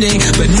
but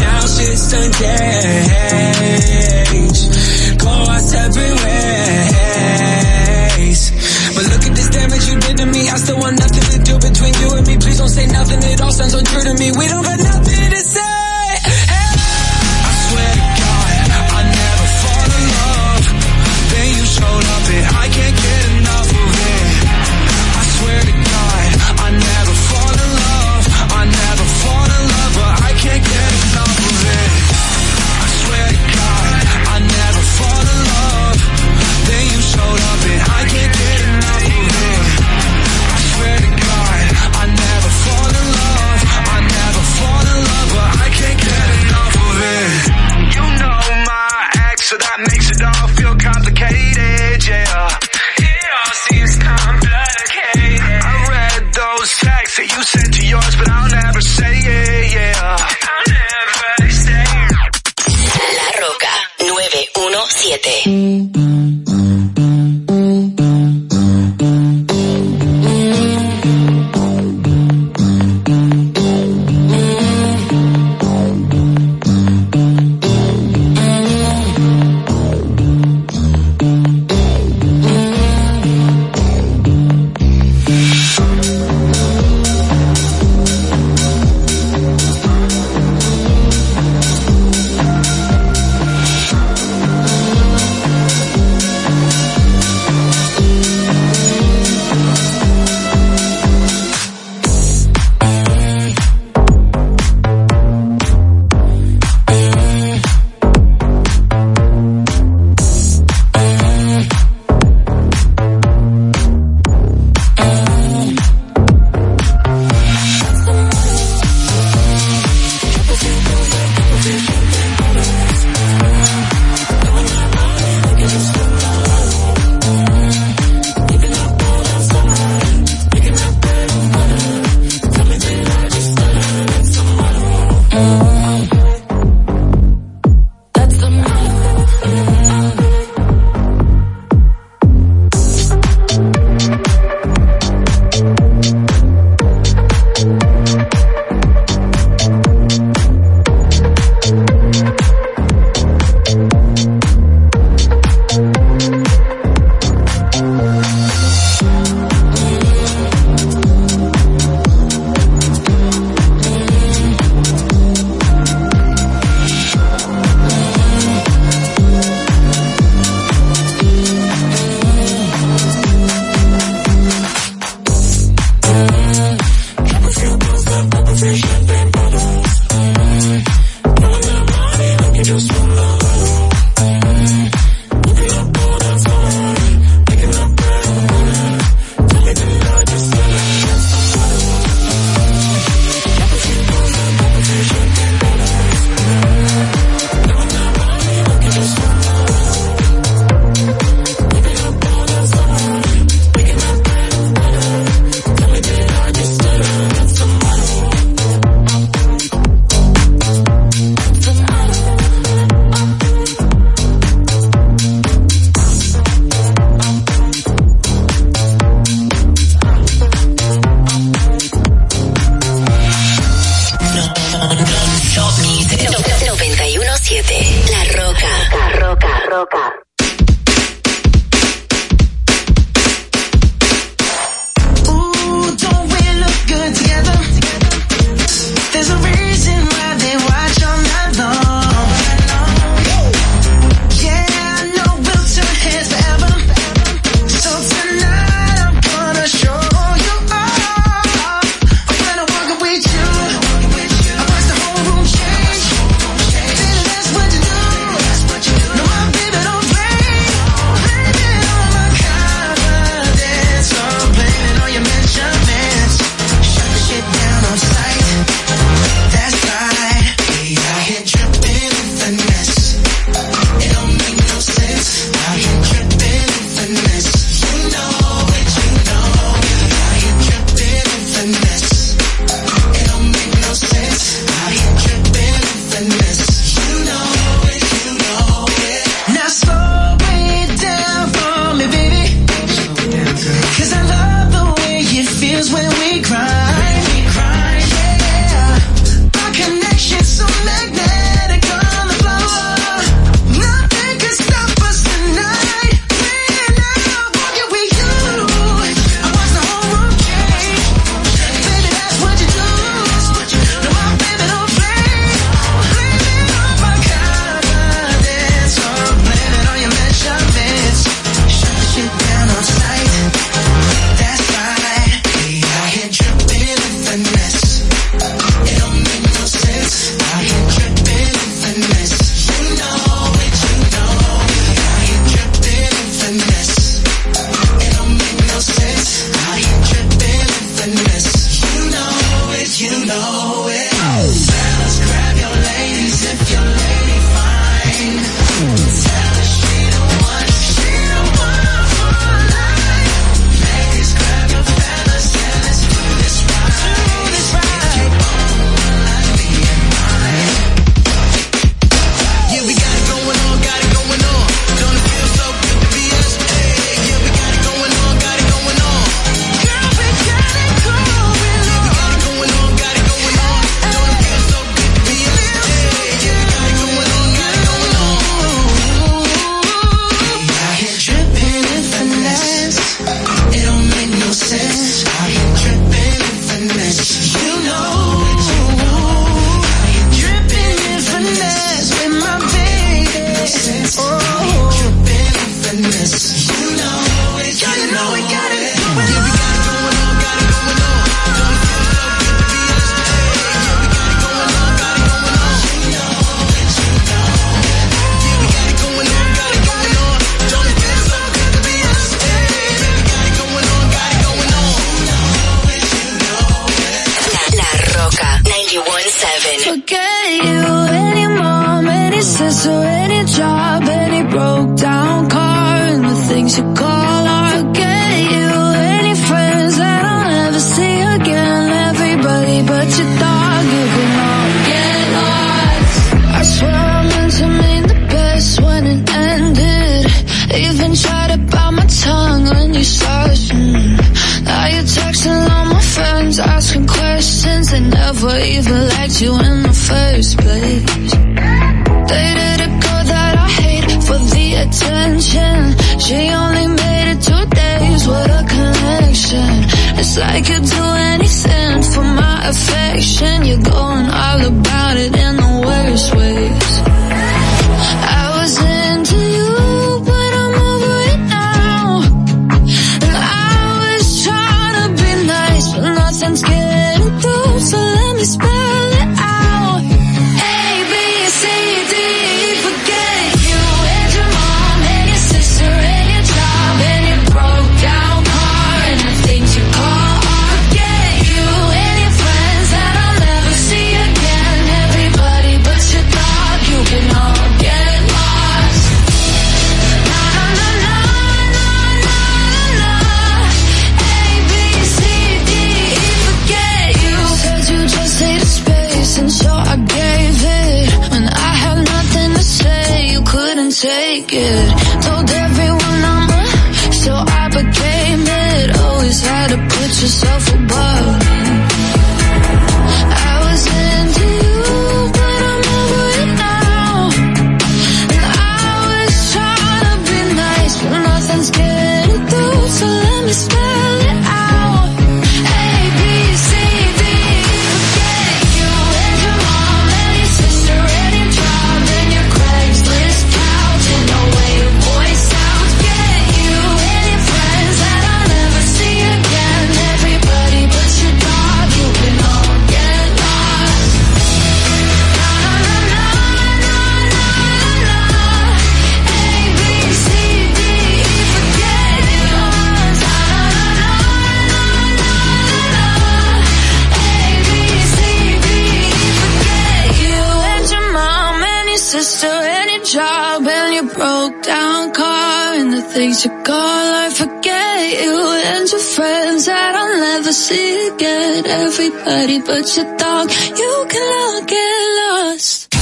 things you call, I forget you and your friends that I'll never see again. Everybody but your dog, you can get lost.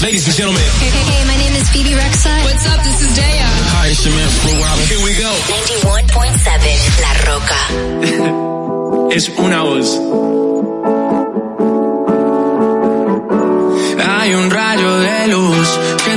Ladies and gentlemen. Hey, hey, hey, my name is Phoebe Rexha. What's up? This is Daya. Hi, it's your man, Here we go. 91.7 La Roca. es una voz.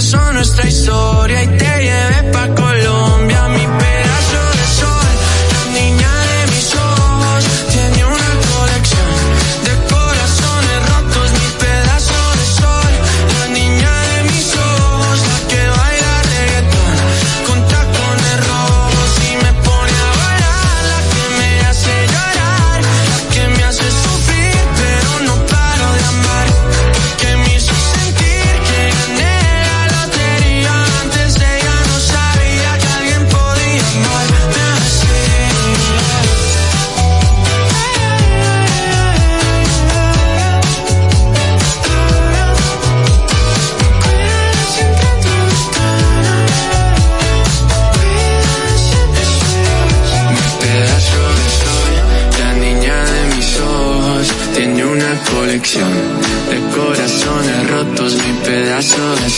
empezó nuestra historia y te llevé pa'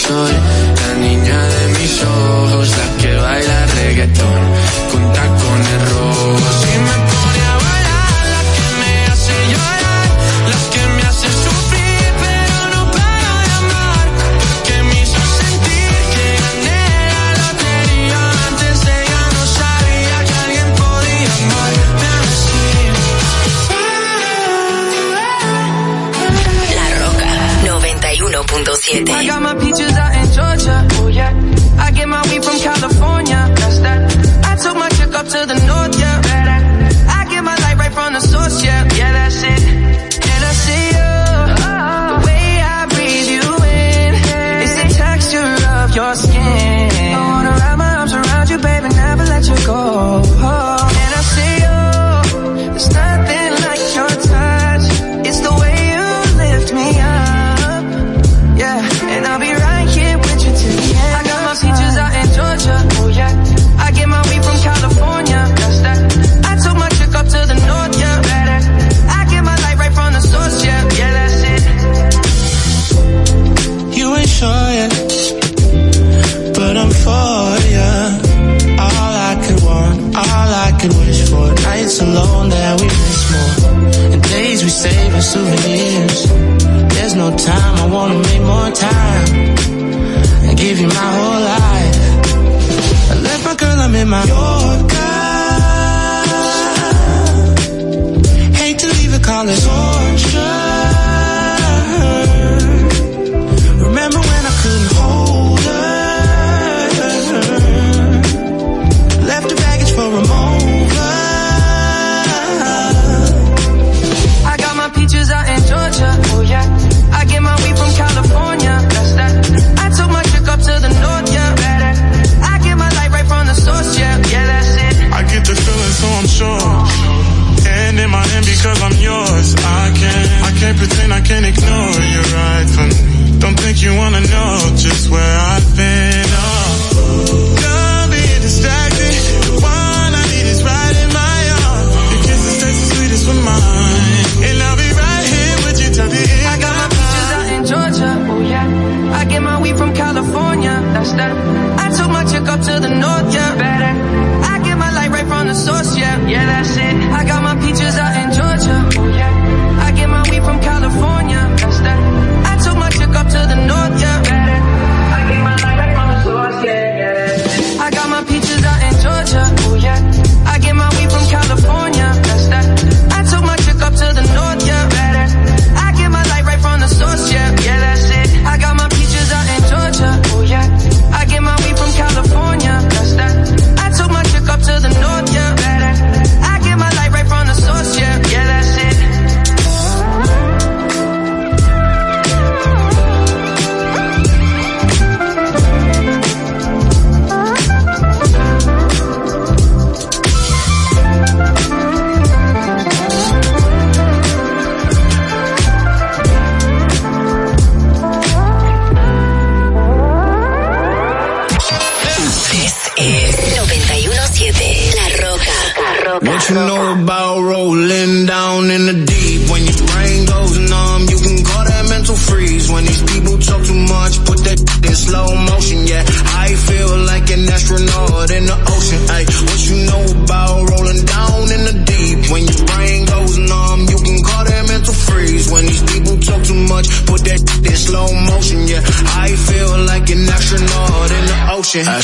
soy la niña de mis ojos, la que baila reggaetón con tacones rojos. Y me pone a bailar la que me hace llorar, la que me hace sufrir, pero no para de amar. La que me hizo sentir que gané la lotería. Antes ella no sabía que alguien podía amarme así. La Roca 91.7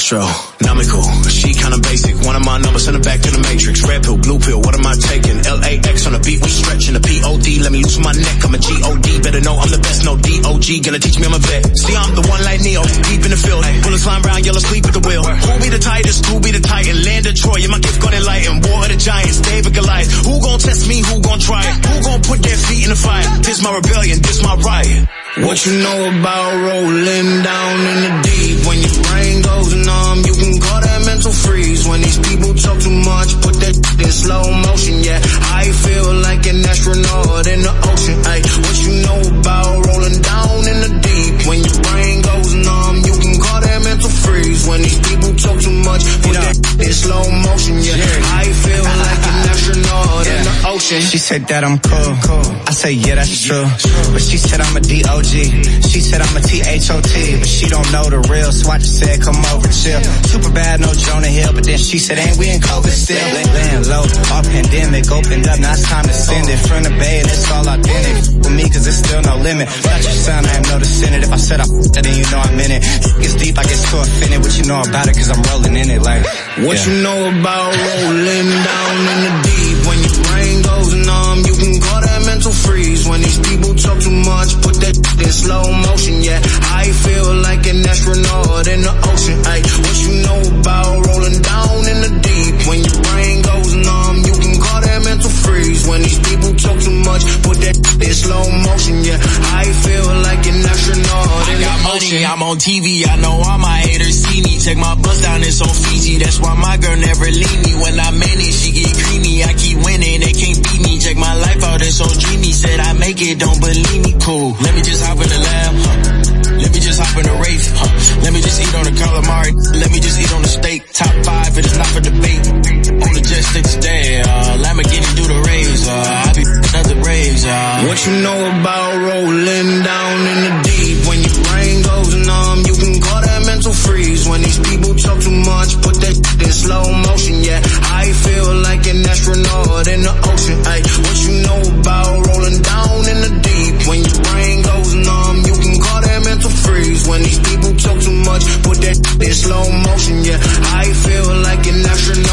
Astronomical, she kinda basic. One of my numbers in the back to the matrix. Red pill, blue pill, what am I taking? LAX on the beat, we stretching the POD. Let me loosen my neck, I'm a GOD. Better know I'm the best, no DOG. Gonna teach me I'm a vet. See, I'm the one like Neo, deep in the field. Bullets flying round, yellow sleep at the wheel. Who be the tightest? Who be the titan? Land of Troy, yeah, my gift got enlightened. War of the Giants, David Goliath. Who gon' test me? Who gon' try it? Who gon' put their feet in the fire? This my rebellion, this my riot. What you know about rolling said that I'm cool. I say, yeah, that's true. But she said I'm a D-O-G. She said I'm a T-H-O-T. But she don't know the real, so I just said, come over, chill. Super bad, no Jonah Hill. But then she said, ain't we in COVID still? Lay- Laying low, all pandemic, opened up, now it's time to send it. Front of Bay, it's all authentic. For me, cause there's still no limit. Not your son, I am no descendant. If I said I it, then you know I'm in it. Gets deep, I get so offended. What you know about it, cause I'm rolling in it like. What yeah. you know about rolling down in the deep? When these people talk too much, put that in slow motion. Yeah, I feel like an astronaut in the ocean. Ay, what you know about rolling down in the deep? When your brain freeze. When these people talk too much, put that in slow motion. Yeah, I feel like an astronaut I in got money. I'm on TV. I know all my haters see me. Check my bus down, it's on Fiji. That's why my girl never leave me. When I manage, she get creamy. I keep winning, they can't beat me. Check my life out, it's so dreamy. Said I make it, don't believe me. Cool. Let me just hop in the lab. Huh? Let me just hop in the Wraith. Huh? Let me just eat on the calamari. Let me just eat on the steak. Top five, it is not for debate. The jet. Uh, Lamborghini do the I be raves. Uh. What you know about rolling down in the deep? When your brain goes numb, you can call that mental freeze. When these people talk too much, put that in slow motion. Yeah, I feel like an astronaut in the ocean. Ay, what you know about rolling down in the deep? When your brain goes numb, you can call that mental freeze. When these people talk too much, put that in slow motion. Yeah, I feel like an astronaut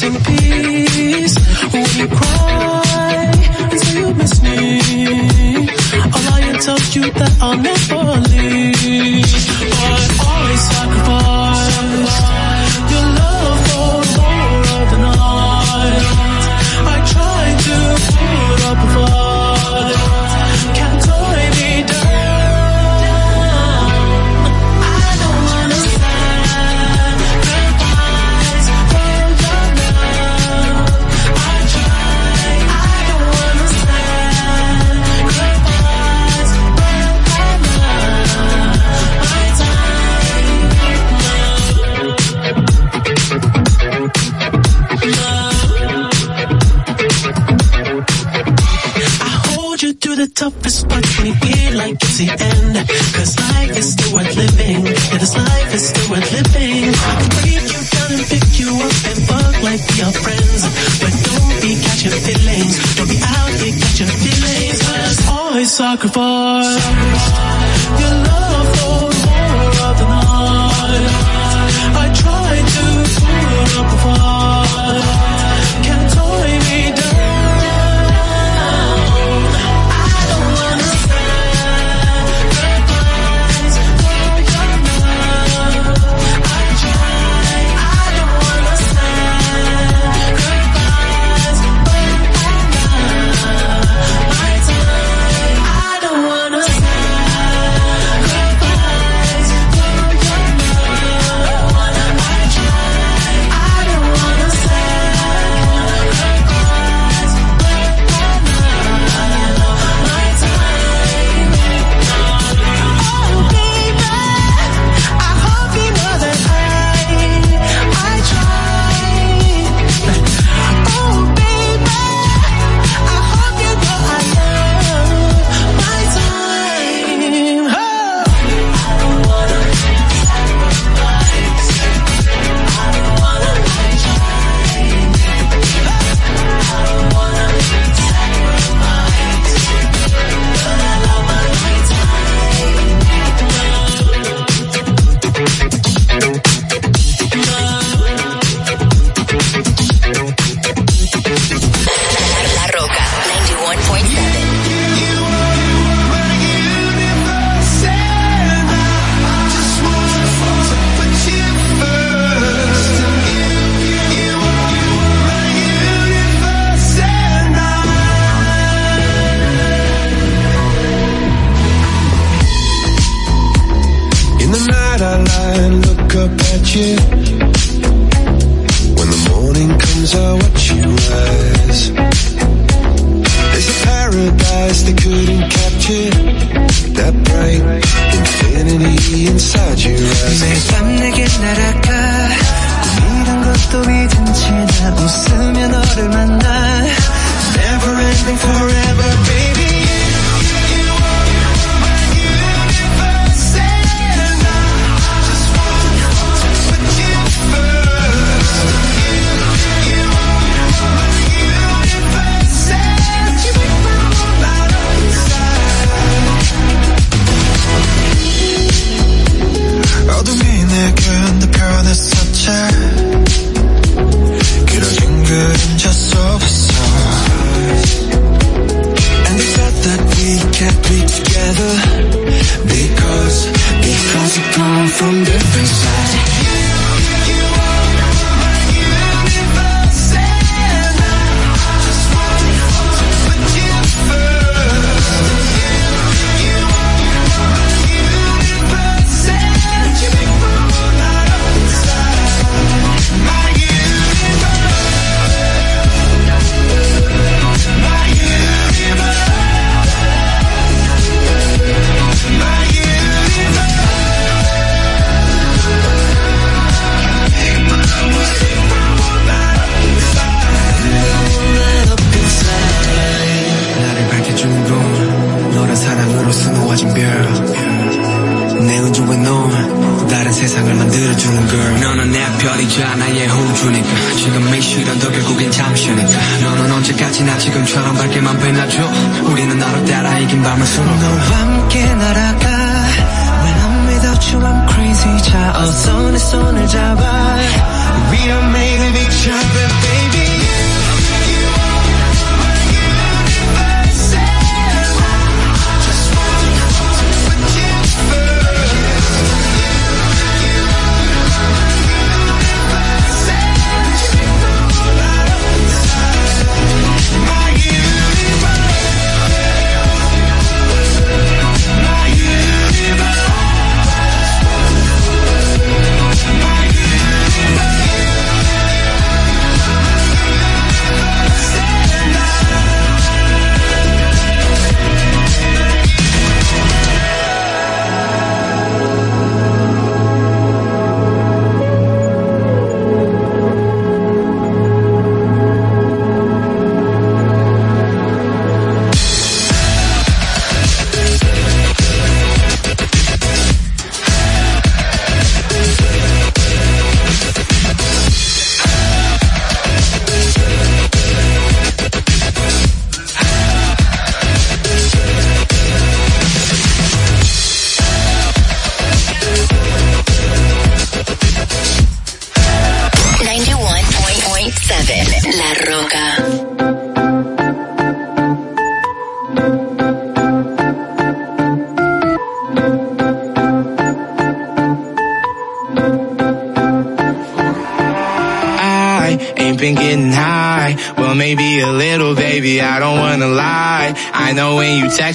Missing piece. When you cry and say you miss me, I'll lie and tell you that I'll never leave.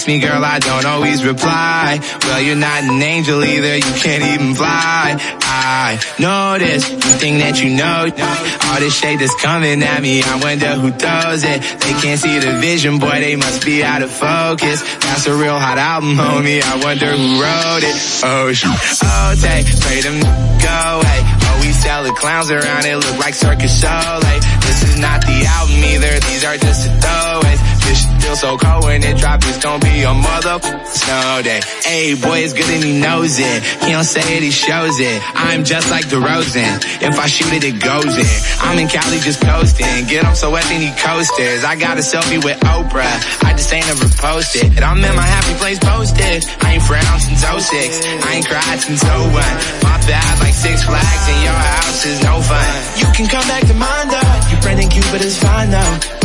Me, girl, I don't always reply. Well, you're not an angel either, you can't even fly. I this, you think that you know. All this shade that's coming at me, I wonder who does it. They can't see the vision, boy, they must be out of focus. That's a real hot album, homie, I wonder who wrote it. Oh, shoot. Oh, take, pray them go away. Oh, we sell the clowns around, it look like Circus Soleil. This is not the album either, these are just throwaways. Shit feel so cold when it drop, it's gonna be a mother snow day. Hey, boy, it's good and he knows it. He don't say it, he shows it. I'm just like DeRozan. If I shoot it, it goes in. I'm in Cali just coasting. Get up so wet, then he coasters. I got a selfie with Oprah. I just ain't ever posted. And I'm in my happy place posted. I ain't frowned since 06. I ain't cried since 01. My bad, like six flags in your house is no fun. You can come back to mine though. You're Brendan Cupid is fine though.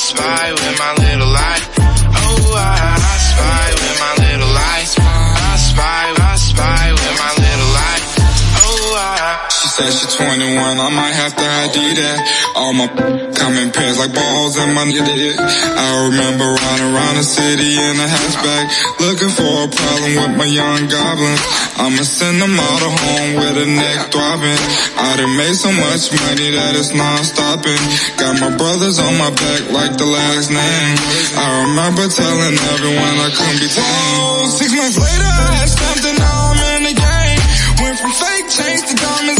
smile with my little eyes. said she 21, I might have to ID that. All my coming pairs like balls and my idiot. I remember riding around the city in a hatchback, looking for a problem with my young goblins. I'ma send them all to home with a neck throbbing. I done made so much money that it's not stopping. Got my brothers on my back like the last name. I remember telling everyone I couldn't be tamed. Six months later, I had something, now I'm in the game. Went from fake chains to diamonds.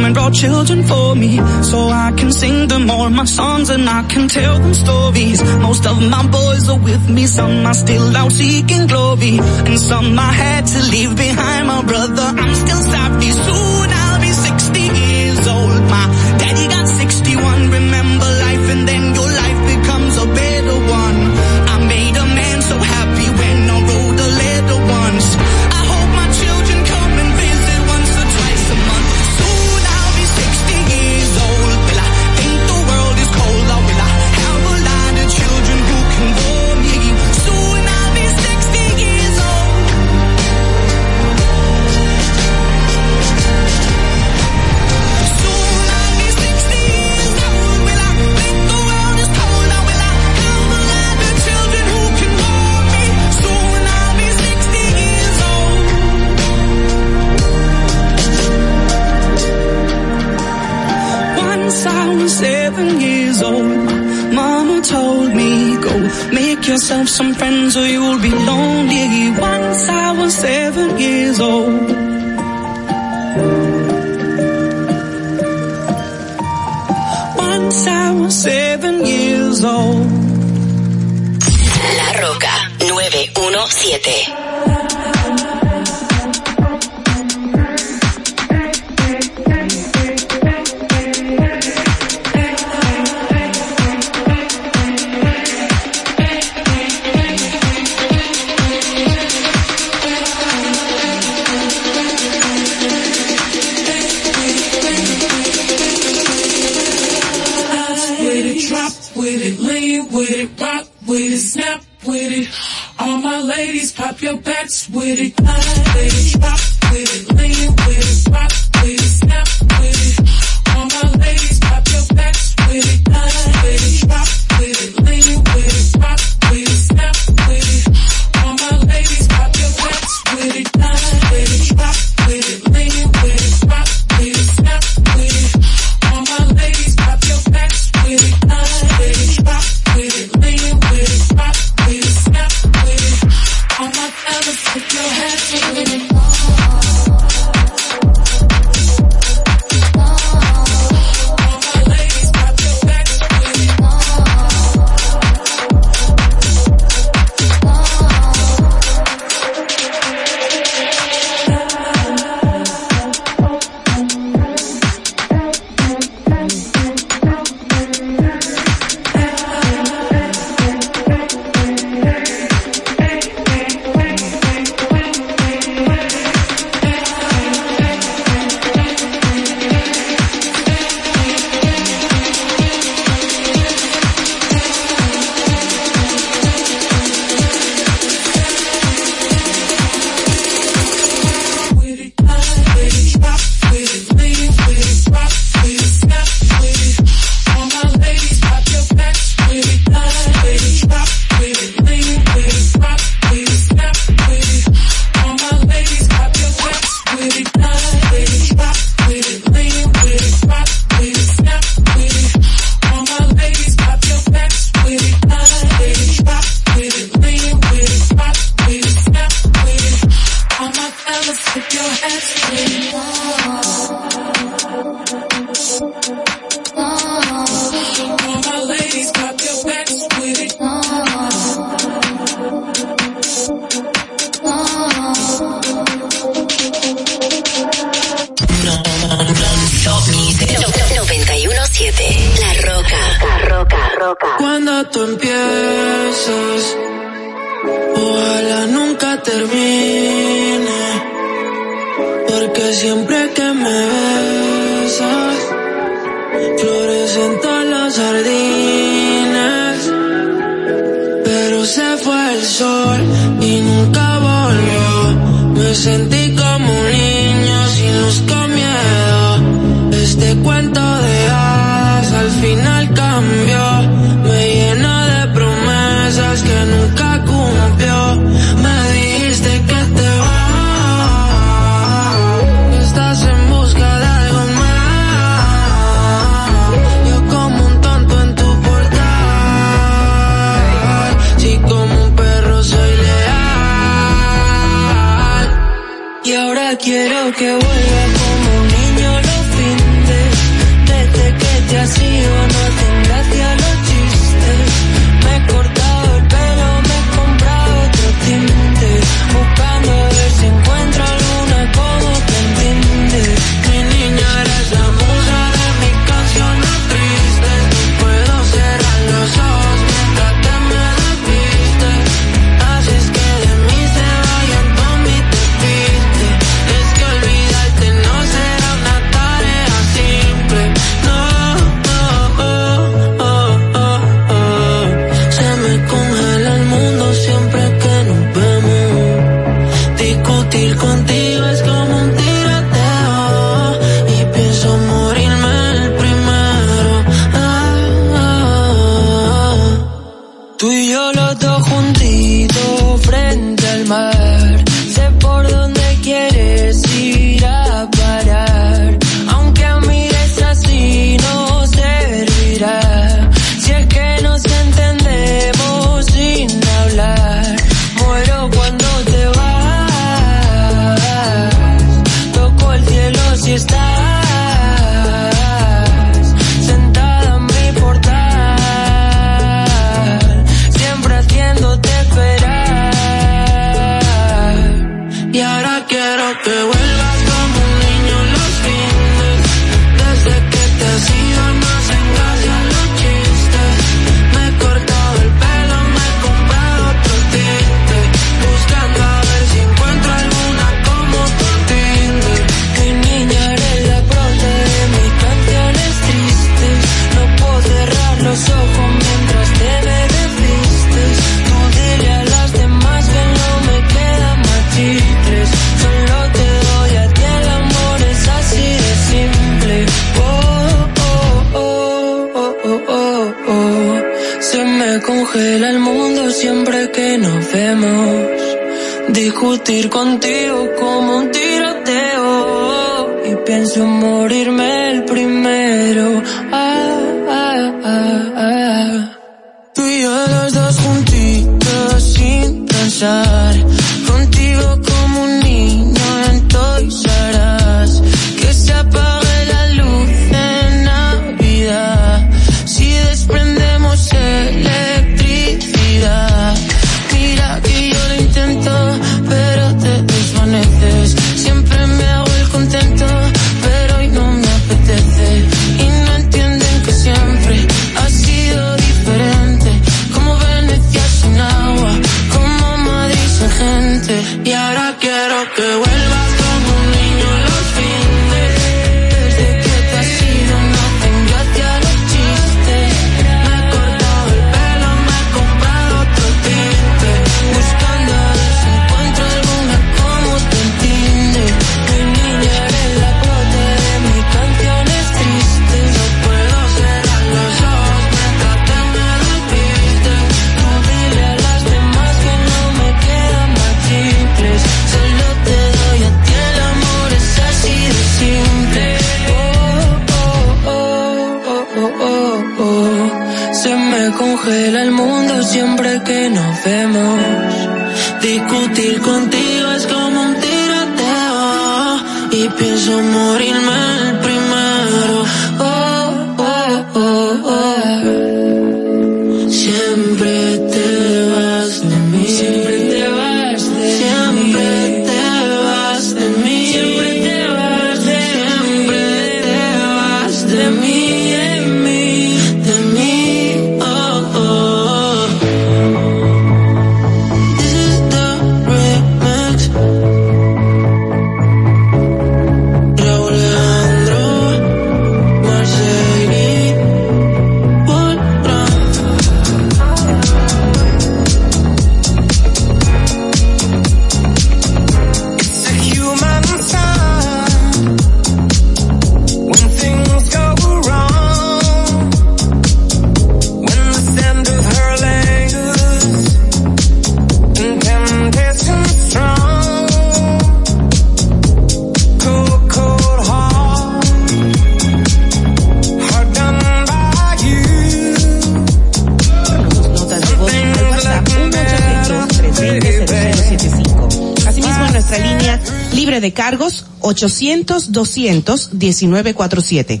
800-200-1947.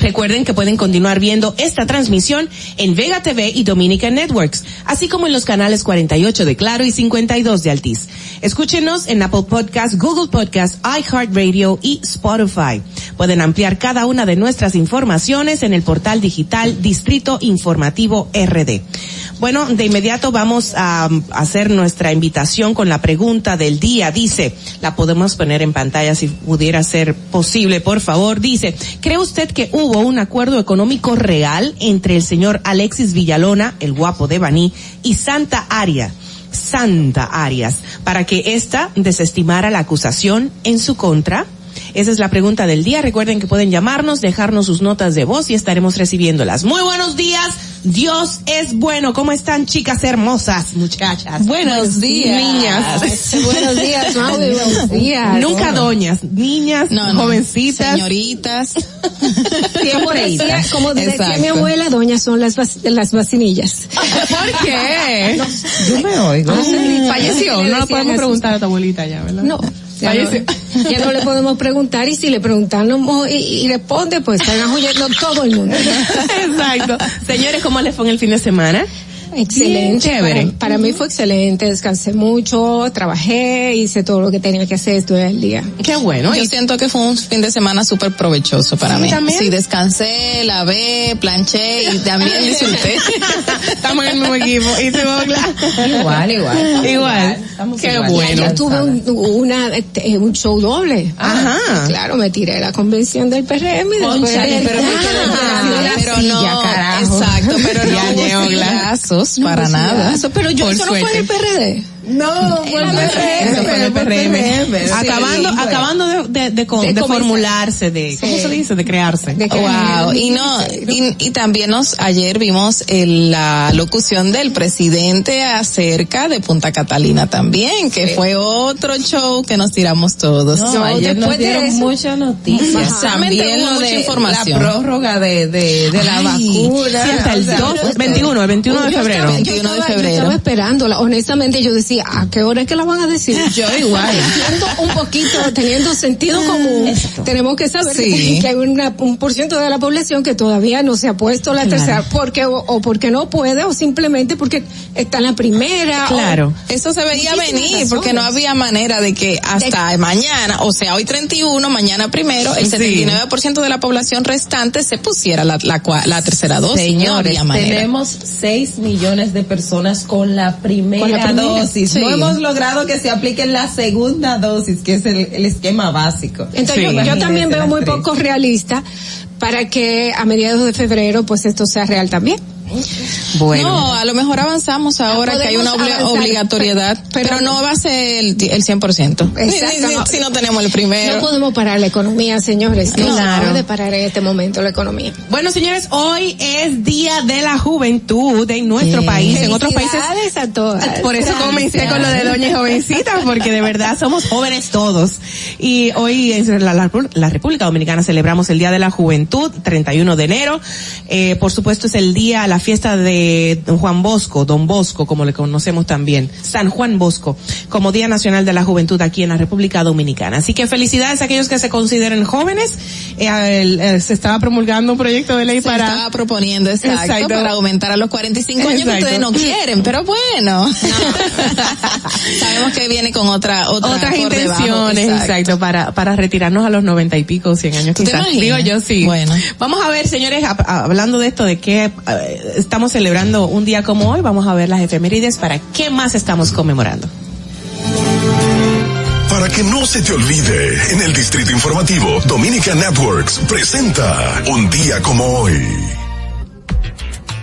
Recuerden que pueden continuar viendo esta transmisión en Vega TV y Dominican Networks, así como en los canales 48 de Claro y 52 de Altiz. Escúchenos en Apple Podcast, Google Podcast, iHeartRadio y Spotify. Pueden ampliar cada una de nuestras informaciones en el portal digital Distrito Informativo RD. Bueno, de inmediato vamos a hacer nuestra invitación con la pregunta del día. Dice, la podemos poner en pantalla si pudiera ser posible, por favor. Dice, ¿cree usted que hubo un acuerdo económico real entre el señor Alexis Villalona, el guapo de Baní, y Santa Aria? Santa Arias, para que ésta desestimara la acusación en su contra? Esa es la pregunta del día. Recuerden que pueden llamarnos, dejarnos sus notas de voz y estaremos recibiéndolas. Muy buenos días. Dios es bueno. ¿Cómo están chicas hermosas, muchachas? Buenos días. Niñas. Buenos días, Maui, buenos días. Nunca doñas, niñas, No, no. jovencitas. Señoritas. Siempre decía, como decía mi abuela, doñas son las, vac- las vacinillas. ¿Por qué? Yo me oigo. Falleció. No lo podemos preguntar a tu abuelita ya, ¿verdad? No. Ya no, Falleció. ya no le podemos preguntar y si le preguntamos y, y responde, pues están huyendo todo el mundo. Exacto. Señores, ¿cómo les fue en el fin de semana? Excelente. Chévere. Para, para mí fue excelente. Descansé mucho, trabajé, hice todo lo que tenía que hacer, estuve el día. Qué bueno. Yo y- siento que fue un fin de semana súper provechoso para Sí, mí. ¿también? Sí, descansé, lavé, planché y también disfruté. Estamos en el mismo equipo. ¿Y tú, Ogla? Igual, igual. Igual. Qué Igual. bueno. Yo tuve un, una, este, un show doble. Ajá. Claro, me tiré a la convención del PRM y después... Pero Ah, pero no, exacto, pero no Neogla. silazos No, para pues, nada. sillazo, Pero yo Por eso no fue en el. PRD. No, por PRM. Acabando, Sí, acabando de, de, de, De de formularse, de, ¿cómo Sí. se dice? De crearse. Wow, y no, y, y también nos, ayer vimos el- la locución del presidente acerca de Punta Catalina también, que fue otro show que nos tiramos todos. No, ayer nos después de dieron muchas noticias. También mucha de información. La prórroga de, de, de la Ay, vacuna. sí, hasta el o sea, 2, 21, el 21 de febrero. estaba- yo estaba- Yo estaba esperándola. Honestamente, yo decía, ¿a qué hora es que la van a decir? Yo igual. Teniendo un poquito, teniendo sentido común, tenemos que saber Sí. que hay una- un por ciento de la población que todavía no se ha puesto la Claro. tercera, porque o, o porque no puede, o simplemente porque está en la primera. Claro. o- Eso se veía venir porque no había manera de que hasta mañana, o sea, hoy 31, mañana primero, el Sí. 79% de la población restante se pusiera la, la, la tercera dosis. Señores, tenemos 6 millones de personas con la primera, Con la primera, dosis. Sí. No hemos logrado que se aplique la segunda dosis, que es el, el esquema básico. Entonces yo- yo, también veo muy poco realista para que a mediados de febrero pues esto sea real también. No, a lo mejor avanzamos ahora que hay una podemos obli- avanzar, obligatoriedad, pero, pero- no va a ser el, el 100%. Ni- ni- Exacto. Si, si no tenemos el primero. No podemos parar la economía, señores. No Claro. se puede parar en este momento la economía. Bueno, señores, hoy es Día de la Juventud en nuestro país, en otros países. Felicidades a todas. Por eso comencé con lo de Doña Jovencita, porque de verdad somos jóvenes todos. Y hoy en la, la- la República Dominicana celebramos el Día de la Juventud, 31 de enero. Eh, por supuesto es el día, la fiesta de Juan Bosco, Don Bosco, como le conocemos también, San Juan Bosco, como Día Nacional de la Juventud aquí en la República Dominicana. Así que felicidades a aquellos que se consideren jóvenes. Eh, el- eh, se estaba promulgando un proyecto de ley Se para... estaba proponiendo, exacto, Exacto. para aumentar a los 45 años que Exacto. ustedes no quieren, pero bueno. Sabemos que viene con otra, otra otras por debajo, intenciones, exacto. para, para retirarnos a los noventa y pico, cien años ¿Tú te quizás. Digo yo sí. Bueno. Vamos a ver, señores, hablando de esto, de que eh, estamos celebrando un día como hoy, vamos a ver las efemérides para qué más estamos conmemorando. Para que no se te olvide, en el Distrito Informativo, Dominica Networks presenta Un día como hoy.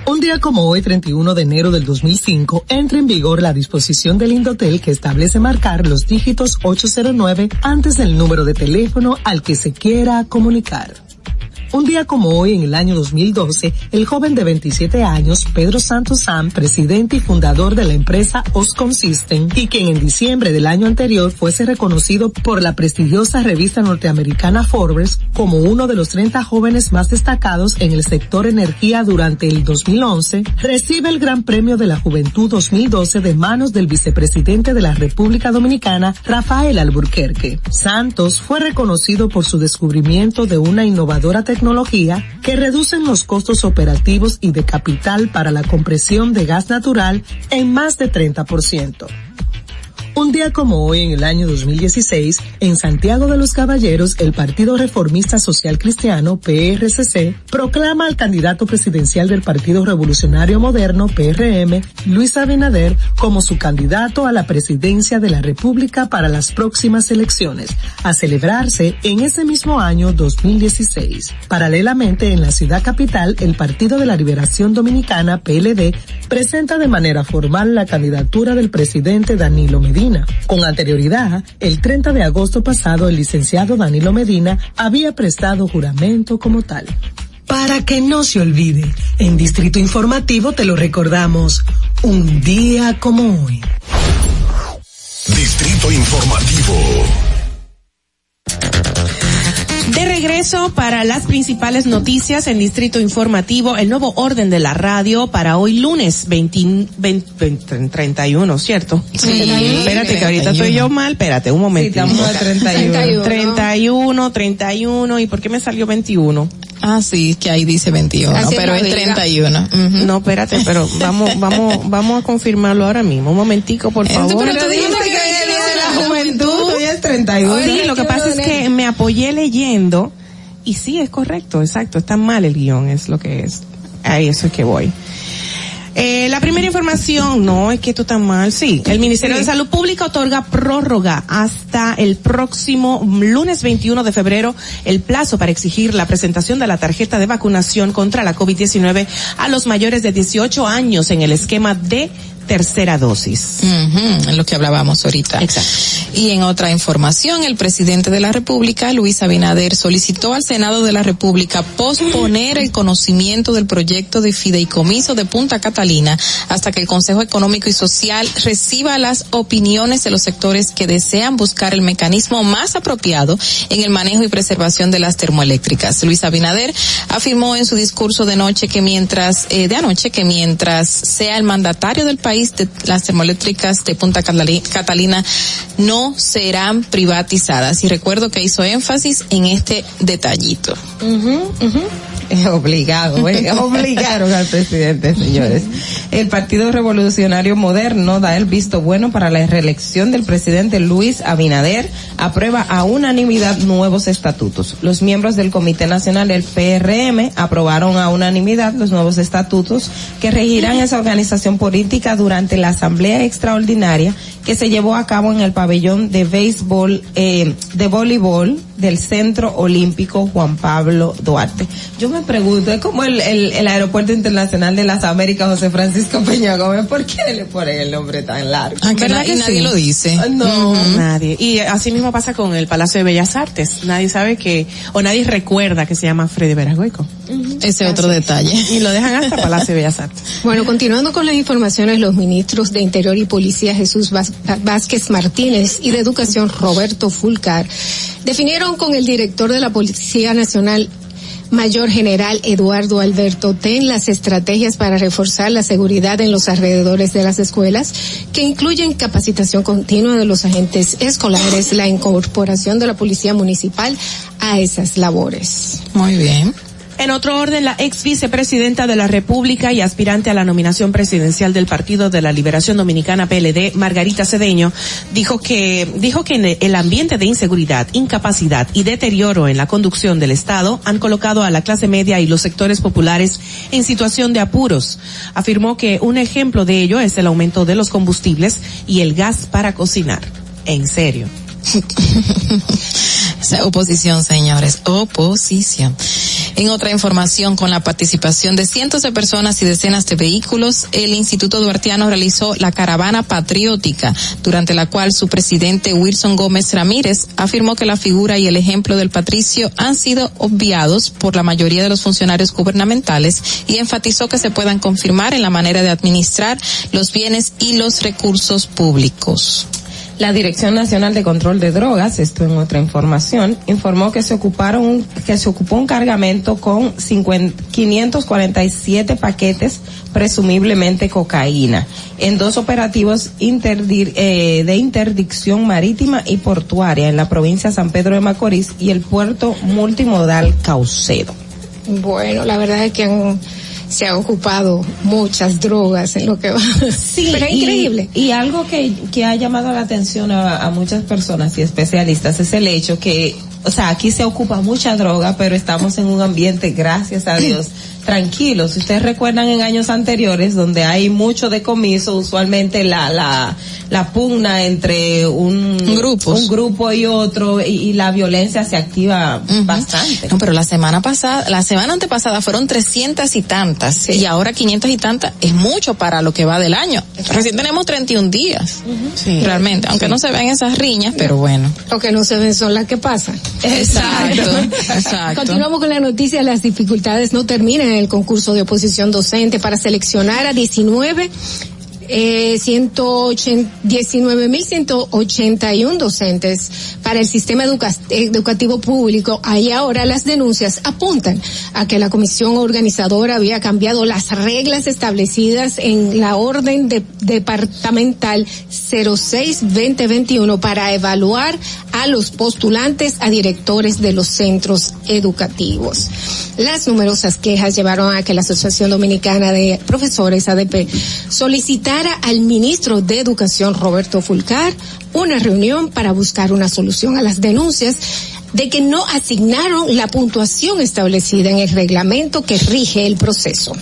Un día como hoy, 31 de enero del 2005, entra en vigor la disposición del Indotel que establece marcar los dígitos 809 antes del número de teléfono al que se quiera comunicar. Un día como hoy, en el año 2012, el joven de 27 años, Pedro Santos Sam, presidente y fundador de la empresa Oscom System, y quien en diciembre del año anterior fuese reconocido por la prestigiosa revista norteamericana Forbes como uno de los 30 jóvenes más destacados en el sector energía durante el 2011, recibe el Gran Premio de la Juventud 2012 de manos del vicepresidente de la República Dominicana, Rafael Alburquerque. Santos fue reconocido por su descubrimiento de una innovadora tecnología que reduce los costos operativos y de capital para la compresión de gas natural en más de 30%. Un día como hoy, en el año 2016, en Santiago de los Caballeros, el Partido Reformista Social Cristiano, PRCC, proclama al candidato presidencial del Partido Revolucionario Moderno, PRM, Luis Abinader, como su candidato a la presidencia de la República para las próximas elecciones, a celebrarse en ese mismo año 2016. Paralelamente, en la ciudad capital, el Partido de la Liberación Dominicana, PLD, presenta de manera formal la candidatura del presidente Danilo Medina. Con anterioridad, el 30 de agosto pasado, el licenciado Danilo Medina había prestado juramento como tal. Para que no se olvide, en Distrito Informativo te lo recordamos, un día como hoy. Distrito Informativo. Regreso para las principales noticias en Distrito Informativo, el nuevo orden de la radio para hoy lunes 20, 20, 20, 31, ¿cierto? Sí. Espérate que ahorita estoy yo mal, espérate un momentito. Sí, estamos a 31. 31, 31, ¿y por qué me salió 21? Ah, sí, que ahí dice 21, Así pero es diga. 31. No, espérate, pero vamos, vamos, vamos a confirmarlo ahora mismo. Un momentico, por favor. pero tú dijiste que Hoy es 31. Sí, lo que pasa es que me apoyé leyendo y sí, es correcto, exacto, está mal el guion, es lo que es. A eso es que voy. Eh, la primera información, no, es que esto está mal, sí. El Ministerio de Salud Pública otorga prórroga hasta el próximo lunes 21 de febrero el plazo para exigir la presentación de la tarjeta de vacunación contra la COVID-19 a los mayores de 18 años en el esquema de tercera dosis. Ujú, en lo que hablábamos ahorita. Exacto. Y en otra información, el presidente de la República, Luis Abinader, solicitó al Senado de la República posponer el conocimiento del proyecto de fideicomiso de Punta Catalina hasta que el Consejo Económico y Social reciba las opiniones de los sectores que desean buscar el mecanismo más apropiado en el manejo y preservación de las termoeléctricas. Luis Abinader afirmó en su discurso de noche que mientras, eh, de anoche, que mientras sea el mandatario del país de las termoeléctricas de Punta Catali- Catalina no serán privatizadas. Y recuerdo que hizo énfasis en este detallito. Obligado, ¿eh? obligaron al presidente, señores. El Partido Revolucionario Moderno da el visto bueno para la reelección del presidente Luis Abinader, aprueba a unanimidad nuevos estatutos. Los miembros del Comité Nacional del PRM aprobaron a unanimidad los nuevos estatutos que regirán esa organización política durante la Asamblea Extraordinaria que se llevó a cabo en el pabellón de béisbol, eh, de voleibol del Centro Olímpico Juan Pablo Duarte. Yo me pregunto, es como el, el, el Aeropuerto Internacional de las Américas José Francisco Peña Gómez, ¿por qué le ponen el nombre tan largo? Ah, que ¿Verdad que nadie sí? lo dice. No. Nadie. Y así mismo pasa con el Palacio de Bellas Artes. Nadie sabe que, o nadie recuerda que se llama Freddy Veragoico. Ese otro detalle. Y lo dejan hasta Palacio de Bellas Artes. Bueno, continuando con las informaciones, los ministros de Interior y Policía Jesús Vaz- Vázquez Martínez y de Educación Roberto Fulcar definieron con el director de la Policía Nacional Mayor General Eduardo Alberto Ten las estrategias para reforzar la seguridad en los alrededores de las escuelas, que incluyen capacitación continua de los agentes escolares, la incorporación de la Policía Municipal a esas labores. Muy bien. En otro orden, la ex vicepresidenta de la República y aspirante a la nominación presidencial del Partido de la Liberación Dominicana PLD, Margarita Cedeño, dijo que, dijo que el ambiente de inseguridad, incapacidad y deterioro en la conducción del Estado han colocado a la clase media y los sectores populares en situación de apuros. Afirmó que un ejemplo de ello es el aumento de los combustibles y el gas para cocinar. En serio. Oposición, señores, oposición. En otra información, con la participación de cientos de personas y decenas de vehículos, el Instituto Duartiano realizó la caravana patriótica, durante la cual su presidente Wilson Gómez Ramírez afirmó que la figura y el ejemplo del patricio han sido obviados por la mayoría de los funcionarios gubernamentales y enfatizó que se puedan confirmar en la manera de administrar los bienes y los recursos públicos. La Dirección Nacional de Control de Drogas, esto en otra información, informó que se ocuparon, que se ocupó un cargamento con 50 547 paquetes presumiblemente cocaína en dos operativos eh, de interdicción marítima y portuaria en la provincia de San Pedro de Macorís y el puerto multimodal Caucedo. Bueno, la verdad es que han- se han ocupado muchas drogas en lo que va. Sí, Pero es y- increíble. Y, algo que, que ha llamado la atención a, a muchas personas y especialistas es el hecho que, o sea, aquí se ocupa mucha droga, pero estamos en un ambiente, gracias a Dios, tranquilo. Si ustedes recuerdan en años anteriores, donde hay mucho decomiso, usualmente la, la, la pugna entre un, Grupos. un grupo y otro, y, y la violencia se activa bastante. No, pero la semana pasada, la semana antepasada fueron 300 y tantas y ahora 500 y tantas es mucho para lo que va del año. Recién tenemos 31 días. Realmente, aunque no se vean esas riñas, pero bueno. Lo que no se ven son las que pasan. Exacto, exacto. Continuamos con la noticia. Las dificultades no terminan en el concurso de oposición docente para seleccionar a 19 eh, 19.181 docentes para el sistema educa- educativo público. Ahí ahora las denuncias apuntan a que la comisión organizadora había cambiado las reglas establecidas en la orden de- departamental 06-2021 para evaluar a los postulantes a directores de los centros educativos. Las numerosas quejas llevaron a que la Asociación Dominicana de Profesores ADP solicitara al ministro de Educación Roberto Fulcar una reunión para buscar una solución a las denuncias de que no asignaron la puntuación establecida en el reglamento que rige el proceso.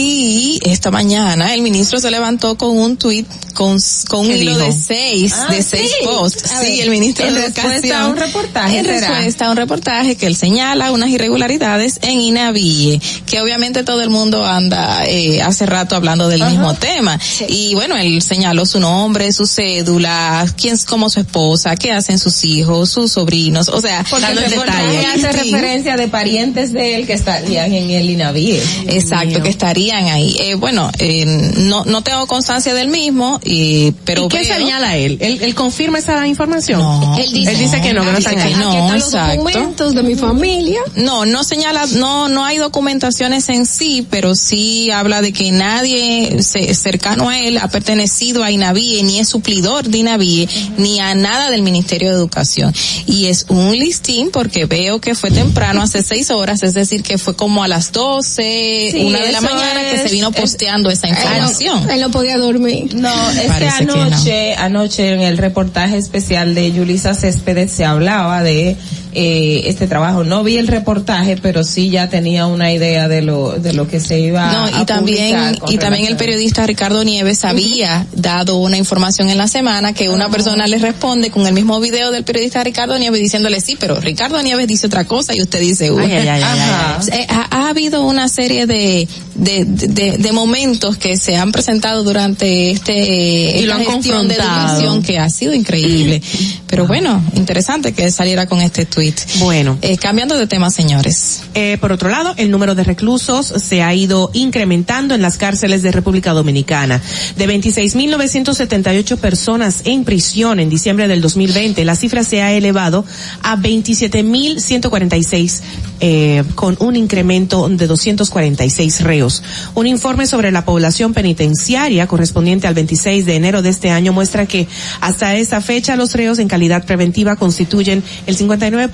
Y esta mañana el ministro se levantó con un tuit con, con un ¿Qué hilo dijo? de seis, Ah, de seis sí. posts. A Sí, ver, el ministro en de Educación. a un reportaje, En respuesta a un reportaje que él señala unas irregularidades en INAVIE, que obviamente todo el mundo anda eh, hace rato hablando del mismo tema. Y bueno, él señaló su nombre, su cédula, quién es como su esposa, qué hacen sus hijos, sus sobrinos, o sea, Porque dando el reportaje hace Sí. referencia de parientes de él que estarían en el INAVIE. Exacto, que estarían ahí. Eh, bueno, eh, no, no tengo constancia del mismo, y, pero ¿Y qué veo- señala él? él? él confirma esa información? Él dice- que no, que no Dice están ahí. no, están los exacto. documentos de mi familia. No, no señala, no, no hay documentaciones en sí, pero sí habla de que nadie ce- cercano a él ha pertenecido a INAVIE, ni es suplidor de INAVIE, ni a nada del Ministerio de Educación. Y es un listín porque veo que fue temprano, hace seis horas, es decir, que fue como a las doce, Sí, una de la eso mañana que se vino es- posteando esa información. Él no podía dormir. No, es que Parece que anoche, anoche en el reportaje especial de Yulisa Céspedes se hablaba de eh, este trabajo. No vi el reportaje, pero sí ya tenía una idea de lo de lo que se iba No, a y también, publicar y también el periodista Ricardo Nieves había dado una información en la semana que una persona le responde con el mismo video del periodista Ricardo Nieves diciéndole sí, pero Ricardo Nieves dice otra cosa y usted dice una. Ay, ay, ay. Eh, Ha, ha habido una serie de, de, de, de momentos que se han presentado durante este Y lo esta han gestión de educación que ha sido increíble. Pero bueno, interesante que saliera con este tweet. Bueno. Eh, cambiando de tema, señores. Eh, por otro lado, el número de reclusos se ha ido incrementando en las cárceles de República Dominicana. De 26.978 personas en prisión en diciembre del 2020, la cifra se ha elevado a 27.146, eh, con un incremento de 246 reos. Un informe sobre la población penitenciaria correspondiente al 26 de enero de este año muestra que hasta esa fecha los reos en calidad preventiva constituyen el 59%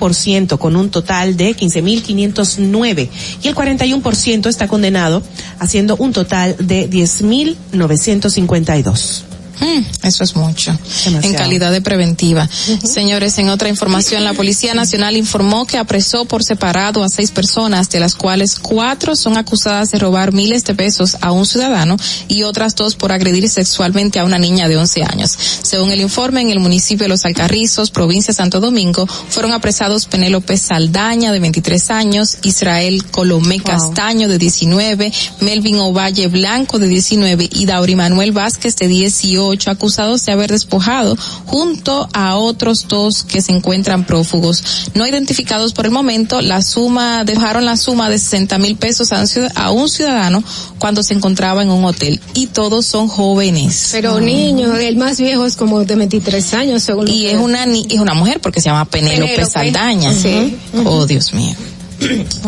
con un total de 15.509 y el 41% está condenado haciendo un total de 10.952. Mm, eso es mucho. En calidad de preventiva. Señores, en otra información, la Policía Nacional informó que apresó por separado a seis personas, de las cuales cuatro son acusadas de robar miles de pesos a un ciudadano y otras dos por agredir sexualmente a una niña de 11 años. Según el informe, en el municipio de Los Alcarrizos, provincia de Santo Domingo, fueron apresados Penélope Saldaña, de 23 años, Israel Colomé Castaño, de 19, Melvin Ovalle Blanco, de 19, y Dauri Manuel Vázquez, de 18, acusados de haber despojado junto a otros dos que se encuentran prófugos. No identificados por el momento, la suma, dejaron la suma de 60 mil pesos a un ciudad- a un ciudadano cuando se encontraba en un hotel. Y todos son jóvenes. Pero niño, el más viejo es como de 23 años, según Y es una, es una mujer porque se llama Penélope. Saldaña. Sí. Oh, Dios mío.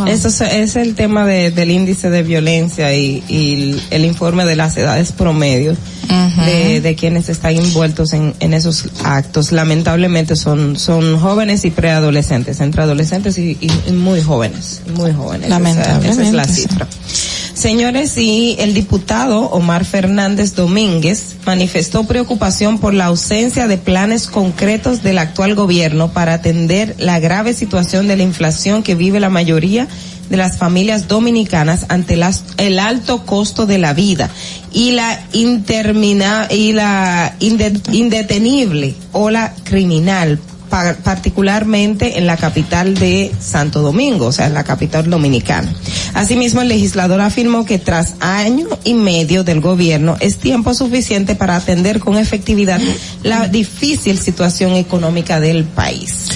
Eso es, es el tema de- del índice de violencia y, y el, informe de las edades promedio de, de quienes están envueltos en, en esos actos. Lamentablemente son, son jóvenes y preadolescentes, entre adolescentes y, y- y muy jóvenes, muy jóvenes. Esa- Esa, es la Lamentablemente, sí. Señores, y el diputado Omar Fernández Domínguez manifestó preocupación por la ausencia de planes concretos del actual gobierno para atender la grave situación de la inflación que vive la mayoría de las familias dominicanas ante el alto costo de la vida y la intermina y la inde- indetenible ola criminal particularmente en la capital de Santo Domingo, o sea, en la capital dominicana. Asimismo, el legislador afirmó que tras año y medio del gobierno es tiempo suficiente para atender con efectividad la difícil situación económica del país.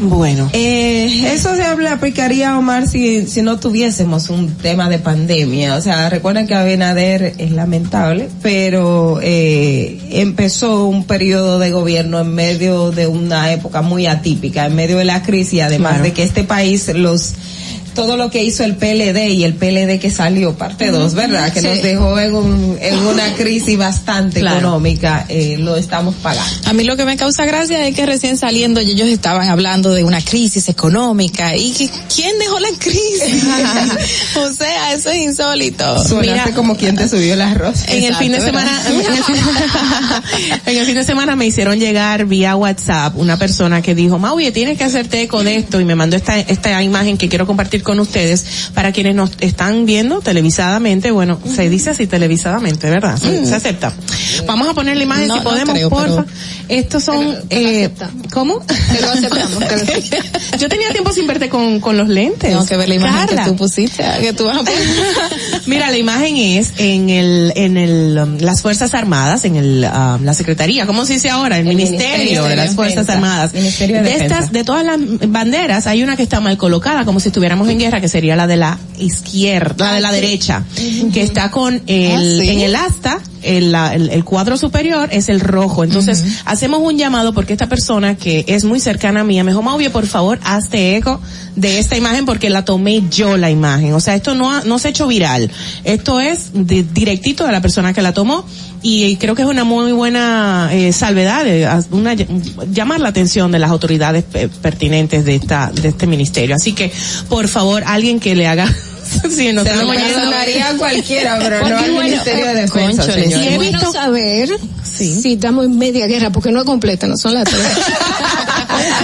Bueno. Eh, eso se habla, aplicaría, Omar, si, si no tuviésemos un tema de pandemia. O sea, recuerden que Abinader es lamentable, pero eh, empezó un periodo de gobierno en medio de una época muy atípica, en medio de la crisis, además Claro. de que este país los todo lo que hizo el PLD y el PLD que salió, parte 2, ¿verdad? Que Sí. nos dejó en, un, en una crisis bastante Claro. económica, eh, lo estamos pagando. A mí lo que me causa gracia es que recién saliendo ellos estaban hablando de una crisis económica y que ¿quién dejó la crisis? o sea, eso es insólito. Suenaste como quien te subió el arroz. En el fin de semana, ¿verdad? en el, fin, en el fin de semana me hicieron llegar vía WhatsApp una persona que dijo, Maui, tienes que hacerte eco de esto y me mandó esta, esta imagen que quiero compartir con ustedes. Para quienes nos están viendo televisadamente, bueno, se dice así televisadamente, ¿verdad? Se, se acepta. Vamos a poner la imagen No, si no podemos, creo, porfa. pero- Estos son, eh, ¿cómo? Que lo aceptamos, Yo tenía tiempo sin verte con, con los lentes. Tengo que ver la imagen Carla. que tú pusiste, que tú vas a poner. Mira, la imagen es en el, en el, um, las Fuerzas Armadas, en el, um, la Secretaría, ¿cómo se dice ahora? El, Ministerio, Ministerio de las Fuerzas Defensa. Armadas. Ministerio de estas, de todas las banderas, hay una que está mal colocada, como si estuviéramos en guerra, que sería la de la izquierda, la de la derecha, que está con el, Ah, sí. en el asta, el, el, el cuadro superior es el rojo. Entonces, hacemos un llamado porque esta persona que es muy cercana a mí, me dijo, Mauvio, por favor, hazte eco de esta imagen porque la tomé yo la imagen. O sea, esto no, ha- no se ha hecho viral. Esto es de- directito de la persona que la tomó y creo que es una muy buena eh, salvedad, eh, una, llamar la atención de las autoridades pe- pertinentes de esta, de este ministerio. Así que, por favor, alguien que le haga, si nos Se lo perdonaría a cualquiera, pero Porque no al bueno, Ministerio de Defensa, cónchale, señor. Y he visto saber si estamos en media guerra, porque no es completa, no son las tres.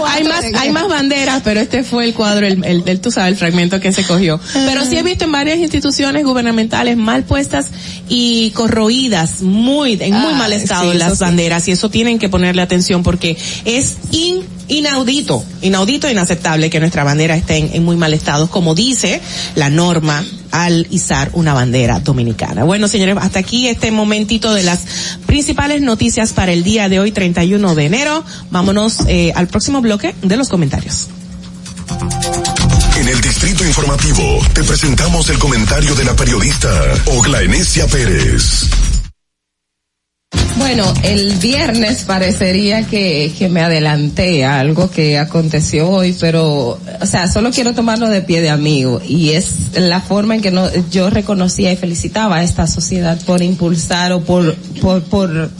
hay más, hay más banderas, pero este fue el cuadro, el, el, el, tú sabes, el fragmento que se cogió. Pero sí he visto en varias instituciones gubernamentales mal puestas y corroídas, muy, en muy Ah, mal estado sí, las sí. banderas, y eso tienen que ponerle atención porque es in, inaudito, inaudito inaceptable que nuestra bandera esté en, muy mal estado, como dice la norma al izar una bandera dominicana. Bueno, señores, hasta aquí este momentito de las principales noticias para el día de hoy, 31 de enero. Vámonos eh, al próximo bloque de los comentarios. En el Distrito Informativo te presentamos el comentario de la periodista Ogla Enesia Pérez. Bueno, el viernes parecería que, que me adelanté a algo que aconteció hoy, pero, o sea, solo quiero tomarlo de pie de amigo. Y es la forma en que no, yo reconocía y felicitaba a esta sociedad por impulsar o por, por, por,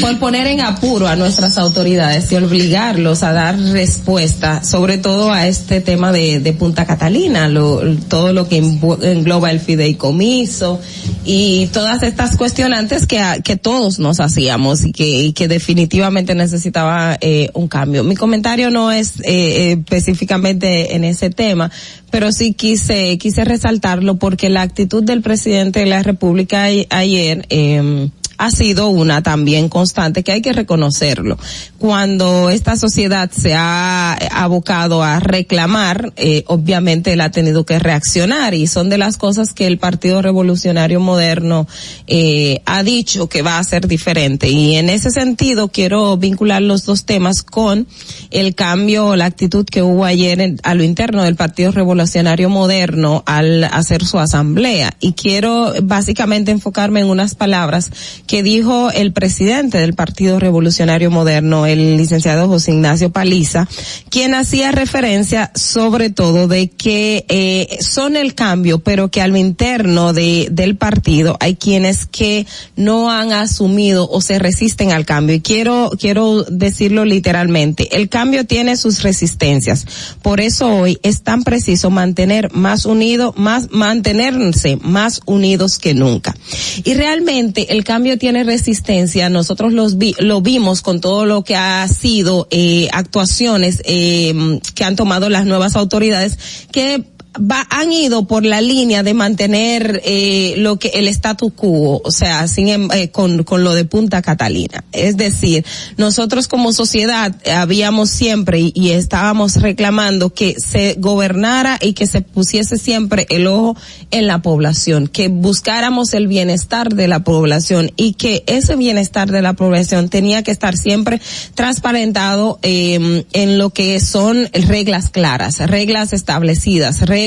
por poner en apuro a nuestras autoridades y obligarlos a dar respuesta, sobre todo a este tema de, Punta Catalina, lo, todo lo que engloba el fideicomiso y todas estas cuestionantes que, que todos nos hacíamos y que, y que definitivamente necesitaba eh, un cambio. Mi comentario no es eh, eh, específicamente en ese tema, pero sí quise, quise resaltarlo porque la actitud del presidente de la República ayer, eh, ha sido una también constante que hay que reconocerlo. Cuando esta sociedad se ha abocado a reclamar, eh, obviamente él ha tenido que reaccionar y son de las cosas que el Partido Revolucionario Moderno eh, ha dicho que va a ser diferente. Y en ese sentido quiero vincular los dos temas con el cambio, la actitud que hubo ayer en- a lo interno del Partido Revolucionario Moderno al hacer su asamblea. Y quiero básicamente enfocarme en unas palabras que dijo el presidente del Partido Revolucionario Moderno, el licenciado José Ignacio Paliza, quien hacía referencia sobre todo de que eh, son el cambio, pero que a lo interno de, del partido hay quienes que no han asumido o se resisten al cambio. Y quiero, quiero decirlo literalmente, el cambio tiene sus resistencias. Por eso hoy es tan preciso mantener más unido, más, mantenerse más unidos que nunca. Y realmente el cambio tiene resistencia. Nosotros los vi, lo vimos con todo lo que ha sido eh, actuaciones eh, que han tomado las nuevas autoridades que va, han ido por la línea de mantener eh, lo que el status quo, o sea, sin, em- eh, con, con lo de Punta Catalina. Es decir, nosotros como sociedad habíamos siempre y, y estábamos reclamando que se gobernara y que se pusiese siempre el ojo en la población, que buscáramos el bienestar de la población y que ese bienestar de la población tenía que estar siempre transparentado eh, en lo que son reglas claras, reglas establecidas, reglas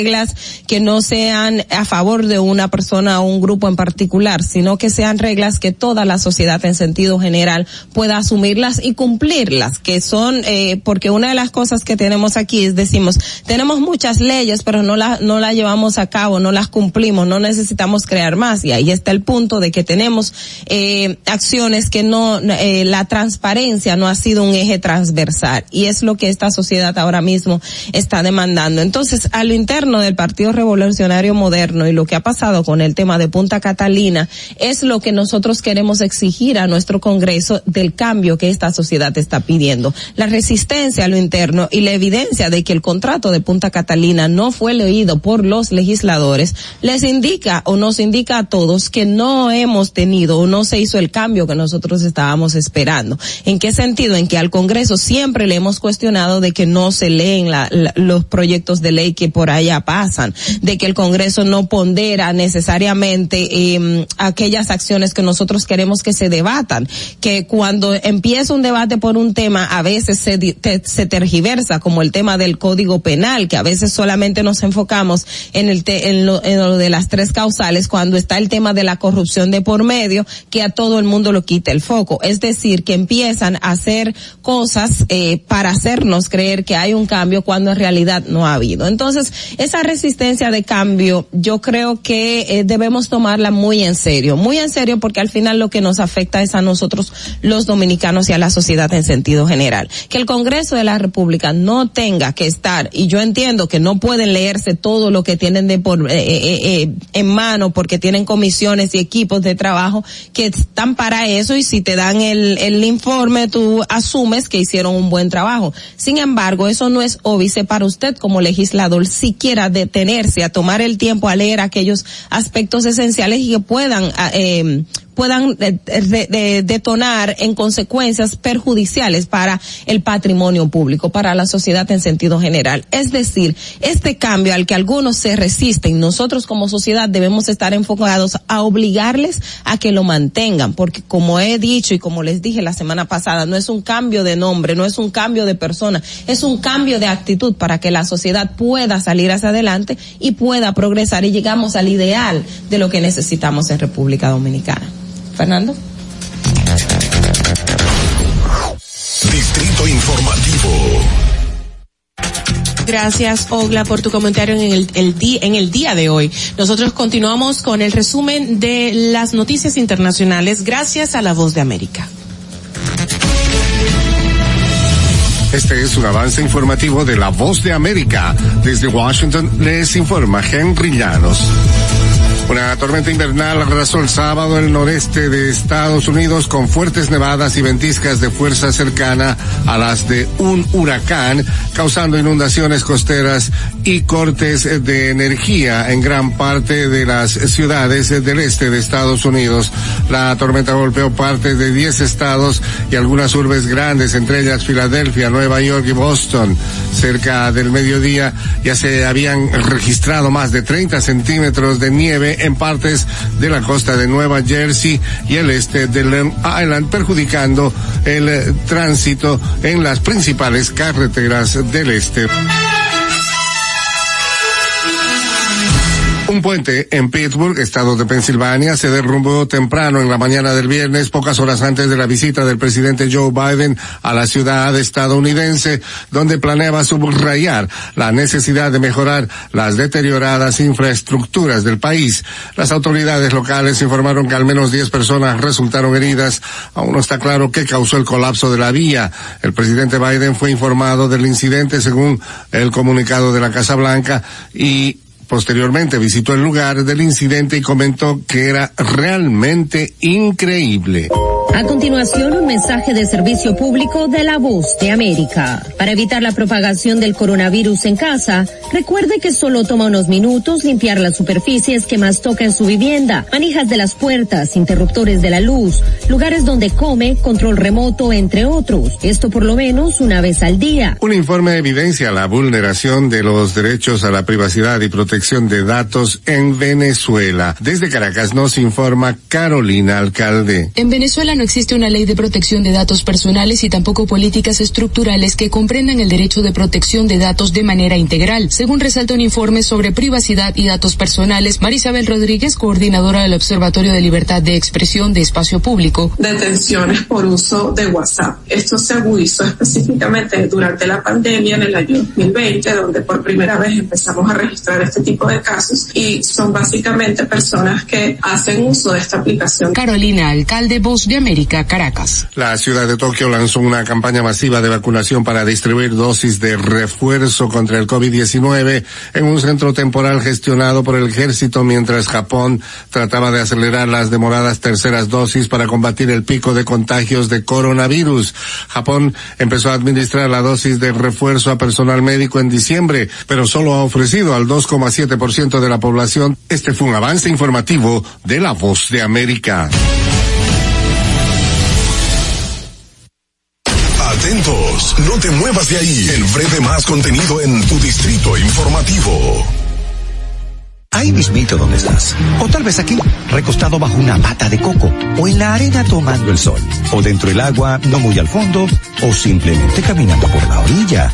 que no sean a favor de una persona o un grupo en particular, sino que sean reglas que toda la sociedad en sentido general pueda asumirlas y cumplirlas, que son, eh, porque una de las cosas que tenemos aquí es decimos, tenemos muchas leyes, pero no las no las llevamos a cabo, no las cumplimos, no necesitamos crear más y ahí está el punto de que tenemos eh, acciones que no, eh, la transparencia no ha sido un eje transversal y es lo que esta sociedad ahora mismo está demandando. Entonces, a lo interno interno del Partido Revolucionario Moderno y lo que ha pasado con el tema de Punta Catalina es lo que nosotros queremos exigir a nuestro Congreso del cambio que esta sociedad está pidiendo. La resistencia a lo interno y la evidencia de que el contrato de Punta Catalina no fue leído por los legisladores les indica o nos indica a todos que no hemos tenido o no se hizo el cambio que nosotros estábamos esperando. ¿En qué sentido? En que al Congreso siempre le hemos cuestionado de que no se leen la, la, los proyectos de ley que por allá pasan, de que el Congreso no pondera necesariamente eh, aquellas acciones que nosotros queremos que se debatan, que cuando empieza un debate por un tema a veces se, se tergiversa, como el tema del Código Penal, que a veces solamente nos enfocamos en el te, en, lo, en lo de las tres causales, cuando está el tema de la corrupción de por medio, que a todo el mundo lo quita el foco. Es decir, que empiezan a hacer cosas eh, para hacernos creer que hay un cambio cuando en realidad no ha habido. Entonces, esa resistencia de cambio, yo creo que eh, debemos tomarla muy en serio, muy en serio porque al final lo que nos afecta es a nosotros los dominicanos y a la sociedad en sentido general. Que el Congreso de la República no tenga que estar, y yo entiendo que no pueden leerse todo lo que tienen de por, eh, eh, eh, en mano porque tienen comisiones y equipos de trabajo que están para eso y si te dan el, el informe tú asumes que hicieron un buen trabajo. Sin embargo, eso no es óbice para usted como legislador siquiera detenerse a tomar el tiempo a leer aquellos aspectos esenciales y que puedan eh, puedan de, de, de detonar en consecuencias perjudiciales para el patrimonio público, para la sociedad en sentido general. Es decir, este cambio al que algunos se resisten, nosotros como sociedad debemos estar enfocados a obligarles a que lo mantengan, porque como he dicho y como les dije la semana pasada, no es un cambio de nombre, no es un cambio de persona, es un cambio de actitud para que la sociedad pueda salir hacia adelante y pueda progresar y llegamos al ideal de lo que necesitamos en República Dominicana. Fernando. Distrito Informativo. Gracias, Ogla, por tu comentario en el, el di, en el día de hoy. Nosotros continuamos con el resumen de las noticias internacionales gracias a La Voz de América. Este es un avance informativo de La Voz de América. Desde Washington les informa Henry Llanos. Una tormenta invernal arrasó el sábado el noreste de Estados Unidos con fuertes nevadas y ventiscas de fuerza cercana a las de un huracán, causando inundaciones costeras y cortes de energía en gran parte de las ciudades del este de Estados Unidos. La tormenta golpeó parte de 10 estados y algunas urbes grandes, entre ellas Filadelfia, Nueva York y Boston. Cerca del mediodía ya se habían registrado más de 30 centímetros de nieve en partes de la costa de Nueva Jersey y el este de Long Island, perjudicando el tránsito en las principales carreteras del este. Un puente en Pittsburgh, estado de Pensilvania, se derrumbó temprano en la mañana del viernes, pocas horas antes de la visita del presidente Joe Biden a la ciudad estadounidense, donde planeaba subrayar la necesidad de mejorar las deterioradas infraestructuras del país. Las autoridades locales informaron que al menos 10 personas resultaron heridas. Aún no está claro qué causó el colapso de la vía. El presidente Biden fue informado del incidente según el comunicado de la Casa Blanca y Posteriormente visitó el lugar del incidente y comentó que era realmente increíble. A continuación, un mensaje de servicio público de la voz de América. Para evitar la propagación del coronavirus en casa, recuerde que solo toma unos minutos limpiar las superficies que más toca en su vivienda, manijas de las puertas, interruptores de la luz, lugares donde come, control remoto, entre otros. Esto por lo menos una vez al día. Un informe evidencia la vulneración de los derechos a la privacidad y protección de datos en Venezuela. Desde Caracas nos informa Carolina Alcalde. En Venezuela no existe una ley de protección de datos personales y tampoco políticas estructurales que comprendan el derecho de protección de datos de manera integral, según resalta un informe sobre privacidad y datos personales. Marisabel Rodríguez, coordinadora del Observatorio de Libertad de Expresión de Espacio Público. Detenciones por uso de WhatsApp. Esto se agudizó específicamente durante la pandemia en el año 2020, donde por primera vez empezamos a registrar este tipo de casos y son básicamente personas que hacen uso de esta aplicación. Carolina, alcalde Voz de América. Caracas. La ciudad de Tokio lanzó una campaña masiva de vacunación para distribuir dosis de refuerzo contra el COVID-19 en un centro temporal gestionado por el ejército mientras Japón trataba de acelerar las demoradas terceras dosis para combatir el pico de contagios de coronavirus. Japón empezó a administrar la dosis de refuerzo a personal médico en diciembre, pero solo ha ofrecido al 2,7% de la población. Este fue un avance informativo de La Voz de América. Atentos, no te muevas de ahí. El breve más contenido en tu distrito informativo. Ahí mismito donde estás. O tal vez aquí, recostado bajo una mata de coco. O en la arena tomando el sol. O dentro del agua, no muy al fondo. O simplemente caminando por la orilla.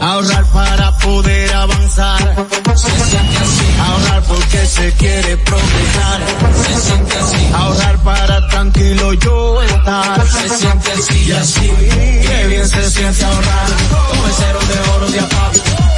Ahorrar para poder avanzar. Se siente así. Ahorrar porque se quiere progresar. Se siente así. Ahorrar para tranquilo yo estar. Se siente así y así. Qué bien se siente ahorrar. Con el cero de oro de APAP.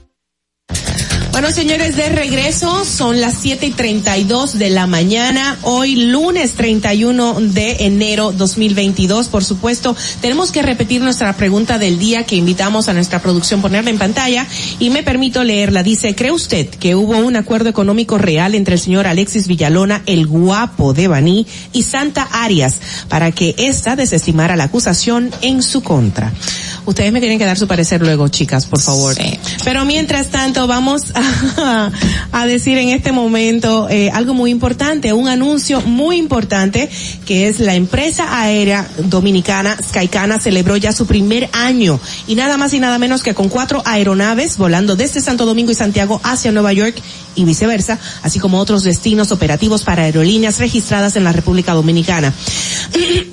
Bueno, señores, de regreso, son las siete y treinta y dos de la mañana, hoy lunes 31 de enero 2022. Por supuesto, tenemos que repetir nuestra pregunta del día que invitamos a nuestra producción ponerla en pantalla y me permito leerla. Dice, ¿cree usted que hubo un acuerdo económico real entre el señor Alexis Villalona, el guapo de Baní, y Santa Arias para que ésta desestimara la acusación en su contra? Ustedes me tienen que dar su parecer luego, chicas, por favor. Pero mientras tanto, vamos a, a decir en este momento eh, algo muy importante, un anuncio muy importante, que es la empresa aérea dominicana Skycana celebró ya su primer año y nada más y nada menos que con cuatro aeronaves volando desde Santo Domingo y Santiago hacia Nueva York y viceversa, así como otros destinos operativos para aerolíneas registradas en la República Dominicana.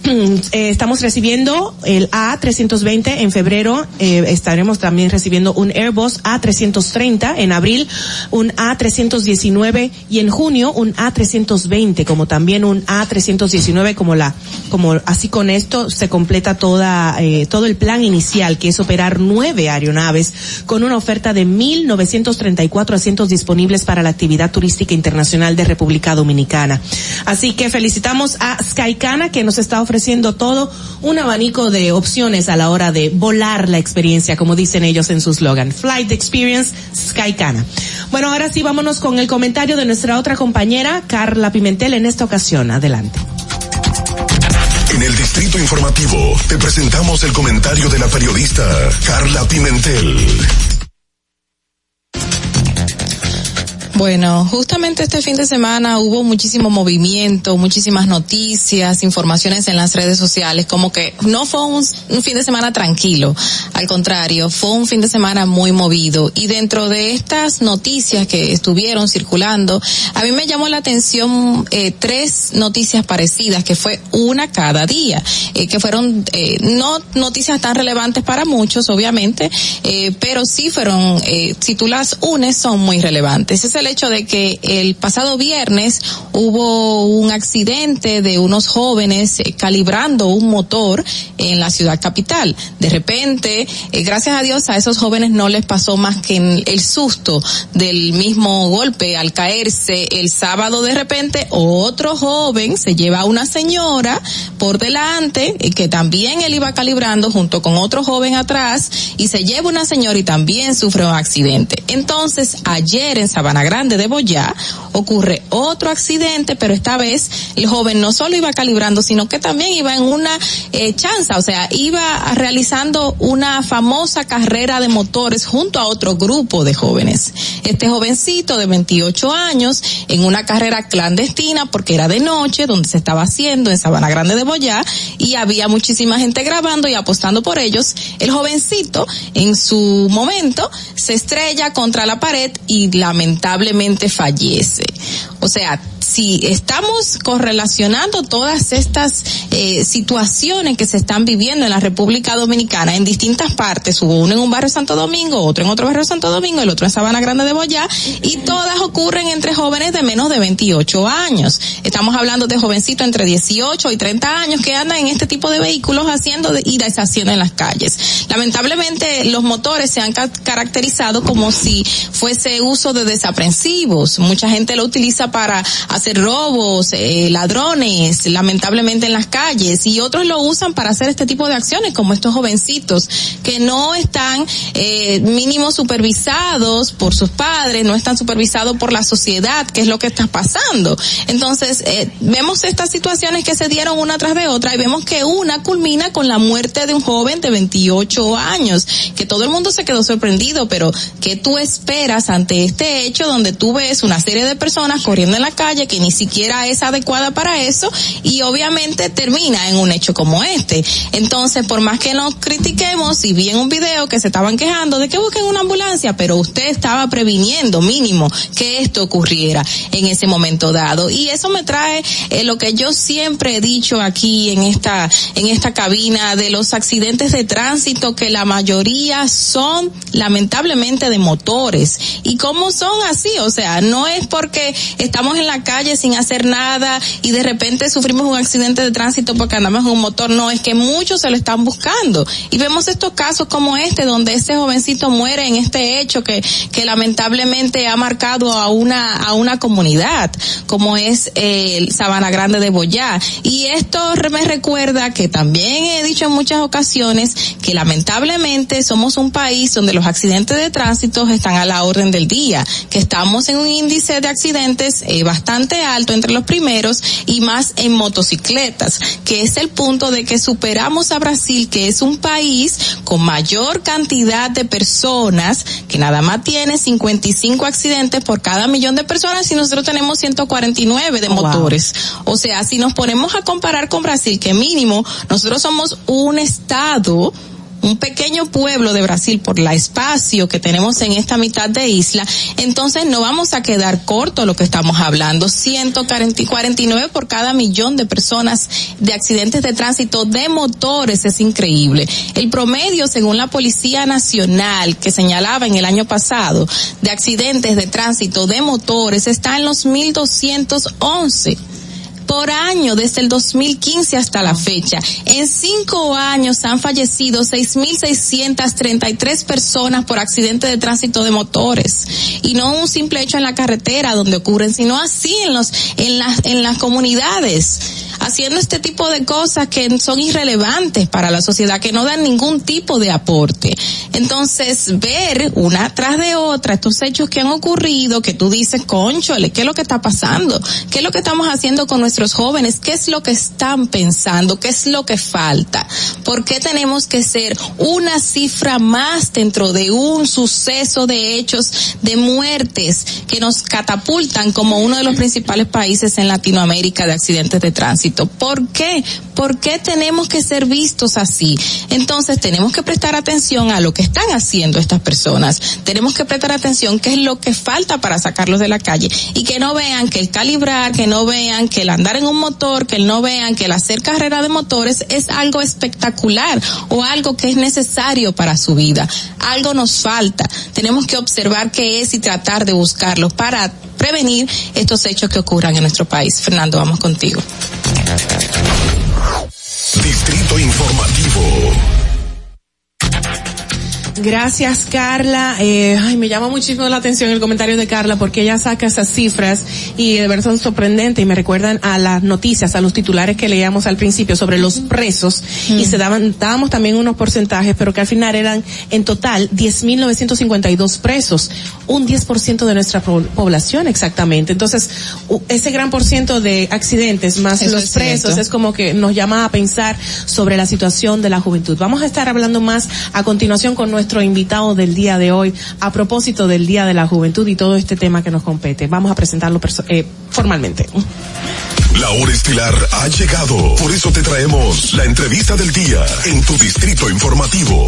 Eh, estamos recibiendo el A320 en febrero, eh, estaremos también recibiendo un Airbus A330 en abril, un A319 y en junio un A320, como también un A319 como la, como así con esto se completa toda, eh, todo el plan inicial que es operar nueve aeronaves con una oferta de 1.934 asientos disponibles para la actividad turística internacional de República Dominicana. Así que felicitamos a Skycana que nos está ofreciendo todo un abanico de opciones a la hora de volar la experiencia, como dicen ellos en su slogan. Flight Experience Skycana. Bueno, ahora sí vámonos con el comentario de nuestra otra compañera, Carla Pimentel, en esta ocasión. Adelante. En el Distrito Informativo te presentamos el comentario de la periodista Carla Pimentel. Bueno, justamente este fin de semana hubo muchísimo movimiento, muchísimas noticias, informaciones en las redes sociales, como que no fue un, fin de semana tranquilo, al contrario, fue un fin de semana muy movido. Y dentro de estas noticias que estuvieron circulando, a mí me llamó la atención eh, tres noticias parecidas, que fue una cada día, eh, que fueron eh, no noticias tan relevantes para muchos, obviamente, eh, pero sí fueron, eh, si tú las unes, son muy relevantes. Hecho de que el pasado viernes hubo un accidente de unos jóvenes eh, calibrando un motor en la ciudad capital. De repente, eh, gracias a Dios, a esos jóvenes no les pasó más que el susto del mismo golpe al caerse el sábado de repente otro joven se lleva a una señora por delante eh, que también él iba calibrando junto con otro joven atrás y se lleva una señora y también sufre un accidente. Entonces, ayer en Sabana Grande de Boyá ocurre otro accidente, pero esta vez el joven no solo iba calibrando, sino que también iba en una eh, chanza, o sea, iba realizando una famosa carrera de motores junto a otro grupo de jóvenes. Este jovencito de 28 años en una carrera clandestina porque era de noche, donde se estaba haciendo en Sabana Grande de Boyá y había muchísima gente grabando y apostando por ellos. El jovencito en su momento se estrella contra la pared y lamentablemente fallece. O sea, si estamos correlacionando todas estas eh, situaciones que se están viviendo en la República Dominicana en distintas partes, hubo uno en un barrio Santo Domingo, otro en otro barrio Santo Domingo, el otro en Sabana Grande de Boyá, y todas ocurren entre jóvenes de menos de 28 años. Estamos hablando de jovencitos entre 18 y 30 años que andan en este tipo de vehículos haciendo y deshaciendo en las calles. Lamentablemente los motores se han ca caracterizado como si fuese uso de desaprensivos. Mucha gente lo utiliza para hacer robos, eh, ladrones, lamentablemente en las calles, y otros lo usan para hacer este tipo de acciones, como estos jovencitos que no están eh, mínimo supervisados por sus padres, no están supervisados por la sociedad, que es lo que está pasando. Entonces, eh, vemos estas situaciones que se dieron una tras de otra y vemos que una culmina con la muerte de un joven de 28 años, que todo el mundo se quedó sorprendido, pero ¿qué tú esperas ante este hecho donde tú ves una serie de personas corriendo en la calle que ni siquiera es adecuada para eso y obviamente termina en un hecho como este. Entonces, por más que nos critiquemos y vi en un video que se estaban quejando de que busquen una ambulancia, pero usted estaba previniendo mínimo que esto ocurriera en ese momento dado. Y eso me trae eh, lo que yo siempre he dicho aquí en esta, en esta cabina de los accidentes de tránsito que la mayoría son lamentablemente de motores. ¿Y cómo son así? O sea, no es porque estamos en la calle sin hacer nada y de repente sufrimos un accidente de tránsito porque andamos en un motor, no, es que muchos se lo están buscando. Y vemos estos casos como este, donde ese jovencito muere en este hecho que, que lamentablemente ha marcado a una, a una comunidad, como es el Sabana Grande de Boyá. Y esto me recuerda que también he dicho en muchas ocasiones que lamentablemente somos un país donde los accidentes de tránsito están a la orden del día, que estamos en un índice de accidentes eh, bastante bastante alto entre los primeros y más en motocicletas, que es el punto de que superamos a Brasil, que es un país con mayor cantidad de personas, que nada más tiene 55 accidentes por cada millón de personas y nosotros tenemos 149 de Oh, wow. motores. O sea, si nos ponemos a comparar con Brasil, que mínimo nosotros somos un estado un pequeño pueblo de Brasil por la espacio que tenemos en esta mitad de isla, entonces no vamos a quedar corto lo que estamos hablando. 149 por cada millón de personas de accidentes de tránsito de motores es increíble. El promedio, según la Policía Nacional, que señalaba en el año pasado, de accidentes de tránsito de motores está en los 1211 por año desde el 2015 hasta la fecha. En cinco años han fallecido 6.633 personas por accidente de tránsito de motores. Y no un simple hecho en la carretera donde ocurren, sino así en los, en las, en las comunidades haciendo este tipo de cosas que son irrelevantes para la sociedad, que no dan ningún tipo de aporte. Entonces, ver una tras de otra estos hechos que han ocurrido, que tú dices, conchole, ¿qué es lo que está pasando? ¿Qué es lo que estamos haciendo con nuestros jóvenes? ¿Qué es lo que están pensando? ¿Qué es lo que falta? ¿Por qué tenemos que ser una cifra más dentro de un suceso de hechos de muertes que nos catapultan como uno de los principales países en Latinoamérica de accidentes de tránsito? ¿Por qué? ¿Por qué tenemos que ser vistos así? Entonces tenemos que prestar atención a lo que están haciendo estas personas. Tenemos que prestar atención qué es lo que falta para sacarlos de la calle y que no vean que el calibrar, que no vean que el andar en un motor, que no vean que el hacer carrera de motores es algo espectacular o algo que es necesario para su vida. Algo nos falta. Tenemos que observar qué es y tratar de buscarlo para prevenir estos hechos que ocurran en nuestro país. Fernando, vamos contigo. Distrito Informativo. Gracias, Carla. Eh, ay, me llama muchísimo la atención el comentario de Carla porque ella saca esas cifras y de verdad son sorprendentes y me recuerdan a las noticias, a los titulares que leíamos al principio sobre los presos y se daban, dábamos también unos porcentajes, pero que al final eran en total 10.952 presos, un 10% de nuestra po- población exactamente. Entonces, ese gran por ciento de accidentes más Eso los es presos cierto. es como que nos llama a pensar sobre la situación de la juventud. Vamos a estar hablando más a continuación con nuestro invitado del día de hoy a propósito del Día de la Juventud y todo este tema que nos compete. Vamos a presentarlo eh, formalmente. La hora estelar ha llegado. Por eso te traemos la entrevista del día en tu Distrito Informativo.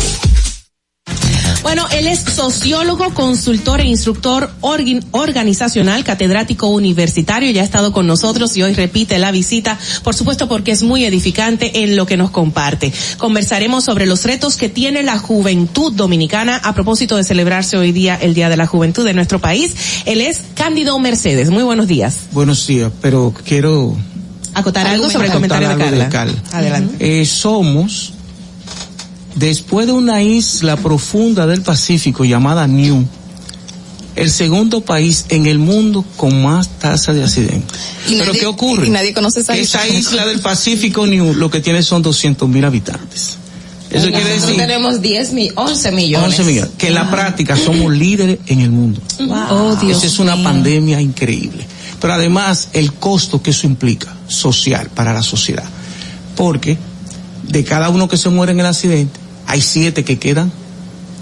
Bueno, él es sociólogo, consultor e instructor organizacional, catedrático universitario, ya ha estado con nosotros y hoy repite la visita, por supuesto porque es muy edificante en lo que nos comparte. Conversaremos sobre los retos que tiene la juventud dominicana a propósito de celebrarse hoy día el Día de la Juventud de nuestro país. Él es Cándido Mercedes. Muy buenos días. Buenos días, pero quiero Acotar algo sobre el comentario Carla. de Carla. Adelante. Eh, somos, después de una isla profunda del Pacífico llamada New, el segundo país en el mundo con más tasa de accidentes. Y Pero nadie- ¿qué ocurre? y nadie conoce esa isla. esa isla del Pacífico New lo que tiene son 200 mil habitantes. Eso quiere decir tenemos 10 mi 11 millones. 11 millones. Que en la práctica somos líderes en el mundo. Oh, Dios Esa es una mío. pandemia increíble. Pero además el costo que eso implica social para la sociedad. Porque de cada uno que se muere en el accidente, hay siete que quedan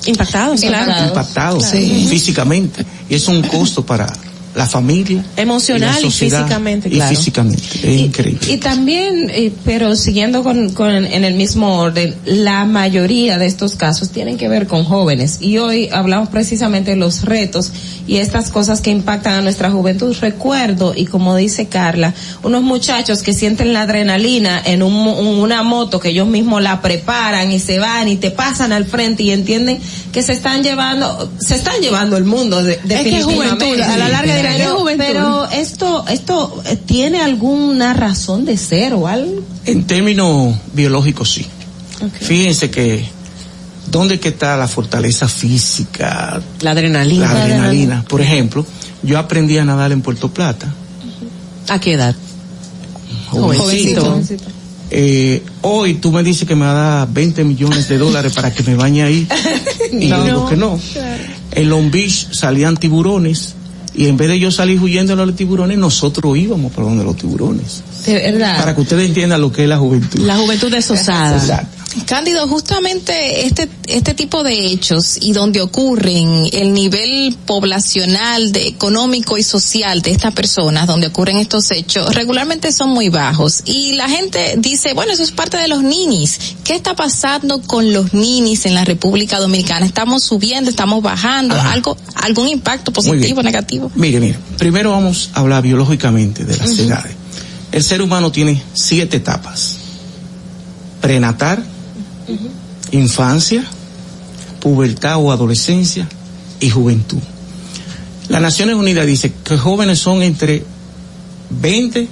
Impactados, claro. impactados Sí. físicamente. Y es un costo para la familia. Emocional la y físicamente, Y claro. físicamente. Es increíble. Y también, eh, pero siguiendo con, con en el mismo orden, la mayoría de estos casos tienen que ver con jóvenes. Y hoy hablamos precisamente de los retos y estas cosas que impactan a nuestra juventud. Recuerdo, y como dice Carla, unos muchachos que sienten la adrenalina en un una moto que ellos mismos la preparan y se van y te pasan al frente y entienden que se están llevando, se están llevando el mundo de, Es que juventud, a la larga dirán, pero, juventud. pero esto, esto eh, tiene alguna razón de ser o algo. En términos biológicos, sí. Fíjense que, ¿dónde que está la fortaleza física? La adrenalina. La adrenalina. Por ejemplo, yo aprendí a nadar en Puerto Plata. ¿A qué edad? Jovencito. Eh, hoy tú me dices que me va a dar 20 millones de dólares para que me bañe ahí. Y yo No. digo que no. En Long Beach salían tiburones Y en vez de yo salir huyendo de los tiburones, nosotros íbamos por donde los tiburones. De verdad. Para que ustedes entiendan lo que es la juventud. La juventud desosada. Exacto. Cándido, justamente este, este tipo de hechos y donde ocurren el nivel poblacional, de, económico y social de estas personas, donde ocurren estos hechos, regularmente son muy bajos. Y la gente dice, bueno, eso es parte de los ninis. ¿Qué está pasando con los ninis en la República Dominicana? ¿Estamos subiendo, estamos bajando? ¿Algo, ¿Algún impacto positivo, negativo? Mire, mire, primero vamos a hablar biológicamente de las Ujú. edades. El ser humano tiene siete etapas. Prenatal, infancia, pubertad o adolescencia y juventud. Las Naciones Unidas dice que jóvenes son entre 20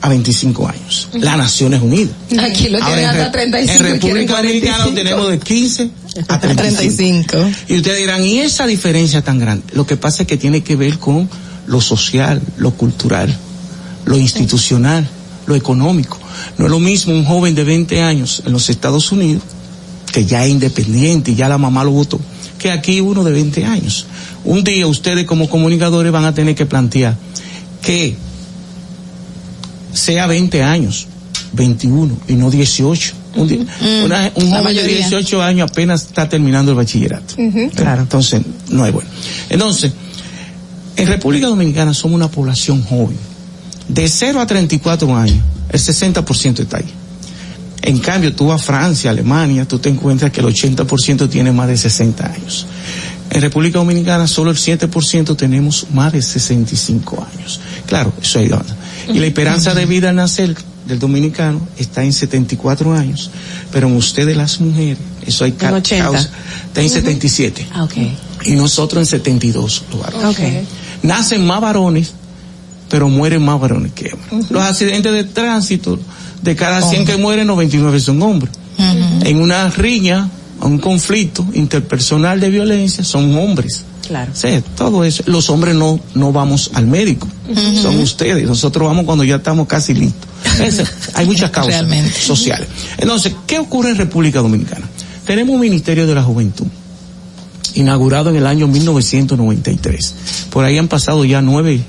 a 25 años. Las Naciones Unidas. Aquí lo tienen en, hasta Re- 35. en República Dominicana 45. lo tenemos de 15 a 35. Y ustedes dirán, ¿y esa diferencia tan grande? Lo que pasa es que tiene que ver con lo social, lo cultural, lo institucional, lo económico. No es lo mismo un joven de 20 años en los Estados Unidos, que ya es independiente y ya la mamá lo votó, que aquí uno de 20 años. Un día ustedes como comunicadores van a tener que plantear que sea 20 años, 21 y no 18. Un, di- una- un joven de mayoría. 18 años apenas está terminando el bachillerato. Claro, entonces no es bueno. Entonces, en República Dominicana somos una población joven. De 0 a 34 años, el 60% está ahí. En cambio, tú a Francia, Alemania, tú te encuentras que el 80% tiene más de 60 años. En República Dominicana solo el 7% tenemos más de 65 años. Claro, eso hay onda. Y la esperanza de vida al nacer del dominicano está en 74 años, pero en ustedes las mujeres, eso hay ca- En 80. causa, está en 77 Ah, ok. y nosotros en 72 los varones. Ok. Nacen más varones, pero mueren más varones que hembras. Los accidentes de tránsito, de cada 100 que mueren, 99 son hombres. En una riña, un conflicto interpersonal de violencia, son hombres. Claro. Sí, todo eso. Los hombres no, no vamos al médico, son ustedes. Nosotros vamos cuando ya estamos casi listos. Ese- hay muchas causas Realmente. sociales. Entonces, ¿qué ocurre en República Dominicana? Tenemos un Ministerio de la Juventud, inaugurado en el año 1993. Por ahí han pasado ya nueve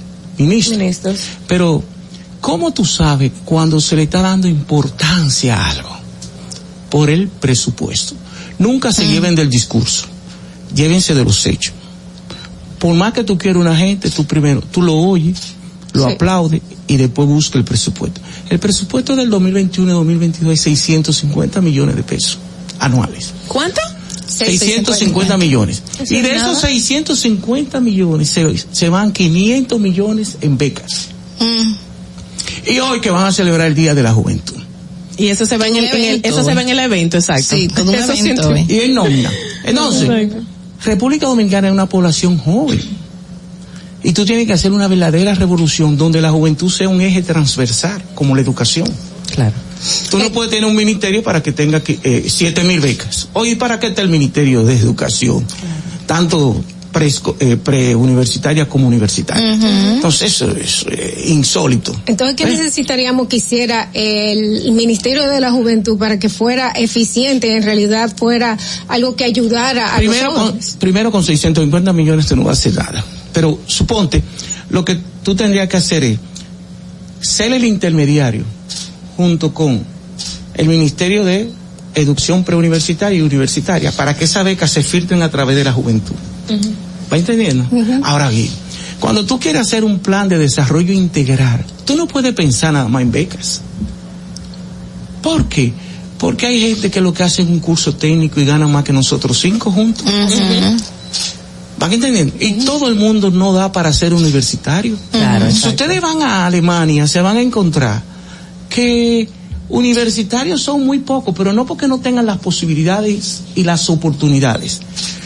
ministros. Pero, ¿cómo tú sabes cuando se le está dando importancia a algo? Por el presupuesto. Nunca se lleven del discurso, llévense de los hechos. Por más que tú quieras una gente, tú primero, tú lo oyes, lo aplaudes y después busca el presupuesto. El presupuesto del 2021 y 2022 es 650 millones de pesos anuales. ¿Cuánto? 650 millones. Y de es esos nada. 650 millones se, se van 500 millones en becas. Y hoy que van a celebrar el Día de la Juventud. Y eso se ve en el, en el- evento, eso se ve en el evento, exacto. Sí, todo un Eso evento, siento- güey. Y en nómina. Entonces. República Dominicana es una población joven. Y tú tienes que hacer una verdadera revolución donde la juventud sea un eje transversal, como la educación. Claro. Tú no puedes tener un ministerio para que tenga eh, siete mil becas. Oye, ¿para qué está el Ministerio de Educación? Tanto eh, preuniversitaria como universitaria. Entonces, eso es eh, insólito. Entonces, ¿qué necesitaríamos que hiciera el Ministerio de la Juventud para que fuera eficiente, en realidad fuera algo que ayudara a primero los con, jóvenes? primero con 650 millones tú no vas a hacer nada. Pero suponte, lo que tú tendrías que hacer es ser el intermediario junto con el Ministerio de Educación Preuniversitaria y Universitaria para que esas becas se filtren a través de la juventud. ¿Va entendiendo? Ahora bien, cuando tú quieres hacer un plan de desarrollo integral, tú no puedes pensar nada más en becas. ¿Por qué? Porque hay gente que lo que hace es un curso técnico y gana más que nosotros cinco juntos. ¿Van entendiendo? Y todo el mundo no da para ser universitario. Claro, si ustedes van a Alemania, se van a encontrar que universitarios son muy pocos, pero no porque no tengan las posibilidades y las oportunidades,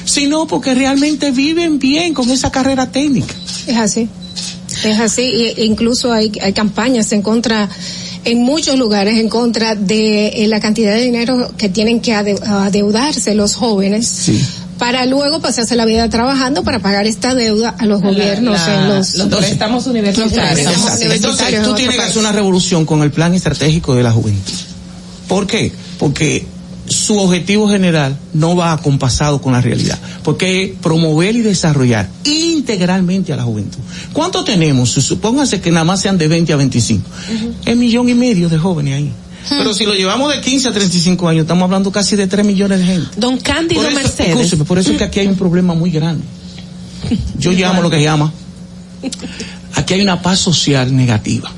sino porque realmente viven bien con esa carrera técnica. Es así. Es así. E incluso hay, hay campañas en contra, en muchos lugares, en contra de eh, la cantidad de dinero que tienen que ade- adeudarse los jóvenes. Para luego pasarse la vida trabajando para pagar esta deuda a los gobiernos la- en los, los préstamos universitarios. préstamos Entonces universitarios tú en tienes que hacer una revolución con el plan estratégico de la juventud. ¿Por qué? Porque su objetivo general no va acompasado con la realidad, porque es promover y desarrollar integralmente a la juventud. ¿Cuánto tenemos? Supóngase que nada más sean de 20 a 25. Es millón y medio de jóvenes ahí. Pero si lo llevamos de 15 a 35 años, estamos hablando casi de 3 millones de gente. Don Cándido Por eso, Mercedes. escúcheme, por eso es que aquí hay un problema muy grande. Yo llamo lo que llama. Aquí hay una paz social negativa.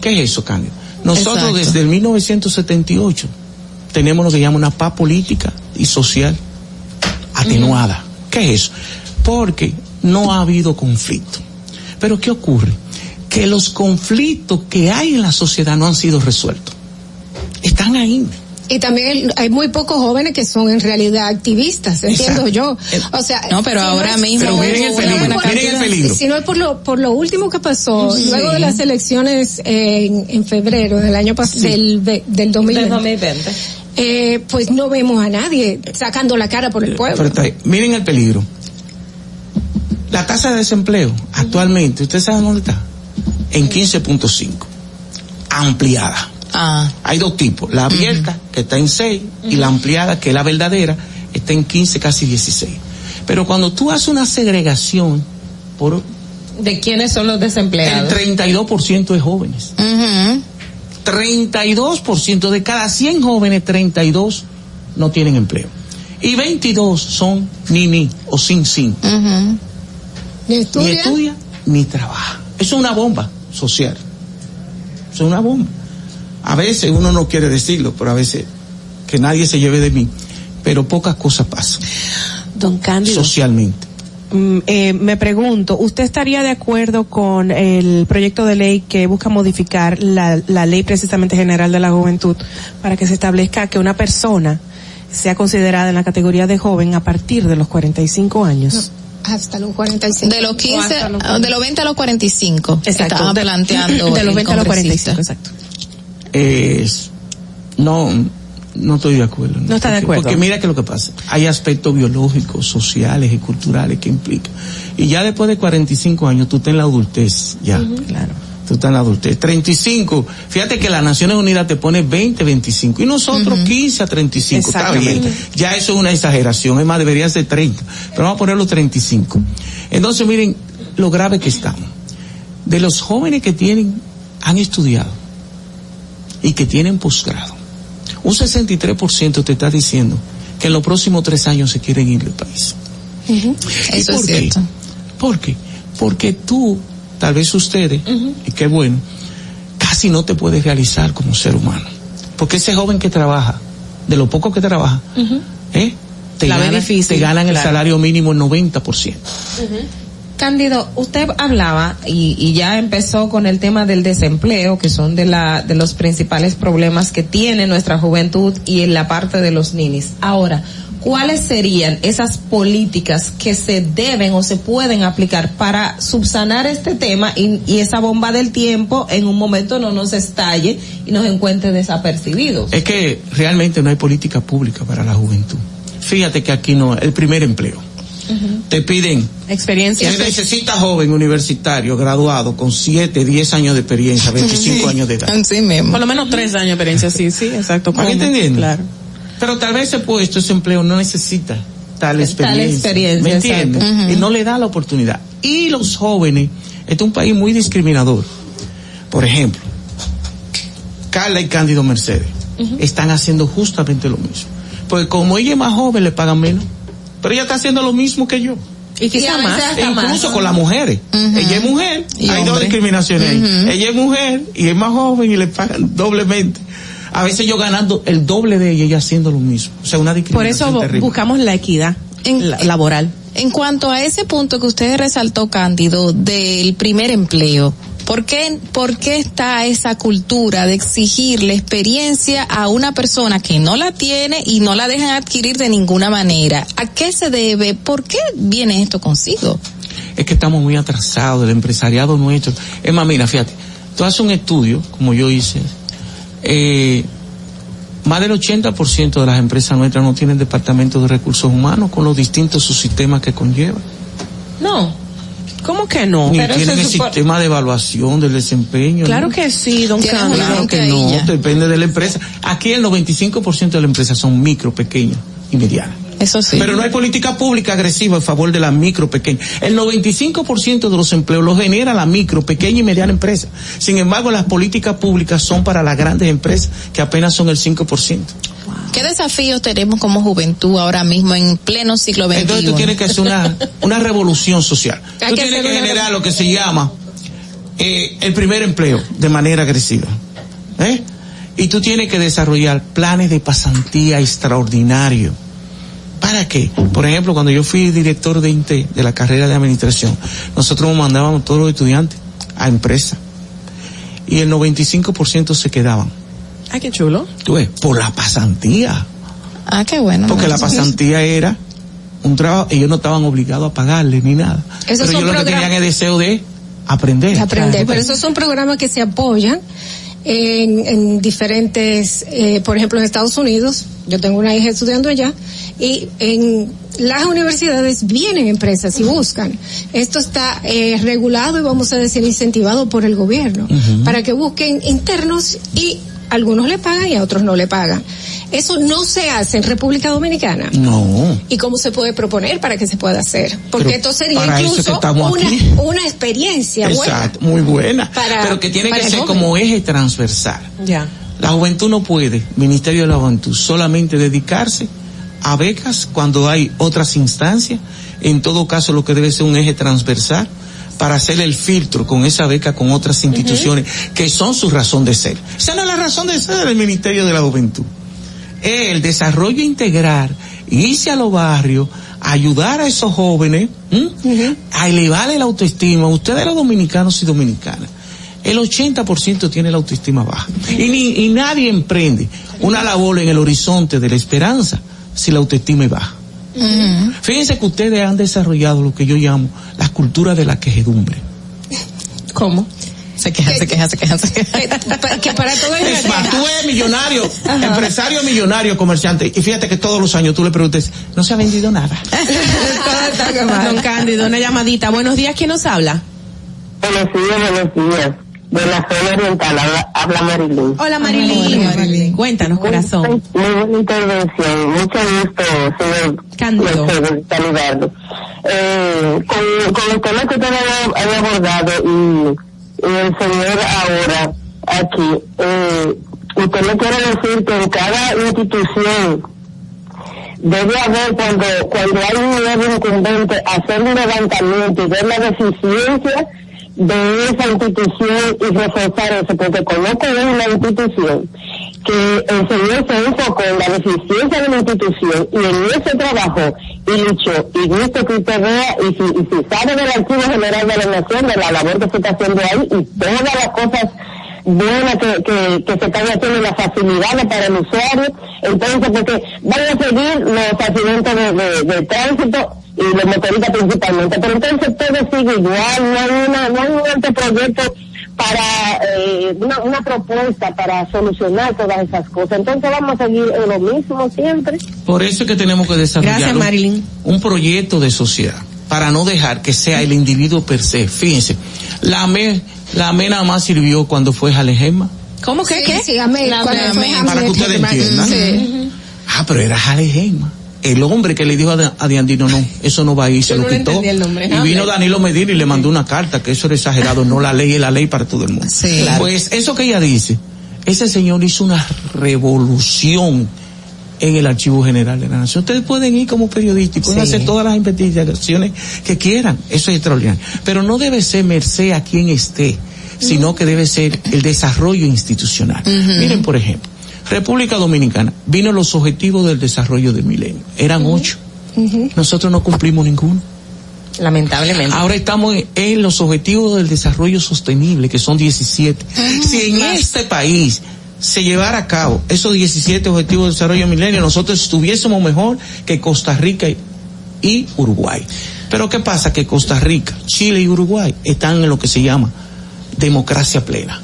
¿Qué es eso, Cándido? Nosotros Exacto. desde el 1978 tenemos lo que llama una paz política y social atenuada. ¿Qué es eso? Porque no ha habido conflicto. Pero ¿qué ocurre? Que los conflictos que hay en la sociedad no han sido resueltos. Están ahí. Y también hay muy pocos jóvenes que son en realidad activistas, entiendo yo. O sea, No, pero si ahora mismo Pero miren el peligro, miren el peligro. Si no es por lo, por lo último que pasó, Sí. luego de las elecciones en, en febrero del año pasado, del, del 2020, Del 2020. eh, pues no vemos a nadie sacando la cara por el pueblo. Pero está ahí. miren el peligro. La tasa de desempleo actualmente, ¿ustedes saben dónde está? En 15.5. Ampliada. Ah, Hay dos tipos. La abierta, que está en 6, y la ampliada, que es la verdadera, está en 15, casi 16. Pero cuando tú haces una segregación por ¿De quiénes son los el desempleados? 32% de jóvenes. ujú. 32% de cada 100 jóvenes, 32 no tienen empleo. Y 22 son ni ni o sin sin. Ni Ni estudia, estudia ni trabaja. Eso es una bomba social. Es una bomba. A veces uno no quiere decirlo, pero a veces que nadie se lleve de mí. Pero pocas cosas pasan Don Cándido. socialmente. Mm, eh, me pregunto, ¿usted estaría de acuerdo con el proyecto de ley que busca modificar la, la ley precisamente general de la juventud para que se establezca que una persona sea considerada en la categoría de joven a partir de los 45 años? Hasta los 45. De los 15, hasta los- de los 20 a los 45. Exacto. Estaban De- planteando. de los el 20 a los congresista. 45, exacto. Es, no, no estoy de acuerdo. No está de Porque- acuerdo. Porque mira que lo que pasa. Hay aspectos biológicos, sociales y culturales que implica. Y ya después de 45 años tú estás en la adultez, ya. Claro. Tú estás en la adultez. 35, fíjate que las Naciones Unidas te pone 20, 25 y nosotros 15 a 35. Está bien. Ya eso es una exageración, es más, debería ser 30. Pero vamos a ponerlo 35. Entonces miren lo grave que estamos. De los jóvenes que tienen, han estudiado y que tienen posgrado, un 63% te está diciendo que en los próximos tres años se quieren ir del país. ¿Y Eso es por qué? cierto. ¿Por qué? Porque tú, tal vez ustedes, y qué bueno, casi no te puedes realizar como ser humano. Porque ese joven que trabaja, de lo poco que trabaja, ¿eh? te, ganan, difícil, te ganan el salario mínimo el 90%. Cándido, usted hablaba y, y ya empezó con el tema del desempleo, que son de la de los principales problemas que tiene nuestra juventud y en la parte de los ninis. Ahora, ¿cuáles serían esas políticas que se deben o se pueden aplicar para subsanar este tema y, y esa bomba del tiempo en un momento no nos estalle y nos encuentre desapercibidos? Es que realmente no hay política pública para la juventud. Fíjate que aquí no, el primer empleo. Te piden Experiencia. Se necesita joven universitario, graduado, con 7, 10 años de experiencia, 25 años de edad. Así mismo. Por lo menos tres años de experiencia, sí, sí, exacto. ¿Van ¿Cómo? entendiendo? Claro. Pero tal vez ese puesto, ese empleo no necesita tal experiencia. experiencia, ¿Me entiendes? Y no le da la oportunidad. Y los jóvenes, este es un país muy discriminador. Por ejemplo, Carla y Cándido Mercedes están haciendo justamente lo mismo. Porque como ella es más joven, le pagan menos. Pero ella está haciendo lo mismo que yo. Y quizá más. E incluso más. con las mujeres. Ella es mujer, Y hay dos discriminaciones ahí. Ella es mujer y es más joven y le pagan doblemente. A veces yo ganando el doble de ella y haciendo lo mismo. O sea, una Por discriminación eso terrible. buscamos la equidad En- la- laboral. En cuanto a ese punto que usted resaltó, Cándido, del primer empleo, ¿por qué, ¿por qué está esa cultura de exigirle experiencia a una persona que no la tiene y no la dejan adquirir de ninguna manera? ¿A qué se debe? ¿Por qué viene esto consigo? Es que estamos muy atrasados, el empresariado nuestro. Es más, mira, fíjate, tú haces un estudio, como yo hice, eh, más del 80% de las empresas nuestras no tienen departamento de recursos humanos con los distintos subsistemas que conllevan. No. ¿Cómo que no? Ni tienen el sistema de evaluación del desempeño. Claro ¿no? que sí, don una Claro que no, depende de la empresa. Aquí el 95% de las empresas son micro, pequeñas y medianas. Eso sí. Pero no hay política pública agresiva en favor de la micro, pequeña. El 95% de los empleos los genera la micro, pequeña y mediana empresa. Sin embargo, las políticas públicas son para las grandes empresas, que apenas son el 5%. ¿Qué desafíos tenemos como juventud ahora mismo en pleno siglo XXI? Entonces tú tienes que hacer una, una revolución social. Tú tienes que generar lo que se llama eh, el primer empleo de manera agresiva. ¿eh? Y tú tienes que desarrollar planes de pasantía extraordinarios. ¿Para qué? Por ejemplo, cuando yo fui director de INTE, de la carrera de administración, nosotros mandábamos todos los estudiantes a empresas. Y el 95% se quedaban. Ay, qué chulo. Tú ves, por la pasantía. Ah, qué bueno. Porque la pasantía era un trabajo, ellos no estaban obligados a pagarle ni nada. Esos pero ellos lo que tenían el deseo de aprender. aprender. Claro. Pero esos son programas que se apoyan en, en diferentes, eh, por ejemplo, en Estados Unidos, yo tengo una hija estudiando allá, y en las universidades vienen empresas y buscan. Esto está eh, regulado y vamos a decir incentivado por el gobierno para que busquen internos y algunos le pagan y a otros no le pagan. Eso no se hace en República Dominicana. No. ¿Y cómo se puede proponer para que se pueda hacer? Porque esto sería incluso una, una experiencia buena. Exacto, muy buena. Para- pero que tiene que ser joven. como eje transversal. Ya. La juventud no puede, Ministerio de la Juventud, solamente dedicarse a becas cuando hay otras instancias. En todo caso, lo que debe ser un eje transversal para hacer el filtro con esa beca con otras instituciones que son su razón de ser. Esa no es la razón de ser del Ministerio de la Juventud. El desarrollo integral, irse a los barrios, ayudar a esos jóvenes, a elevarle la autoestima. Ustedes los dominicanos y dominicanas, el 80% tiene la autoestima baja. Y, ni, y nadie emprende una labor en el horizonte de la esperanza si la autoestima es baja. Fíjense que ustedes han desarrollado lo que yo llamo la cultura de la quejedumbre. ¿Cómo? Se queja, se queja, se queja, se queja. que para todo el Es más, tú eres millonario, empresario millonario, comerciante, y fíjate que todos los años tú le preguntes, no se ha vendido nada. Don Cándido, una llamadita. Buenos días, ¿quién nos habla? Buenos días, buenos días. De la zona oriental habla, habla Marilyn. Hola Marilyn. Cuéntanos, corazón. Muy buena intervención. Mucho gusto, señor Cándido. Saludarlo. Eh, con, con el tema que usted había, abordado y el señor ahora aquí, eh, usted me quiere decir que en cada institución debe haber cuando cuando hay un nuevo incumbente hacer un levantamiento y ver la deficiencia de esa institución y reforzar eso porque conozco una institución que el señor se enfocó en la deficiencia de la institución y en ese trabajo y luchó y visto que usted vea y si, y si sabe del archivo general de la nación de la labor que se está haciendo ahí y todas las cosas buenas que, que, que se están haciendo las facilidades para el usuario. Entonces, porque van a seguir los accidentes de, de, de tránsito y los motoristas principalmente. Pero entonces todo sigue igual, no hay, una, no hay un anteproyecto para eh, una, una propuesta para solucionar todas esas cosas. Entonces vamos a seguir en lo mismo siempre. Por eso es que tenemos que desarrollar Gracias, un- Marilyn. un proyecto de sociedad para no dejar que sea el individuo per se. Fíjense, la AME, la AME nada más sirvió cuando fue Jalejema. ¿Cómo que Sí, qué? sí, amén. La Cuando fue. Para que ustedes entiendan. Sí. Ah, pero era Jalejema. El hombre que le dijo a, Diandino, no, eso no va a ir, se Yo lo no quitó. el nombre, y vino Danilo Medina y le mandó una carta, que eso era exagerado, no la ley es la ley para todo el mundo. Sí. Claro. Pues eso que ella dice, ese señor hizo una revolución en el Archivo General de la Nación. Ustedes pueden ir como periodistas y pueden Sí. hacer todas las investigaciones que quieran. Eso es extraordinario. Pero no debe ser merced a quien esté, sino que debe ser el desarrollo institucional. Miren, por ejemplo, República Dominicana, vino los objetivos del desarrollo del milenio. Eran ocho. Nosotros no cumplimos ninguno. Lamentablemente. Ahora estamos en, en los objetivos del desarrollo sostenible, que son 17. si en este país se llevara a cabo esos 17 objetivos de desarrollo milenio, nosotros estuviésemos mejor que Costa Rica y, y Uruguay. Pero ¿qué pasa? Que Costa Rica, Chile y Uruguay están en lo que se llama democracia plena.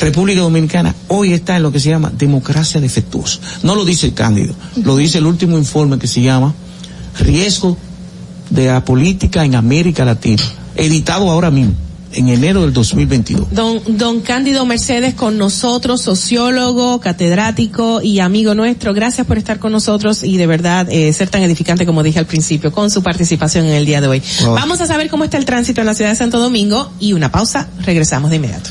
República Dominicana hoy está en lo que se llama democracia defectuosa. No lo dice el Cándido, lo dice el último informe que se llama Riesgo de la política en América Latina. editado ahora mismo, en enero del 2022. Don, don Cándido Mercedes con nosotros, sociólogo, catedrático y amigo nuestro. Gracias por estar con nosotros y de verdad eh, ser tan edificante como dije al principio con su participación en el día de hoy. Wow. Vamos a saber cómo está el tránsito en la ciudad de Santo Domingo y una pausa. Regresamos de inmediato.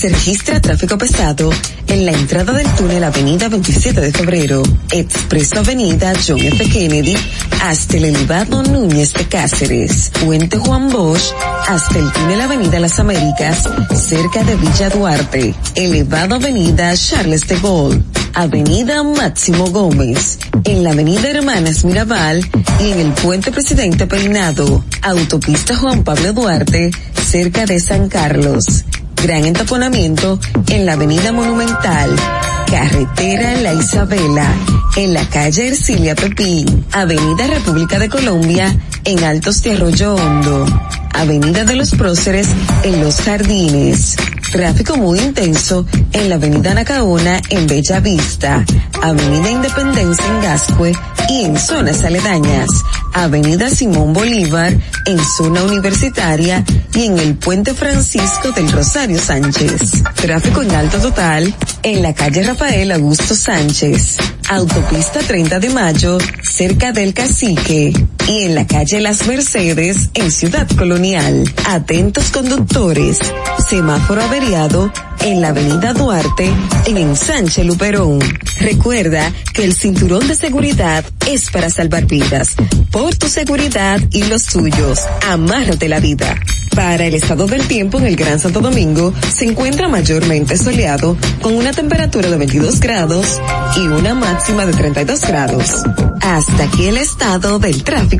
Se registra tráfico pesado en la entrada del túnel Avenida 27 de Febrero, Expreso Avenida John F. Kennedy, hasta el elevado Núñez de Cáceres, Puente Juan Bosch, hasta el túnel Avenida Las Américas, cerca de Villa Duarte, elevado Avenida Charles de Gaulle, Avenida Máximo Gómez, en la Avenida Hermanas Mirabal y en el Puente Presidente Peinado, Autopista Juan Pablo Duarte, cerca de San Carlos. Gran entaponamiento en la Avenida Monumental, Carretera La Isabela, en la calle Ercilia Pepín, Avenida República de Colombia, en Altos de Arroyo Hondo, Avenida de los Próceres, en Los Jardines. Tráfico muy intenso en la Avenida Nacaona, en Bella Vista, Avenida Independencia en Gascue y en zonas aledañas, Avenida Simón Bolívar, en zona universitaria y en el Puente Francisco del Rosario Sánchez. Tráfico en alto total en la calle Rafael Augusto Sánchez, Autopista 30 de Mayo, cerca del Cacique, y en la calle Las Mercedes, en Ciudad Colonial. Atentos conductores, semáforo averiado en la avenida Duarte, en Ensanche Luperón. Recuerda que el cinturón de seguridad es para salvar vidas. Por tu seguridad y los tuyos, amárrate la vida. Para el estado del tiempo en el Gran Santo Domingo, se encuentra mayormente soleado, con una temperatura de 22 grados y una máxima de 32 grados. Hasta aquí el estado del tráfico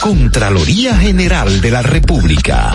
Contraloría General de la República.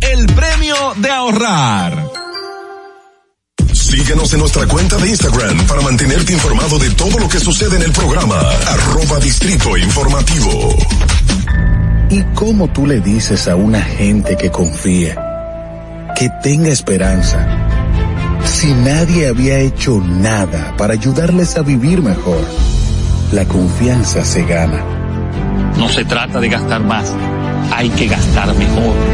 El premio de ahorrar. Síguenos en nuestra cuenta de Instagram para mantenerte informado de todo lo que sucede en el programa. Arroba Distrito Informativo. ¿Y cómo tú le dices a una gente que confía, que tenga esperanza, si nadie había hecho nada para ayudarles a vivir mejor? La confianza se gana. No se trata de gastar más, hay que gastar mejor.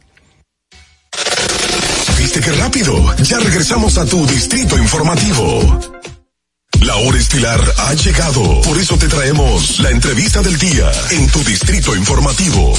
¿Viste qué rápido? Ya regresamos a tu distrito informativo. La hora estilar ha llegado. Por eso te traemos la entrevista del día en tu distrito informativo.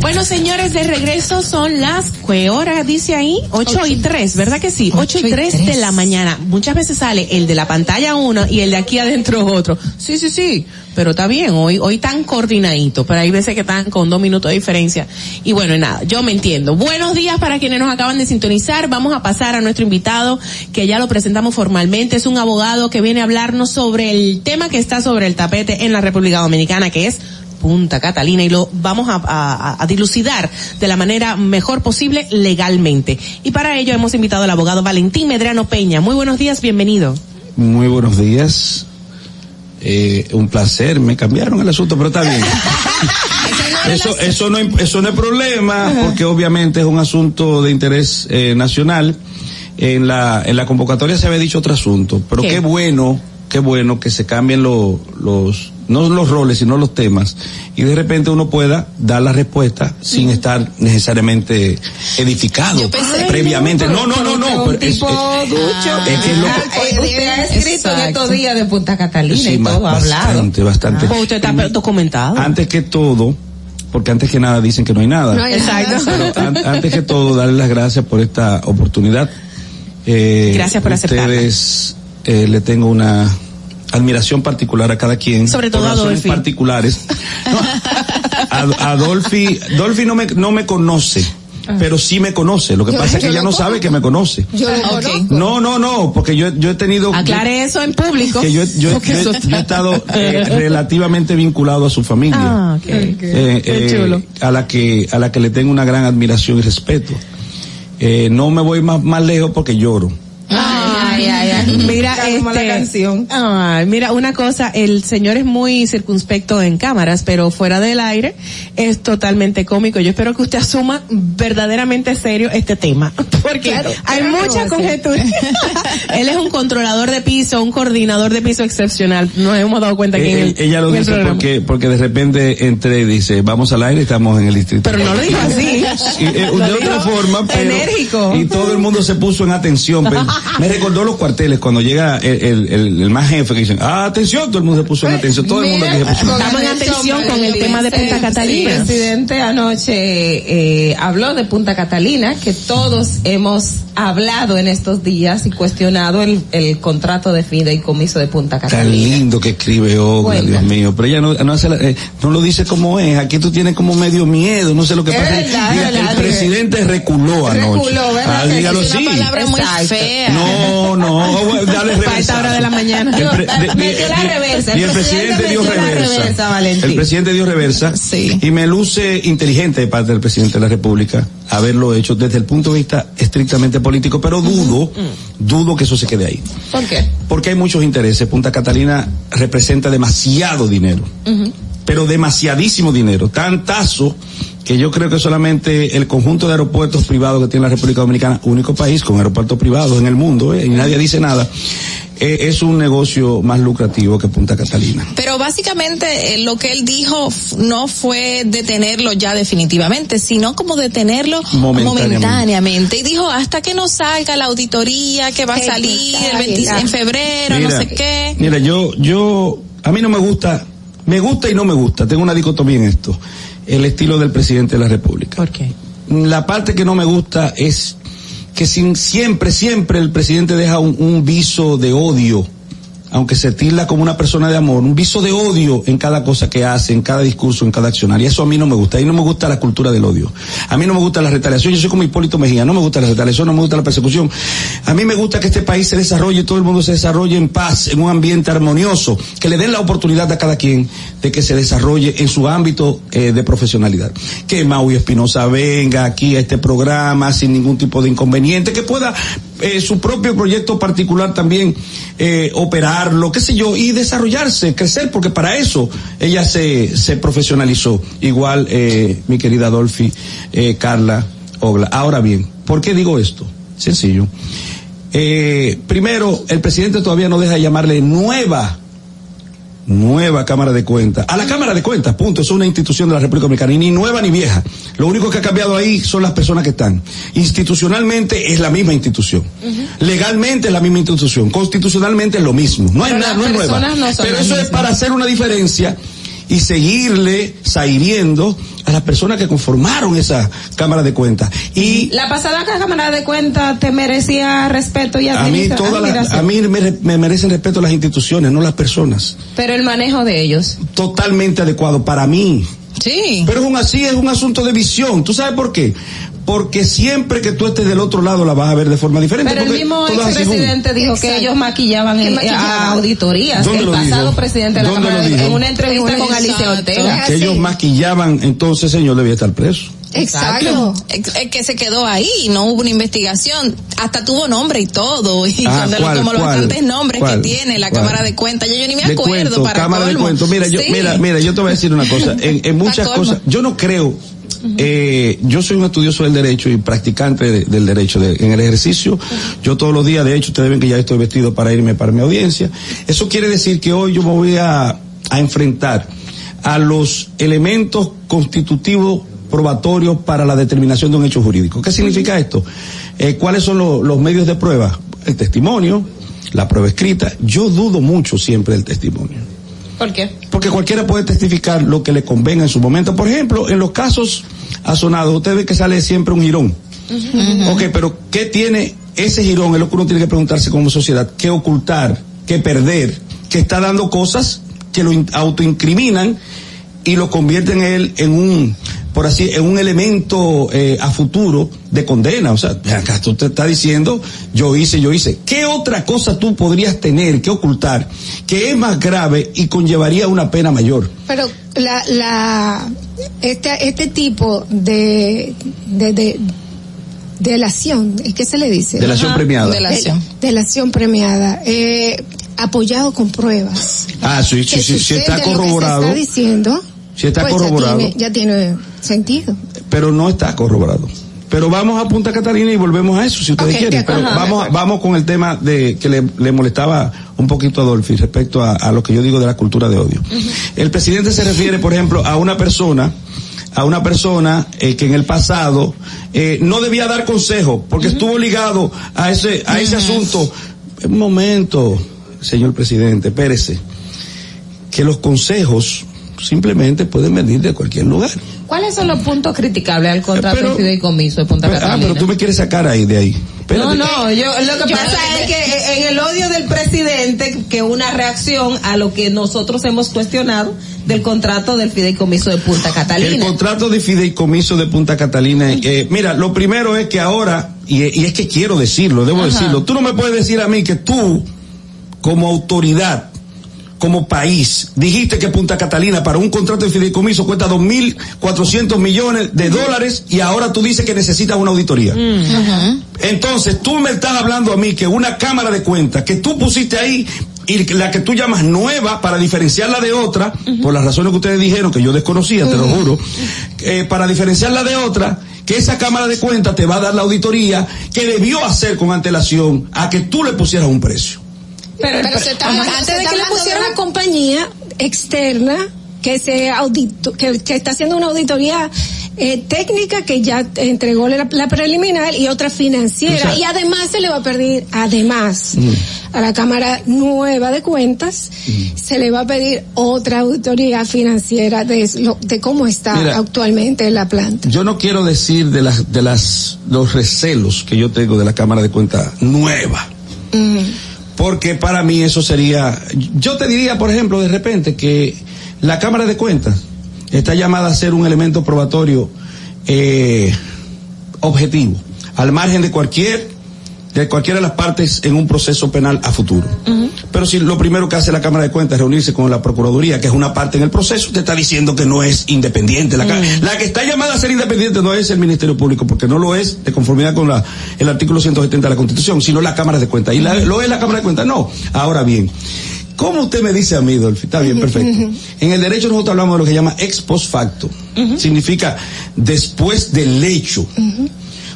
Bueno, señores, de regreso son las, ¿qué hora dice ahí? 8 y 3, ¿verdad que sí? 8 y 3 de la mañana. Muchas veces sale el de la pantalla uno y el de aquí adentro otro. Sí, sí, sí, pero está bien, hoy, hoy tan coordinadito, pero hay veces que están con dos minutos de diferencia. Y bueno, nada, yo me entiendo. Buenos días para quienes nos acaban de sintonizar. Vamos a pasar a nuestro invitado, que ya lo presentamos formalmente. Es un abogado que viene a hablarnos sobre el tema que está sobre el tapete en la República Dominicana, que es Punta Catalina y lo vamos a, a, dilucidar de la manera mejor posible legalmente. Y para ello hemos invitado al abogado Valentín Medrano Peña. Muy buenos días, bienvenido. Muy buenos días. Eh, un placer, me cambiaron el asunto, pero está bien. eso, eso no, eso no es problema, porque obviamente es un asunto de interés eh, nacional. En la, en la convocatoria se había dicho otro asunto, pero qué, qué bueno, qué bueno que se cambien lo, los, no los roles, sino los temas, y de repente uno pueda dar la respuesta sin mm. estar necesariamente edificado previamente. No, no, no, no. Es, ducho. Es que lo, usted ha escrito en estos días de Punta Catalina sí, y todo ha hablado. Bastante, bastante. Ah, usted está documentado. Antes que todo, porque antes que nada dicen que no hay nada. No hay Exacto. Pero an, antes que todo, darle las gracias por esta oportunidad. Eh, gracias por aceptarla. Ustedes, eh, le tengo una admiración particular a cada quien. Sobre todo por a razones Adolfi. particulares. No, a, Adolfi, Adolfi no me, no me conoce. Pero sí me conoce, lo que Yo- pasa es que yo ella no sabe que me conoce. Yo lo conozco. No, no, no, porque yo, yo he tenido... Aclare eso en público. que yo, yo, yo- yo he estado eh, relativamente vinculado a su familia. Ah, ok. Eh, Qué eh, chulo. a la que a la que le tengo una gran admiración y respeto. Eh, no me voy más, más lejos porque lloro. Ay, ay, ay. Mira, Como la este, canción. ay, mira, una cosa, el señor es muy circunspecto en cámaras, pero fuera del aire es totalmente cómico. Yo espero que usted asuma verdaderamente serio este tema, porque Claro, hay claro mucha conjetura. Él es un controlador de piso, un coordinador de piso excepcional. Nos hemos dado cuenta que en Eh, el, ella lo dice programa. porque porque de repente entré y dice vamos al aire estamos en el distrito Pero no lo dijo así. Eh, Lo de otra forma pero enérgico. y todo el mundo se puso en atención me recordó los cuarteles cuando llega el, el, el- el más jefe que dicen ah, atención todo el mundo se puso en atención todo el mundo aquí se puso en Estamos en atención con el tema de Punta Catalina. El presidente anoche eh, habló de Punta Catalina, que todos hemos hablado en estos días y cuestionado el, el contrato de fideicomiso de Punta Tan Catalina. lindo que escribe Olga, Cuenta. Dios mío. Pero ella no, no, hace la- eh, no lo dice como es. Aquí tú tienes como medio miedo. No sé lo que pasa. verdad, Diga, es verdad, el presidente reculó anoche. Reculó, ¿verdad? Ah, dígalo es una sí. palabra muy fea. No, no, bueno, dale Para esta hora de la mañana. El pre- de- Metió la reversa. Y el presidente dio reversa. reversa. El presidente dio reversa. Sí. Y me luce inteligente de parte del presidente de la República haberlo hecho desde el punto de vista estrictamente político, pero dudo, dudo que eso se quede ahí. ¿Por qué? Porque hay muchos intereses. Punta Catalina representa demasiado dinero, pero demasiadísimo dinero, tantazo que yo creo que solamente el conjunto de aeropuertos privados que tiene la República Dominicana, único país con aeropuertos privados en el mundo, ¿eh? y nadie dice nada, eh, es un negocio más lucrativo que Punta Catalina. Pero básicamente eh, lo que él dijo no fue detenerlo ya definitivamente, sino como detenerlo Momentáneamente. momentáneamente. Y dijo hasta que no salga la auditoría que va a salir el 20 salga. en febrero, no sé qué. Mira, yo, yo, a mí no me gusta, me gusta y no me gusta, tengo una dicotomía en esto, el estilo del presidente de la República. ¿Por qué? La parte que no me gusta es que sin, siempre, siempre el presidente deja un, un viso de odio, aunque se tilda como una persona de amor, un viso de odio en cada cosa que hace, en cada discurso, en cada accionar. Eso a mí no me gusta. A mí no me gusta la cultura del odio. A mí no me gusta la retaliación. Yo soy como Hipólito Mejía. No me gusta la retaliación, no me gusta la persecución. A mí me gusta que este país se desarrolle, todo el mundo se desarrolle en paz, en un ambiente armonioso, que le den la oportunidad a cada quien de que se desarrolle en su ámbito eh, de profesionalidad. Que Maui Espinosa venga aquí a este programa sin ningún tipo de inconveniente, que pueda eh, su propio proyecto particular también eh, operarlo, qué sé yo, y desarrollarse, crecer, porque para eso ella se, se profesionalizó. Igual eh, mi querida Dolphy, eh, Carla, Ogla. Ahora bien, ¿por qué digo esto? Sencillo. Primero, el presidente todavía no deja de llamarle nueva nueva Cámara de Cuentas. A la Cámara de Cuentas, punto. Es una institución de la República Dominicana. Y ni nueva ni vieja. Lo único que ha cambiado ahí son las personas que están. Institucionalmente es la misma institución. Legalmente es la misma institución. Constitucionalmente es lo mismo. No hay Pero nada, las no es nueva. no Pero eso es para hacer una diferencia y seguirle sahiriendo a las personas que conformaron esa Cámara de Cuentas. Y La pasada Cámara de Cuentas te merecía respeto y a mí, las- admiración. a mí me, me merecen respeto las instituciones, no las personas. Pero el manejo de ellos. totalmente adecuado para mí. Sí. Pero es un así, es un asunto de visión. ¿Tú sabes por qué? Porque siempre que tú estés del otro lado la vas a ver de forma diferente. Pero el mismo expresidente dijo que ellos maquillaban en, a auditorías. ¿Dónde El lo pasado dijo? presidente de la ¿Dónde Cámara lo de- dijo? en una entrevista con Alicia Ortega. Que ellos maquillaban, entonces señor debía estar preso. Exacto. Es es que se quedó ahí, no hubo una investigación, hasta tuvo nombre y todo, y Ah, de ¿cuál, como los cuál, bastantes nombres cuál, que tiene la cuál? Cámara de Cuentas, yo, yo ni me de acuerdo cuento, para cámara de colmo. cuento. Mira, yo, Sí. mira, mira, yo te voy a decir una cosa. En, en muchas cosas, yo no creo. Eh, yo soy un estudioso del derecho y practicante de- del derecho. De- en el ejercicio, yo todos los días, de hecho, ustedes ven que ya estoy vestido para irme para mi audiencia. Eso quiere decir que hoy yo me voy a, a enfrentar a los elementos constitutivos probatorios para la determinación de un hecho jurídico. ¿Qué significa esto? Eh, ¿Cuáles son lo- los medios de prueba? El testimonio, la prueba escrita. Yo dudo mucho siempre del testimonio. ¿Por qué? Porque cualquiera puede testificar lo que le convenga en su momento. Por ejemplo, en los casos asonados, usted ve que sale siempre un girón. Ok, pero ¿qué tiene ese girón? Es lo que uno tiene que preguntarse como sociedad. ¿Qué ocultar? ¿Qué perder? Que está dando cosas que lo in- autoincriminan y lo convierten él en un, por así, en un elemento eh, a futuro de condena. O sea, acá tú te estás diciendo, yo hice, yo hice. ¿Qué otra cosa tú podrías tener que ocultar que es más grave y conllevaría una pena mayor? Pero la, la, este, este tipo de, de, de, delación, ¿qué se le dice? Delación Ajá. premiada. Delación. Delación premiada, eh, apoyado con pruebas. Ah, sí, sí, sí, sustente está corroborado. está diciendo. Sí está pues ya corroborado. tiene- Ya tiene, sentido. pero no está corroborado. Pero vamos a Punta Catalina y volvemos a eso, si ustedes quieren. Pero vamos, vamos con el tema de que le, le molestaba un poquito a Dolphy respecto a, a lo que yo digo de la cultura de odio. El presidente se refiere, por ejemplo, a una persona, a una persona eh, que en el pasado eh, no debía dar consejo porque estuvo ligado a ese, a ese asunto. Un momento, señor presidente, espérese, que los consejos simplemente pueden venir de cualquier lugar. ¿Cuáles son los puntos criticables al contrato Pero- del fideicomiso de Punta Pero- ah, Catalina? pero tú me quieres sacar ahí de ahí. No, Espérate. no, yo lo que pasa es que en el odio del presidente, que una reacción a lo que nosotros hemos cuestionado del contrato del fideicomiso de Punta El Catalina. contrato de fideicomiso de Punta Catalina, eh, mira, lo primero es que ahora, y, y es que quiero decirlo, debo Ajá. decirlo, tú no me puedes decir a mí que tú, como autoridad, como país, dijiste que Punta Catalina para un contrato de fideicomiso cuesta 2.400 millones de dólares y ahora tú dices que necesitas una auditoría. Entonces, tú me estás hablando a mí que una cámara de cuentas que tú pusiste ahí y la que tú llamas nueva para diferenciarla de otra, por las razones que ustedes dijeron que yo desconocía, te lo juro, eh, para diferenciarla de otra, que esa cámara de cuentas te va a dar la auditoría que debió hacer con antelación a que tú le pusieras un precio. Pero, se está, Ajá. se Antes de está que le pusieran- una compañía externa que se audito, que, que está haciendo una auditoría eh, técnica que ya entregó la, la preliminar y otra financiera O sea- y además se le va a pedir además a la cámara nueva de cuentas se le va a pedir otra auditoría financiera de, lo- de cómo está Mira. actualmente la planta. Yo no quiero decir de las, de las, los recelos que yo tengo de la Cámara de Cuentas nueva. Porque para mí eso sería, yo te diría, por ejemplo, de repente que la Cámara de Cuentas está llamada a ser un elemento probatorio eh, objetivo, al margen de cualquier de cualquiera de las partes en un proceso penal a futuro. Pero si lo primero que hace la Cámara de Cuentas es reunirse con la Procuraduría, que es una parte en el proceso, te está diciendo que no es independiente. La, la que está llamada a ser independiente no es el Ministerio Público, porque no lo es de conformidad con la, el artículo 170 de la Constitución, sino la Cámara de Cuentas. ¿Y la- lo es la Cámara de Cuentas? No. Ahora bien, ¿cómo usted me dice a mí, Dolphy? Está bien, perfecto. En el derecho nosotros hablamos de lo que se llama ex post facto. Significa después del hecho.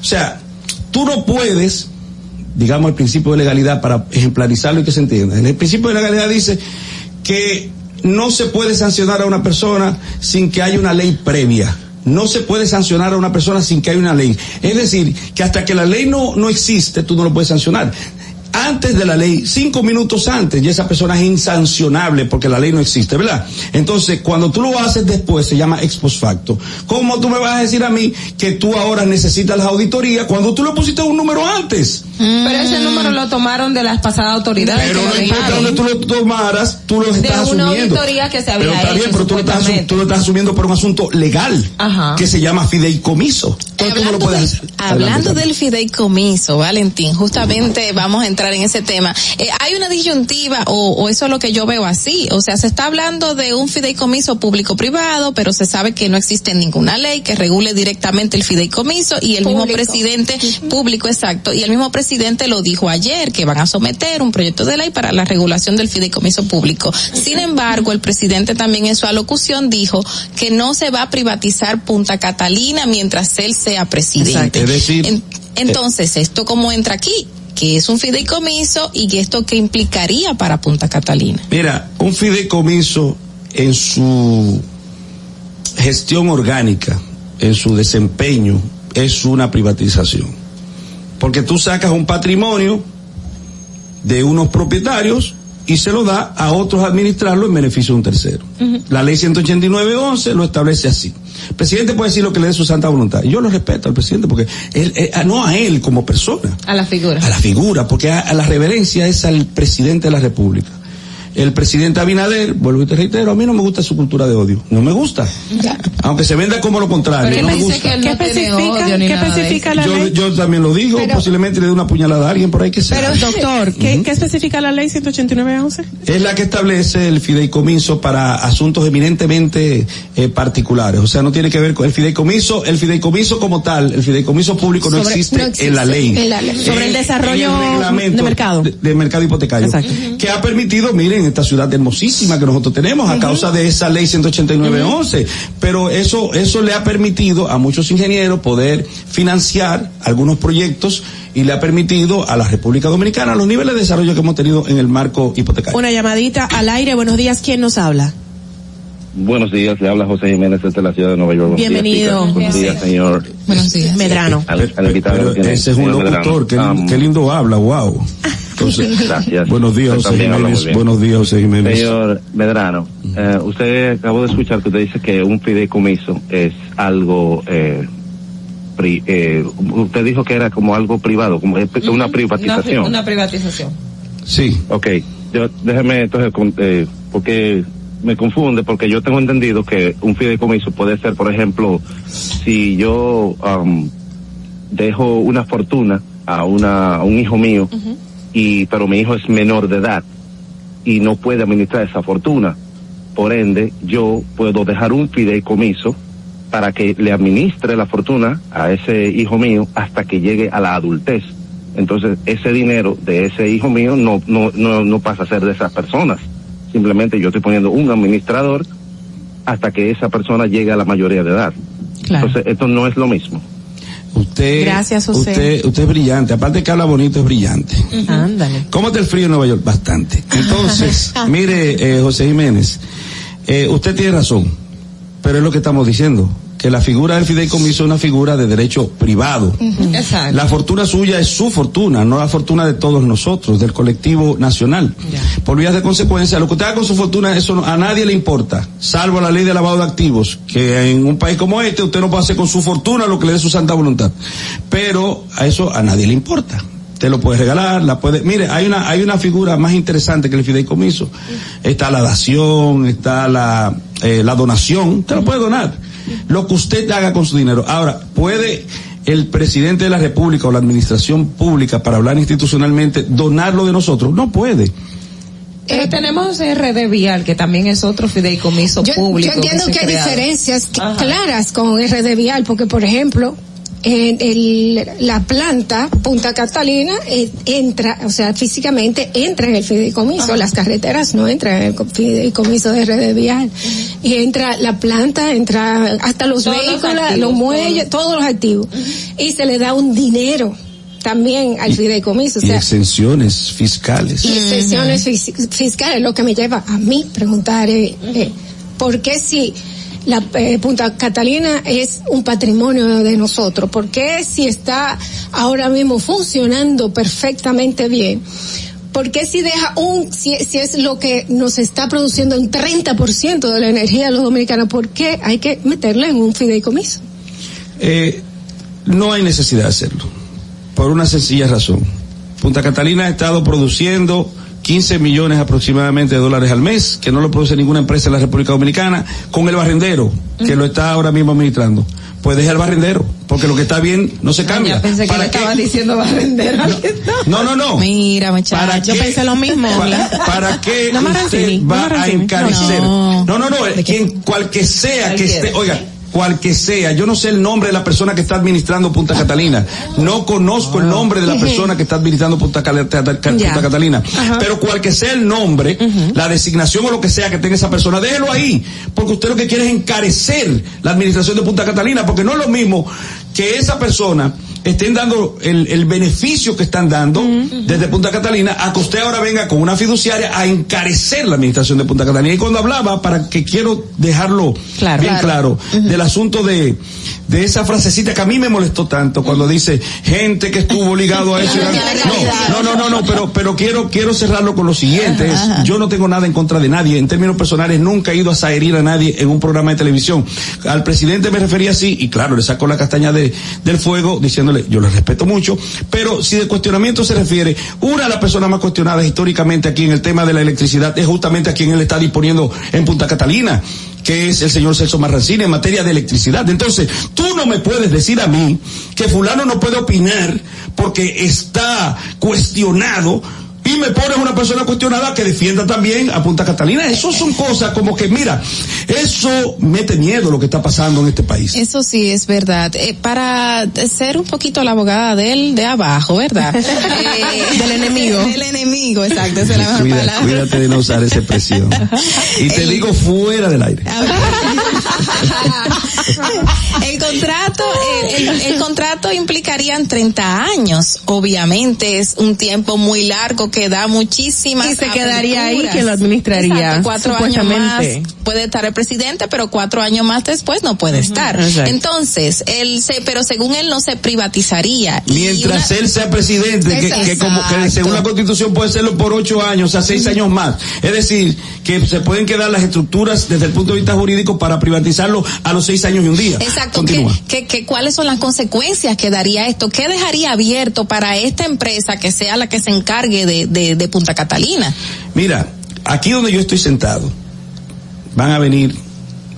O sea, tú no puedes, digamos, el principio de legalidad para ejemplarizarlo y que se entienda. El principio de legalidad dice que no se puede sancionar a una persona sin que haya una ley previa. No se puede sancionar a una persona sin que haya una ley. Es decir, que hasta que la ley no, no existe, tú no lo puedes sancionar. Antes de la ley, cinco minutos antes, y esa persona es insancionable porque la ley no existe, ¿verdad? Entonces, cuando tú lo haces después, se llama ex post facto. ¿Cómo tú me vas a decir a mí que tú ahora necesitas las auditorías cuando tú le pusiste un número antes? Pero ese número lo tomaron de las pasadas autoridades. Pero no importa donde tú lo tomaras, tú lo De estás una asumiendo. auditoría que se había pero está bien, pero tú lo, estás, tú lo estás asumiendo por un asunto legal Ajá. que se llama fideicomiso. Entonces no lo puedes hacer. Hablando Adelante, del fideicomiso, Valentín, justamente vamos a entrar en ese tema. Eh, hay una disyuntiva, o, o eso es lo que yo veo así, o sea, se está hablando de un fideicomiso público-privado, pero se sabe que no existe ninguna ley que regule directamente el fideicomiso y el mismo presidente, público exacto, y el mismo presidente lo dijo ayer, que van a someter un proyecto de ley para la regulación del fideicomiso público. Sin embargo, el presidente también en su alocución dijo que no se va a privatizar Punta Catalina mientras él sea presidente. Es decir, En- entonces, ¿esto cómo entra aquí? Que es un fideicomiso y esto qué implicaría para Punta Catalina. Mira, un fideicomiso en su gestión orgánica, en su desempeño, es una privatización. Porque tú sacas un patrimonio de unos propietarios y se lo da a otros administrarlo en beneficio de un tercero. La ley 189.11 lo establece así. El presidente puede decir lo que le dé su santa voluntad. Y yo lo respeto al presidente porque él, eh, no a él como persona, A la figura. a la figura, porque a, a la reverencia es al presidente de la República. El presidente Abinader, vuelvo y te reitero, a mí no me gusta su cultura de odio. No me gusta. Aunque se venda como lo contrario. Pero él no me dice gusta. que él no ¿Qué tiene especifica- odio ni qué nada de especifica eso. la yo, ley? yo también lo digo, Pero- posiblemente le dé una puñalada a alguien por ahí que sea. Pero, doctor, ¿qué, ¿qué especifica la ley 189.11? es la que establece el fideicomiso para asuntos eminentemente eh, particulares. O sea, no tiene que ver con el fideicomiso, el fideicomiso como tal, el fideicomiso público no, Sobre- existe, no existe en la ley. en la ley. Sobre el desarrollo el de mercado. De, de mercado hipotecario. Exacto. Que ha permitido, miren, esta ciudad hermosísima que nosotros tenemos a causa de esa ley 189.11. Pero eso, eso le ha permitido a muchos ingenieros poder financiar algunos proyectos y le ha permitido a la República Dominicana los niveles de desarrollo que hemos tenido en el marco hipotecario. Una llamadita al aire. Buenos días. ¿Quién nos habla? Buenos días, le habla José Jiménez desde la ciudad de Nueva York. Buenos días, Bienvenido. Buenos días, señor. Buenos días. Medrano. Al, al invitado Pero que tiene- ese es un locutor, qué, Um, qué lindo habla, wow. Entonces, Gracias. buenos días, José Jiménez. Buenos días, José Jiménez. Señor Medrano, eh, usted acabó de escuchar que usted dice que un fideicomiso es algo, eh, pri- eh, usted dijo que era como algo privado, como una privatización. Una, una privatización. Sí. Ok, yo, déjeme entonces, con- eh, porque me confunde, porque yo tengo entendido que un fideicomiso puede ser, por ejemplo, si yo am, dejo una fortuna a, una, a un hijo mío, y pero mi hijo es menor de edad y no puede administrar esa fortuna. Por ende, yo puedo dejar un fideicomiso para que le administre la fortuna a ese hijo mío hasta que llegue a la adultez. Entonces, ese dinero de ese hijo mío no, no, no, no pasa a ser de esas personas. Simplemente yo estoy poniendo un administrador hasta que esa persona llegue a la mayoría de edad. Claro. Entonces, esto no es lo mismo. Usted, Gracias, José. Usted, usted es brillante. Aparte que habla bonito, es brillante. Ándale. ¿Cómo está el frío en Nueva York? Bastante. Entonces, mire, eh, José Jiménez, eh, usted tiene razón, pero es lo que estamos diciendo, que la figura del fideicomiso es una figura de derecho privado. Exacto. La fortuna suya es su fortuna, no la fortuna de todos nosotros, del colectivo nacional. Por vías de consecuencia, lo que usted haga con su fortuna, eso no- a nadie le importa, salvo la ley de lavado de activos, que en un país como este usted no puede hacer con su fortuna lo que le dé su santa voluntad. Pero a eso a nadie le importa. Usted lo puede regalar, la puede, mire, hay una, hay una figura más interesante que el fideicomiso. Está la dación, está la, eh, la donación, usted lo puede donar. Lo que usted haga con su dinero. Ahora, puede el presidente de la República o la administración pública, para hablar institucionalmente, donarlo de nosotros. No puede. Pero tenemos RD Vial, que también es otro fideicomiso Yo, público. yo entiendo que, hay creado. diferencias claras con RD Vial, porque por ejemplo, en el- la planta Punta Catalina eh, entra, o sea, físicamente entra en el fideicomiso, las carreteras no entran en el co- fideicomiso de RD Vial. Y entra la planta, entra hasta los Todos vehículos, los, activos, muelles, todos los activos. Y se le da un dinero también al fideicomiso, o Y sea, exenciones fiscales. y excepciones fis- fiscales, lo que me lleva a mí preguntar, eh, eh, ¿por qué si la eh, Punta Catalina es un patrimonio de nosotros? ¿Por qué si está ahora mismo funcionando perfectamente bien? ¿Por qué si deja un, si, si es lo que nos está produciendo un 30% de la energía de los dominicanos, ¿por qué hay que meterle en un fideicomiso? Eh, no hay necesidad de hacerlo, por una sencilla razón. Punta Catalina ha estado produciendo 15 millones aproximadamente de dólares al mes, que no lo produce ninguna empresa en la República Dominicana, con el barrendero, que lo está ahora mismo administrando. Pues deja el barrendero, porque lo que está bien no se cambia. Ya pensé que ¿Para le qué? estaba diciendo barrendero. No, no, no. Mira, muchacho. ¿Para Yo qué? pensé lo mismo. ¿Para, para qué No me usted no va me a encarecer? No. No, no, no, quien, cual que sea que esté, oiga, cual que sea, yo no sé el nombre de la persona que está administrando Punta Catalina, no conozco el nombre de la persona que está administrando Punta. Catalina, pero cual que sea el nombre, la designación o lo que sea que tenga esa persona, déjelo ahí, porque usted lo que quiere es encarecer la administración de Punta Catalina, porque no es lo mismo que esa persona estén dando el, el beneficio que están dando desde Punta Catalina a que usted ahora venga con una fiduciaria a encarecer la administración de Punta Catalina. Y cuando hablaba, para que quiero dejarlo Claro. bien claro, del asunto de, de esa frasecita que a mí me molestó tanto cuando dice gente que estuvo ligado a eso. No, no, no, no, no, pero, pero quiero, quiero cerrarlo con lo siguiente. es, yo no tengo nada en contra de nadie. En términos personales, nunca he ido a saherir a nadie en un programa de televisión. Al presidente me refería así, y claro, le sacó la castaña de, del fuego diciéndole, yo le respeto mucho, pero si de cuestionamiento se refiere, una de las personas más cuestionadas históricamente aquí en el tema de la electricidad es justamente a quien él está disponiendo en Punta Catalina que es el señor Celso Marrancini en materia de electricidad. Entonces, tú no me puedes decir a mí que fulano no puede opinar porque está cuestionado y me pones una persona cuestionada que defienda también a Punta Catalina. Eso son cosas como que, mira, eso mete miedo lo que está pasando en este país. Eso sí es verdad. Eh, para ser un poquito la abogada del de abajo, ¿verdad? Eh, Del enemigo. Del enemigo, exacto, esa es la mejor Cuida- palabra. cuídate de no usar esa expresión. Y te digo fuera del aire. el contrato, el, el- el contrato implicarían 30 años. Obviamente es un tiempo muy largo que da muchísimas Y se quedaría ahí quien lo administraría, Exacto, cuatro años más puede estar el presidente, pero cuatro años más después no puede estar. exacto. Entonces, él se, pero según él no se privatizaría. Mientras una- él sea presidente, que, que como que según la constitución puede serlo por ocho años, o sea, seis años más. Es decir, que se pueden quedar las estructuras desde el punto de vista jurídico para privatizarlo a los seis años y un día. Exacto, ¿qué, Continúa. qué- qué- cuáles son las consecuencias que daría esto? ¿Qué dejaría abierto para esta empresa que sea la que se encargue de, de, Punta Catalina? Mira, aquí donde yo estoy sentado, van a venir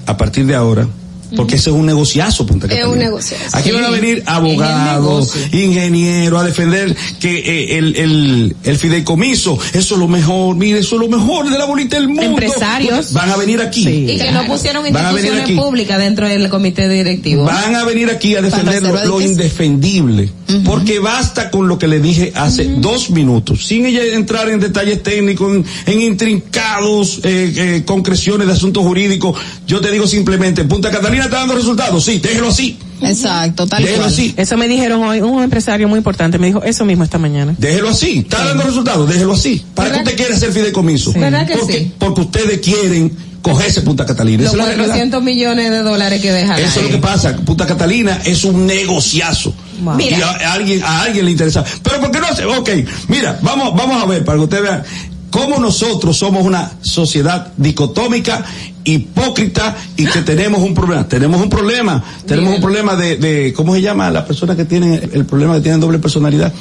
a partir de ahora, porque ese es un negociazo, Punta Es Catalina. un negociazo. Aquí van a venir Es abogados, ingenieros a defender que eh, el, el, el fideicomiso, eso es lo mejor, mire, eso es lo mejor de la bolita del mundo. Empresarios. Van a venir aquí. Y que no pusieron instituciones públicas dentro del comité directivo. Van a venir aquí a defender lo, indefendible. Porque basta con lo que le dije hace dos minutos, sin ella entrar en detalles técnicos, en, en intrincados eh, eh, concreciones de asuntos jurídicos. Yo te digo simplemente, Punta Catalina está dando resultados, sí, déjelo así. Exacto, tal Déjelo cual. así. Eso me dijeron hoy, un empresario muy importante me dijo eso mismo esta mañana. Déjelo así, está dando resultados, déjelo así. ¿Para qué usted quiere hacer fideicomiso? ¿Verdad que porque, sí? porque ustedes quieren cogerse Punta Catalina. Los Esa es la realidad. 400 millones de dólares que dejan Eso es lo que pasa. Punta Catalina es un negociazo. Wow. Y Mira. a, a alguien, a alguien le interesa. Pero ¿por qué no hace? Ok, mira, vamos, vamos a ver para que ustedes vean cómo nosotros somos una sociedad dicotómica, hipócrita y que tenemos un problema. Tenemos un problema. Tenemos un problema de, de ¿cómo se llama? Las personas que tienen el, problema que tienen doble personalidad.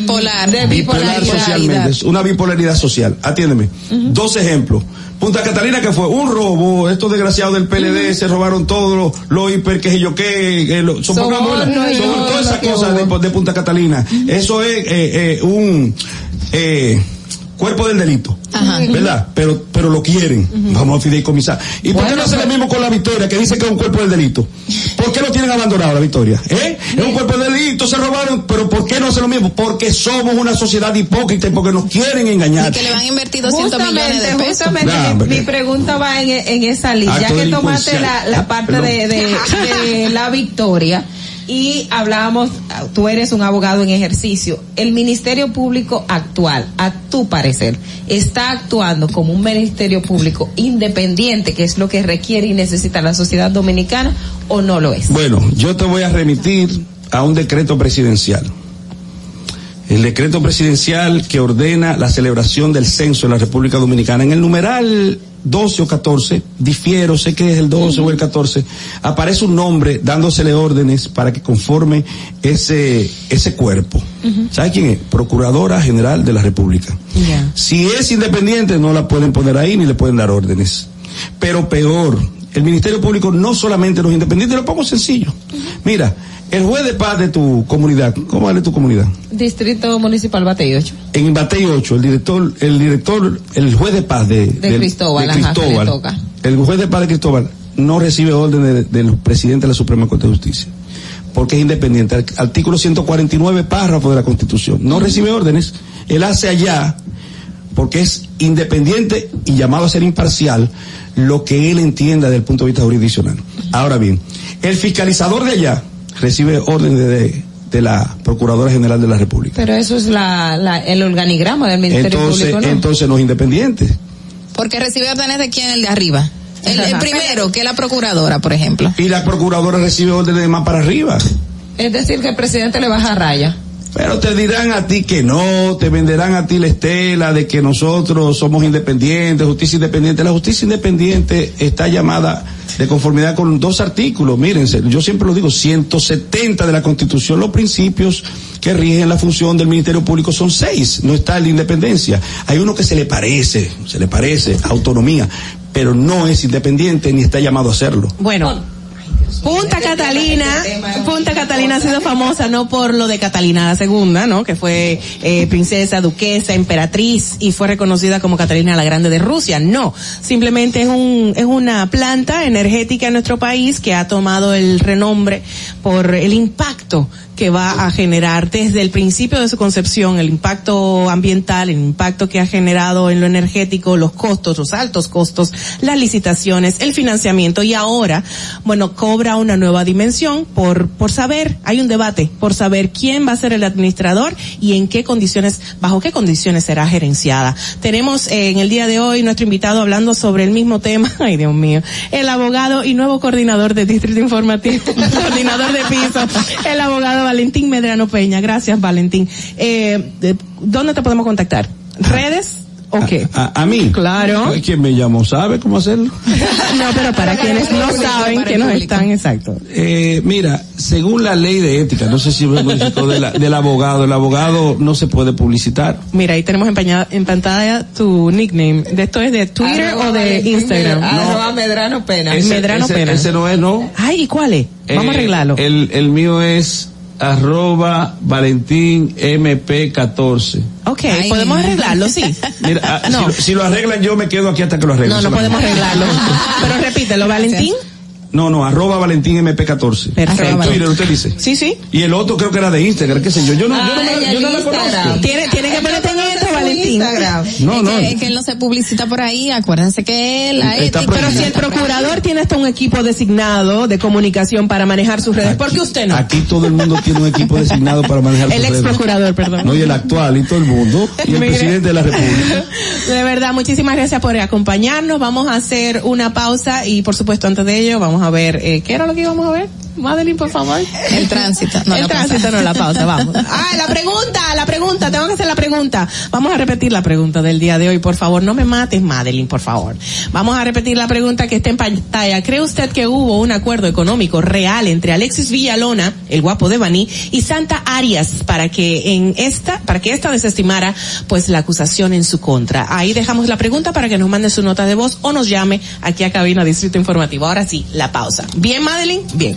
bipolar. De Bipolar socialmente, es una bipolaridad social. Atiéndeme. Dos ejemplos. Punta Catalina que fue un robo, estos desgraciados del PLD se robaron todo lo, lo hiper, que sé yo qué, que lo- y sobre todo todas lo esas cosas de, de Punta Catalina. Eso es eh, eh, un eh, cuerpo del delito. ¿Verdad? Pero, pero lo quieren. Vamos a fideicomisar. ¿Y por qué no hacen lo mismo con la victoria, que dice que es un cuerpo del delito? ¿Por qué lo tienen abandonado la victoria? ¿Eh? Es un cuerpo del delito, se robaron, pero ¿por qué no hacen lo mismo? Porque somos una sociedad hipócrita y porque nos quieren engañar. Que le van a invertir 200 millones de pesos. Justamente Nah, mi, hombre. mi pregunta va en, en esa línea, ya que tomaste la, la parte Perdón. de, de- de la victoria y hablábamos, tú eres un abogado en ejercicio, el Ministerio Público actual, a tu parecer, está actuando como un Ministerio Público independiente, que es lo que requiere y necesita la sociedad dominicana, o no lo es? Bueno, yo te voy a remitir a un decreto presidencial. El decreto presidencial que ordena la celebración del censo en la República Dominicana. En el numeral 12 o 14, difiero, sé que es el 12 o el 14, aparece un nombre dándosele órdenes para que conforme ese, ese cuerpo. ¿Sabe quién es? Procuradora General de la República. Si es independiente, no la pueden poner ahí ni le pueden dar órdenes. Pero peor, el Ministerio Público no solamente los independientes, lo pongo sencillo. Mira, el juez de paz de tu comunidad, ¿cómo vale tu comunidad? Distrito Municipal Batey 8. En Batey 8, el director, el director, el juez de paz de, del- Cristóbal, de ajá, que le Cristóbal, toca. el juez de paz de Cristóbal no recibe órdenes de- del presidente de la Suprema Corte de Justicia. Porque es independiente. Ar- Artículo 149, párrafo de la Constitución. No recibe órdenes. Él hace allá, porque es independiente y llamado a ser imparcial, lo que él entienda desde el punto de vista jurisdiccional. Ahora bien, el fiscalizador de allá recibe órdenes de, de la Procuradora General de la República. Pero eso es la, la- el organigrama del Ministerio Entonces, Público, ¿no? entonces no es independiente. Porque recibe órdenes de quién, el de arriba. El, primero, que es la procuradora, por ejemplo. Y la procuradora recibe órdenes de más para arriba. Es decir, que el presidente le baja raya. Pero te dirán a ti que no, te venderán a ti la estela de que nosotros somos independientes, justicia independiente. La justicia independiente está llamada de conformidad con dos artículos. Mírense, yo siempre lo digo, 170 de la Constitución, los principios que rigen la función del Ministerio Público son seis. No está la independencia. Hay uno que se le parece, se le parece, autonomía, pero no es independiente ni está llamado a serlo. Bueno, Punta Catalina, Punta Catalina ha sido famosa no por lo de Catalina la segunda, ¿no? Que fue eh, princesa, duquesa, emperatriz y fue reconocida como Catalina la Grande de Rusia. No, simplemente es un es una planta energética en nuestro país que ha tomado el renombre por el impacto que va a generar desde el principio de su concepción, el impacto ambiental, el impacto que ha generado en lo energético, los costos, los altos costos, las licitaciones, el financiamiento. Y ahora, bueno, cobra una nueva dimensión por, por saber, hay un debate, por saber quién va a ser el administrador y en qué condiciones, bajo qué condiciones será gerenciada. Tenemos eh, en el día de hoy nuestro invitado hablando sobre el mismo tema, ay Dios mío, el abogado y nuevo coordinador de Distrito Informativo, coordinador de piso, el abogado Valentín Medrano Peña. Gracias, Valentín. Eh, de- ¿Dónde te podemos contactar? ¿Redes o qué? A, a mí. Claro. ¿Quién me llamó? ¿Sabe cómo hacerlo? No, pero para quienes no saben que nos están, exacto. Eh, mira, según la ley de ética, no sé si me modificó de la- del abogado, el abogado no se puede publicitar. Mira, ahí tenemos en, paña- en pantalla tu nickname. ¿De esto es de Twitter Arroba o de Valentín Instagram? Arroba Medrano Pena. Ese- Medrano ese, Pena. ese no es, ¿no? Ay, ¿y cuál es? Vamos a Eh, arreglarlo. El, el mío es arroba Valentín MP14. Ok, podemos arreglarlo, sí. Mira, ah, No. si, lo- si lo arreglan yo me quedo aquí hasta que lo arreglen. No, no podemos arreglarlo. Pero repítelo, Valentín. No, no, arroba Valentín MP14. Perfecto. En Twitter, usted dice. Sí, sí. Y el otro creo que era de Instagram, qué sé yo. Yo no, yo no, me- yo el no la Instagram. conozco. Tiene, tiene que ponerte en esto, Valentín. No, es, no. Que, es que él no se publicita por ahí, acuérdense que él... a él- Está Pero si el procurador tiene hasta un equipo designado de comunicación para manejar sus redes, ¿por qué usted no? Aquí todo el mundo tiene un equipo designado para manejar El sus ex redes. procurador, perdón. No, y el actual y todo el mundo. Y el Mire. presidente de la República. De verdad, muchísimas gracias por acompañarnos. Vamos a hacer una pausa y por supuesto antes de ello vamos a ver, eh, ¿qué era lo que íbamos a ver? Madeline, por favor. El tránsito, no el la pausa. tránsito, no la pausa, vamos. Ah, la pregunta, la pregunta, tengo que hacer la pregunta. Vamos a repetir la pregunta del día de hoy, por favor. No me mates, Madeline, por favor. Vamos a repetir la pregunta que está en pantalla. ¿Cree usted que hubo un acuerdo económico real entre Alexis Villalona, el guapo de Baní, y Santa Arias para que en esta, para que esta desestimara pues la acusación en su contra? Ahí dejamos la pregunta para que nos mande su nota de voz o nos llame aquí a cabina Distrito Informativo. Ahora sí, la pausa. ¿Bien, Madeline? Bien.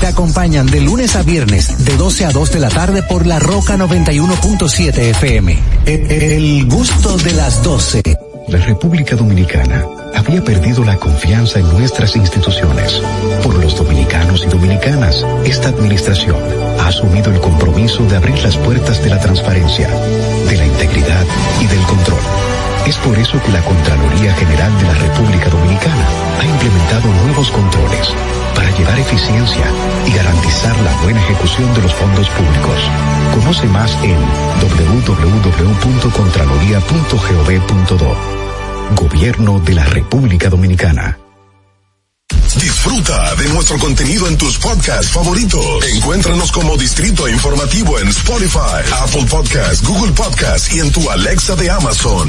Te acompañan de lunes a viernes, de 12 a 2 de la tarde por La Roca 91.7 FM. E- El gusto de las 12. La República Dominicana había perdido la confianza en nuestras instituciones. Por los dominicanos y dominicanas, esta administración ha asumido el compromiso de abrir las puertas de la transparencia, de la integridad y del control. Es por eso que la Contraloría General de la República Dominicana ha implementado nuevos controles eficiencia y garantizar la buena ejecución de los fondos públicos. Conoce más en www.contraloría.gov.do. Gobierno de la República Dominicana. Disfruta de nuestro contenido en tus podcasts favoritos. Encuéntranos como Distrito Informativo en Spotify, Apple Podcasts, Google Podcasts y en tu Alexa de Amazon.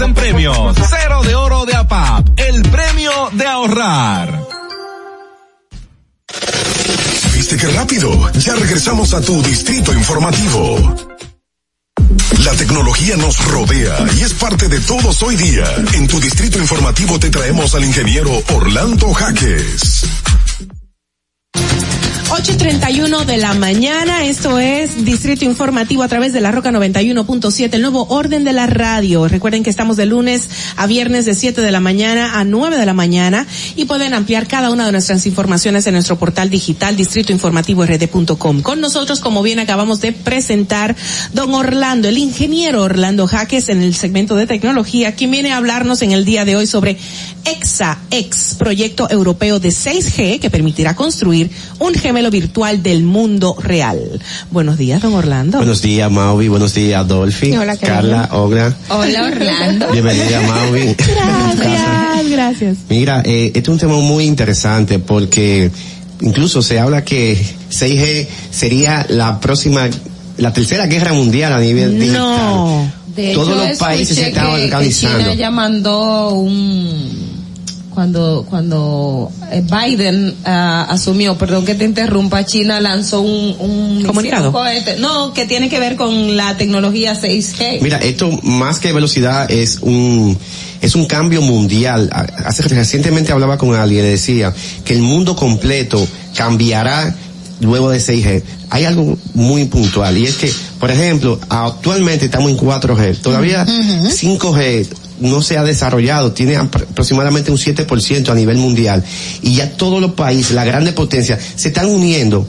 en premios. Cero de oro de APAP, el premio de ahorrar. ¿Viste qué rápido? Ya regresamos a tu distrito informativo. La tecnología nos rodea y es parte de todos hoy día. En tu distrito informativo te traemos al ingeniero Orlando Jaques. 8.31 de la mañana, esto es Distrito Informativo a través de la Roca 91.7, el nuevo orden de la radio. Recuerden que estamos de lunes a viernes de 7 de la mañana a 9 de la mañana y pueden ampliar cada una de nuestras informaciones en nuestro portal digital distritoinformativord.com. Con nosotros, como bien acabamos de presentar, don Orlando, el ingeniero Orlando Jaques en el segmento de tecnología, quien viene a hablarnos en el día de hoy sobre EXA-X, proyecto europeo de 6G que permitirá construir un gemelo virtual del mundo real. Buenos días, don Orlando. Buenos días, Mauvi. Buenos días, Dolphy. Hola. Carla, Olga. Hola, Orlando. Bienvenida, Mauvi. Gracias, gracias. Mira, eh, este es un tema muy interesante porque incluso se habla que 6G sería la próxima, la tercera guerra mundial a nivel digital. No. De Todos hecho, los países se que organizando. China ya mandó un cuando cuando eh, Biden ah, asumió, perdón que te interrumpa, China lanzó un, un Comunicado. un cohete, no, que tiene que ver con la tecnología 6G. Mira, esto más que velocidad es un es un cambio mundial. A- Hace recientemente hablaba con alguien y le decía que el mundo completo cambiará luego de 6G. Hay algo muy puntual y es que, por ejemplo, actualmente estamos en 4G. Todavía 5G no se ha desarrollado, tiene apro- aproximadamente un 7% a nivel mundial y ya todos los países, la grande potencia, se están uniendo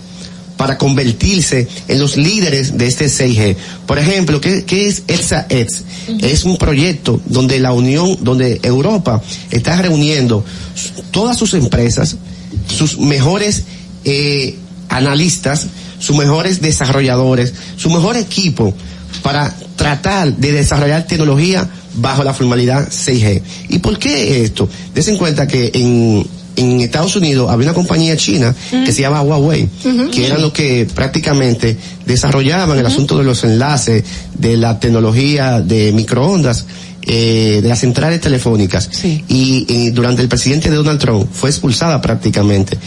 para convertirse en los líderes de este 6G. Por ejemplo, ¿qué, qué es EXA-X? Es un proyecto donde la Unión, donde Europa está reuniendo todas sus empresas, sus mejores eh, analistas, sus mejores desarrolladores, su mejor equipo para tratar de desarrollar tecnología bajo la formalidad 6G. ¿Y por qué esto? Des en cuenta que en, en Estados Unidos había una compañía china que se llama Huawei, que eran los que prácticamente desarrollaban el asunto de los enlaces, de la tecnología de microondas, eh, de las centrales telefónicas. Y, y durante el presidente de Donald Trump fue expulsada prácticamente.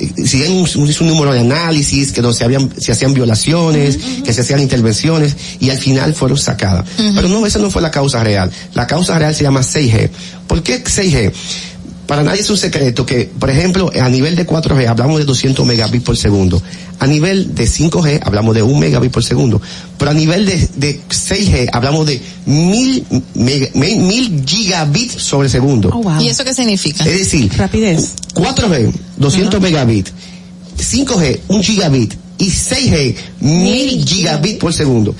Eh, Si hay un, un- número de análisis, que no se habían, se hacían violaciones, que se hacían intervenciones, y al final fueron sacadas. Pero no, esa no fue la causa real. La causa real se llama 6G. ¿Por qué 6G? Para nadie es un secreto que, por ejemplo, a nivel de 4G hablamos de 200 megabits por segundo. A nivel de 5G hablamos de 1 megabit por segundo. Pero a nivel de, de 6G hablamos de 1000 mega- me- 1000 gigabits sobre segundo. ¿Y eso qué significa? Es decir, rapidez. 4G, 200 megabits, 5G, 1 gigabit y 6G, 1000 gigabits por segundo.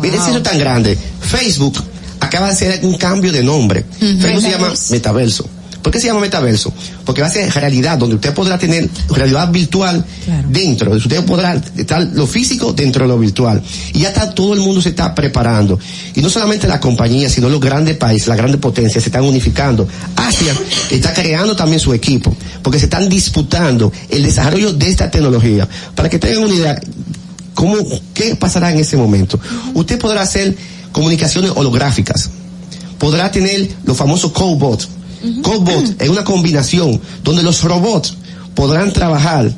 Mira, eso es tan grande. Facebook acaba de hacer un cambio de nombre. Facebook se llama Metaverso. ¿Por qué se llama metaverso? Porque va a ser realidad, donde usted podrá tener realidad virtual dentro. Usted podrá estar lo físico dentro de lo virtual. Y ya está, todo el mundo se está preparando. Y no solamente la compañía, sino los grandes países, las grandes potencias se están unificando. Asia está creando también su equipo, porque se están disputando el desarrollo de esta tecnología. Para que tengan una idea, ¿cómo, ¿qué pasará en ese momento? Usted podrá hacer comunicaciones holográficas podrá tener los famosos cobots. Cobot es una combinación donde los robots podrán trabajar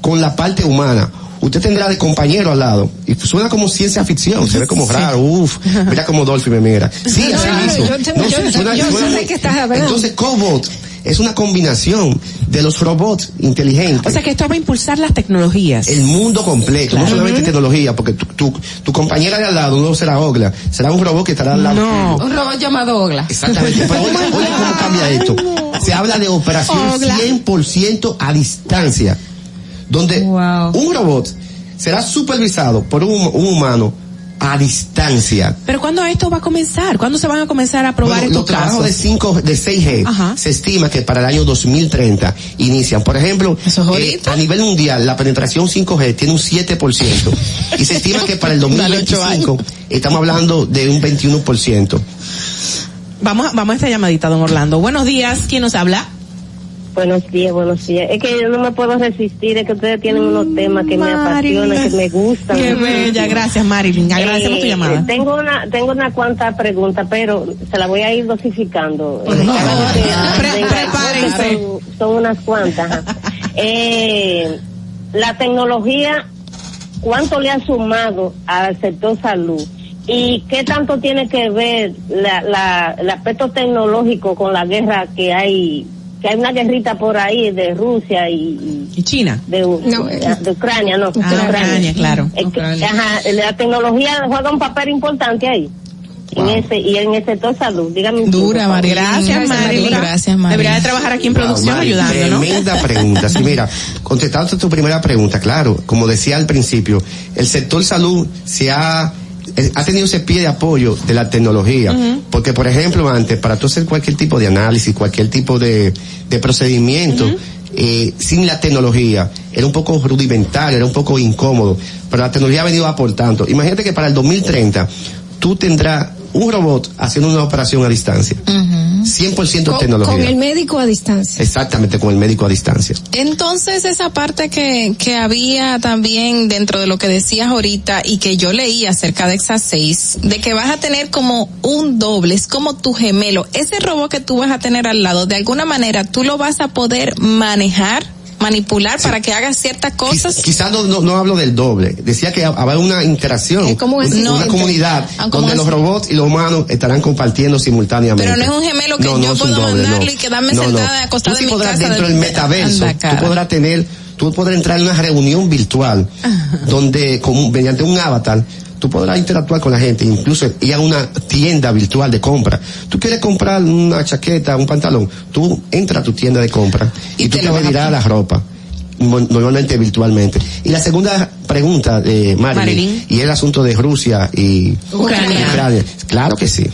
con la parte humana. Usted tendrá de compañero al lado. Y suena como ciencia ficción, se ve como raro, uff, mira como Dolphy me mira. Sí, así mismo. Entonces, cobot es una combinación de los robots inteligentes. O sea que esto va a impulsar las tecnologías. El mundo completo, no solamente tecnología, porque tu, tu, tu compañera de al lado no será Ogla, será un robot que estará al lado. tuyo. Un robot llamado Ogla. Exactamente. Pero oye, oye cómo cambia esto. Se habla de operación Ogla. 100% a distancia, donde un robot será supervisado por un, un humano a distancia. Pero ¿cuándo esto va a comenzar? ¿Cuándo se van a comenzar a probar Bueno, estos los trabajos de casos? 5, de 6G Ajá. se estima que para el año 2030 inician. Por ejemplo, eh, a nivel mundial la penetración 5G tiene un 7% y se estima que para el Dale ocho 2025 estamos hablando de un 21%. Vamos, vamos a esta llamadita, don Orlando. Buenos días, ¿quién nos habla? Buenos días, buenos días. Es que yo no me puedo resistir, es que ustedes tienen unos temas que me apasionan, que me gustan. Qué bella, gracias Marilyn. Agradecemos tu Eh, llamada. Tengo una, tengo una cuanta pregunta, pero se la voy a ir dosificando. Eh, venga, son, son unas cuantas. Eh, la tecnología, ¿cuánto le ha sumado al sector salud? ¿Y qué tanto tiene que ver la, la, el aspecto tecnológico con la guerra que hay que hay una guerrita por ahí de Rusia y, y China de, de, de Ucrania no Ah, Ucrania, claro. Es que, ajá, la tecnología juega un papel importante ahí en ese y en el sector salud dígame un Dura, poco. Marilyn. Gracias, Marilyn. Gracias, Marilyn. Debería de trabajar aquí en producción Mari, ayudando, ¿no? Tremenda pregunta. Sí, mira, contestando tu primera pregunta, claro, como decía al principio, el sector salud se ha eh, ha tenido ese pie de apoyo de la tecnología, porque por ejemplo antes, para tú hacer cualquier tipo de análisis, cualquier tipo de, de procedimiento, eh, sin la tecnología, era un poco rudimentario, era un poco incómodo, pero la tecnología ha venido aportando. Imagínate que para el 2030, tú tendrás un robot haciendo una operación a distancia. 100% Con, tecnología. con el médico a distancia. Exactamente, con el médico a distancia. Entonces esa parte que, que había también dentro de lo que decías ahorita y que yo leí acerca de Exa 6, de que vas a tener como un doble, es como tu gemelo. Ese robot que tú vas a tener al lado, de alguna manera tú lo vas a poder manejar, manipular para que haga ciertas cosas. Quizás no, no, no hablo del doble. Decía que habrá una interacción, ¿Cómo una, es? No, una comunidad ah, ¿cómo donde es? los robots y los humanos estarán compartiendo simultáneamente. Pero no es un gemelo que yo es un puedo doble, mandarle no. y quedarme No, no. sentada acostada Tú sí en mi podrás casa. dentro de- del metaverso, tú podrás tener, tú podrás entrar en una reunión virtual donde con, mediante un avatar tú podrás interactuar con la gente, incluso ir a una tienda virtual de compra. Tú quieres comprar una chaqueta, un pantalón, tú entras a tu tienda de compra y, tú te pedirás la ropa normalmente virtualmente. Y la segunda pregunta de Marilyn, Marilyn. y el asunto de Rusia y Ucrania. Claro que sí.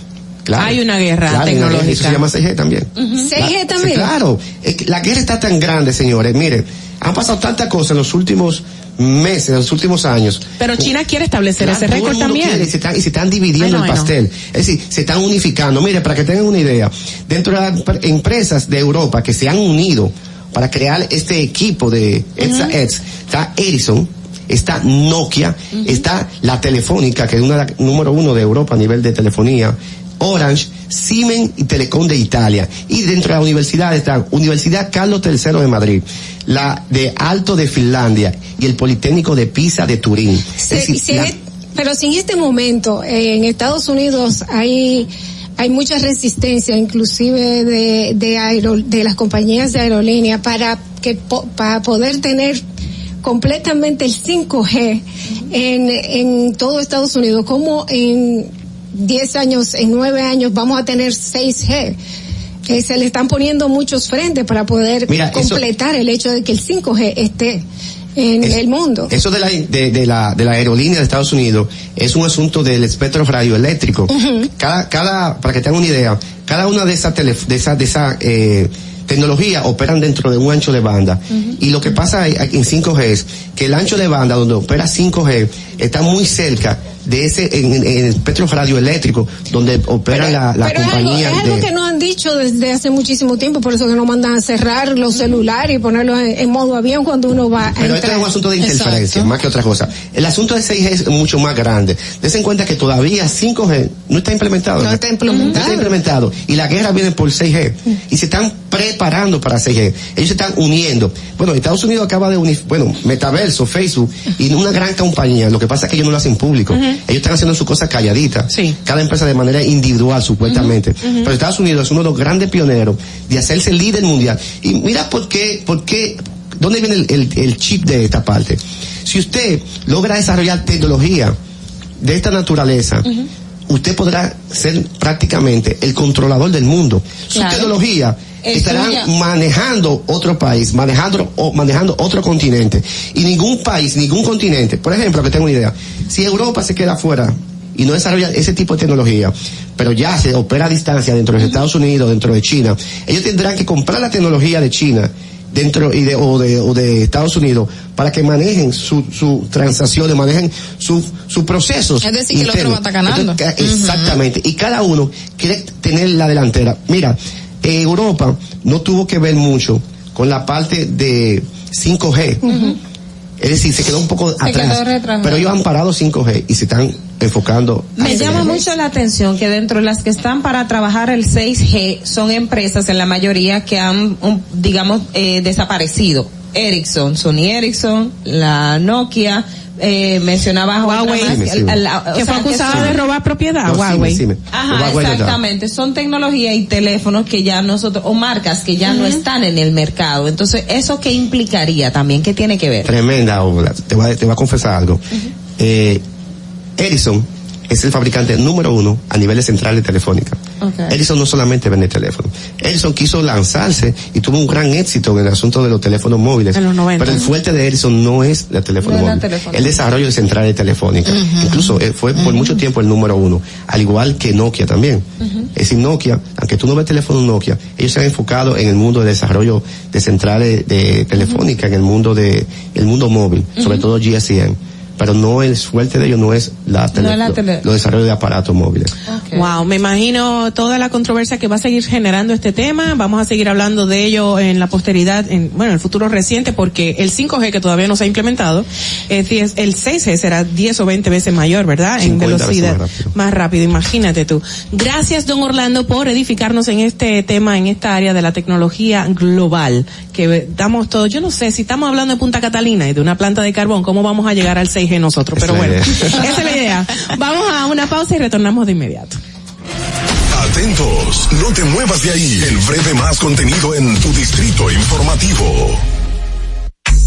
Claro. Hay una guerra Claro, hay una guerra, tecnológica. Eso se llama 6G también. 6G La- también. Claro, la guerra está tan grande, señores. Mire, han pasado tantas cosas en los últimos meses, en los últimos años. Pero China quiere establecer Claro, ese récord también. quiere y se están, y se están dividiendo el pastel. Es decir, se están unificando. Mire, para que tengan una idea, dentro de las pre- empresas de Europa que se han unido para crear este equipo de Edge, está Ericsson, está Nokia, está la Telefónica, que es una número uno de Europa a nivel de telefonía, Orange, Siemens y Telecom de Italia. Y dentro de la universidad están Universidad Carlos III de Madrid, la de Alto de Finlandia y el Politécnico de Pisa de Turín. Es Se- decir, se- la- pero si en este momento eh, en Estados Unidos hay hay mucha resistencia, inclusive de de, aero- de las compañías de aerolínea para que para poder tener completamente el 5G en, en todo Estados Unidos, como en 10 años, en 9 años vamos a tener 6G. Eh, se le están poniendo muchos frentes para poder Mira, eso- completar el hecho de que el 5G esté en el mundo. Eso de la, de, de la, de la aerolínea de Estados Unidos es un asunto del espectro radioeléctrico. Cada, cada, para que tengan una idea, cada una de esas de esas, de esas, eh, tecnologías operan dentro de un ancho de banda. Y lo que pasa en 5G es que el ancho de banda donde opera 5G está muy cerca de ese, en, en el espectro radioeléctrico donde opera la, la Pero es algo, compañía es algo de- que nos han dicho desde hace muchísimo tiempo, por eso que nos mandan a cerrar los celulares y ponerlos en, en modo avión cuando uno va a Pero este es un asunto de interferencia, más que otra cosa. El asunto de 6G es mucho más grande. Desen cuenta que todavía 5G no está implementado. No está implementado. No está implementado. Y la guerra viene por 6G. Y se están preparando para 6G. Ellos se están uniendo. Bueno, Estados Unidos acaba de unir, bueno, Metaverso, Facebook, y una gran compañía. Lo que pasa es que ellos no lo hacen público. Ellos están haciendo su cosa calladita. Cada empresa de manera individual, supuestamente. Pero Estados Unidos es uno de los grandes pioneros de hacerse líder mundial. Y mira por qué, por qué, ¿dónde viene el, el- el chip de esta parte? Si usted logra desarrollar tecnología de esta naturaleza, usted podrá ser prácticamente el controlador del mundo. Su Claro. tecnología Es estarán suya. manejando otro país, manejando o manejando otro continente. Y ningún país, ningún continente, por ejemplo, que tengo una idea, si Europa se queda fuera y no desarrolla ese tipo de tecnología, pero ya se opera a distancia dentro de Estados Unidos, dentro de China, ellos tendrán que comprar la tecnología de China dentro y de, o, de, o de Estados Unidos para que manejen su, su transacciones, manejen su, sus procesos. Es decir, que el otro va a estar ganando. Entonces, Exactamente. Y cada uno quiere tener la delantera. Mira, Europa no tuvo que ver mucho con la parte de 5G. Es decir, se quedó un poco Se atrás. Pero ellos han parado 5G y se están enfocando. Me llama mucho la atención que dentro de las que están para trabajar el 6G son empresas en la mayoría que han, digamos, eh, desaparecido. Ericsson, Sony Ericsson, la Nokia, eh, mencionabas Huawei, que fue acusada de robar propiedad, No, Huawei. Ajá, Huawei exactamente. Son tecnología y teléfonos que ya nosotros, o marcas que ya no están en el mercado. Entonces, ¿eso qué implicaría también? ¿Qué tiene que ver? Tremenda obra. Te voy a, te voy a confesar algo. Eh, Edison es el fabricante número uno a nivel de centrales telefónicas. Edison no solamente vende teléfonos. Edison quiso lanzarse y tuvo un gran éxito en el asunto de los teléfonos móviles. En los 90. Pero el fuerte de Edison no es el teléfono No la móvil. El desarrollo de centrales telefónicas. Incluso eh, fue por mucho tiempo el número uno. Al igual que Nokia también. Es decir, Nokia, aunque tú no ves teléfono Nokia, ellos se han enfocado en el mundo de desarrollo de centrales de telefónica, en el mundo de, el mundo móvil, sobre todo GSM. Pero no el fuerte de ellos no es la, tele- No la lo- desarrollos de aparatos móviles. Wow, me imagino toda la controversia que va a seguir generando este tema. Vamos a seguir hablando de ello en la posteridad, en, bueno, en el futuro reciente, porque el 5G que todavía no se ha implementado, es 10, el 6G será 10 o 20 veces mayor, ¿verdad? En 50 veces velocidad. más rápido. Más rápido, imagínate tú. Gracias, don Orlando, por edificarnos en este tema, en esta área de la tecnología global, que damos todo. Yo no sé, si estamos hablando de Punta Catalina y de una planta de carbón, ¿cómo vamos a llegar al 6G nosotros? Pero bueno, esa es la idea. Vamos a una pausa y retornamos de inmediato. Atentos, no te muevas de ahí. El breve más contenido en tu distrito informativo.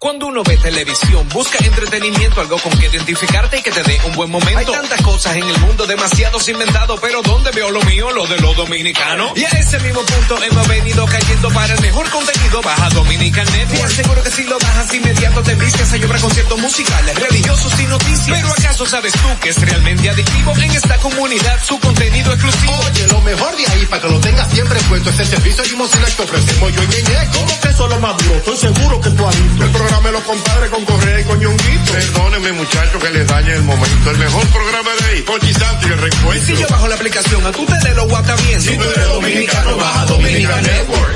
Cuando uno ve televisión, busca entretenimiento, algo con que identificarte y que te dé un buen momento. Hay tantas cosas en el mundo, demasiados inventados, pero ¿dónde veo lo mío? Lo de los dominicanos. Y a ese mismo punto hemos venido cayendo para el mejor contenido. Baja Dominican Network. Te aseguro que si lo bajas inmediato te vistes hay obra conciertos musicales, religiosos y noticias. Pero ¿acaso sabes tú que es realmente adictivo en esta comunidad su contenido exclusivo? Oye, lo mejor de ahí para que lo tengas siempre puesto es el servicio limosina que ofrecemos yo y Ñeñe. ¿Cómo que eso es lo más duro? Estoy seguro que tú has visto. Programa Prográmelo, compadre, con correa y con ñonguito. Perdóneme, muchachos, que les dañe el momento. El mejor programa de ahí, Pochi Santo y el recuento. Si yo bajo la aplicación, a tú te de los guata bien. Si tú eres dominicano, baja Dominica Network.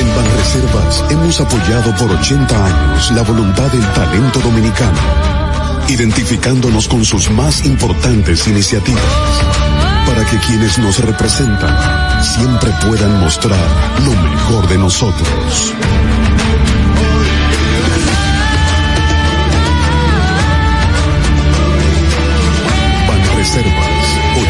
En Banreservas hemos apoyado por 80 años la voluntad del talento dominicano, identificándonos con sus más importantes iniciativas, para que quienes nos representan siempre puedan mostrar lo mejor de nosotros.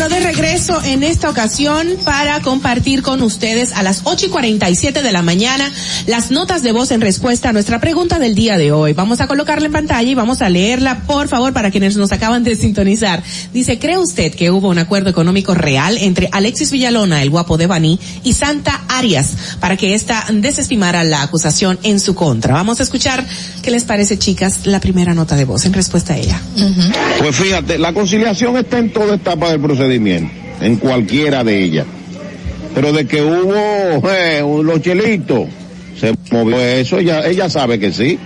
Bueno, de regreso en esta ocasión para compartir con ustedes a las 8 y 47 de la mañana las notas de voz en respuesta a nuestra pregunta del día de hoy. Vamos a colocarla en pantalla y vamos a leerla, por favor, para quienes nos acaban de sintonizar. Dice, ¿cree usted que hubo un acuerdo económico real entre Alexis Villalona, el guapo de Baní, y Santa Arias para que ésta desestimara la acusación en su contra? Vamos a escuchar qué les parece, chicas, la primera nota de voz en respuesta a ella. Pues fíjate, la conciliación está en toda etapa del procedimiento, en cualquiera de ellas. Pero de que hubo eh, los chelitos, se movió eso, ella, ella sabe que sí.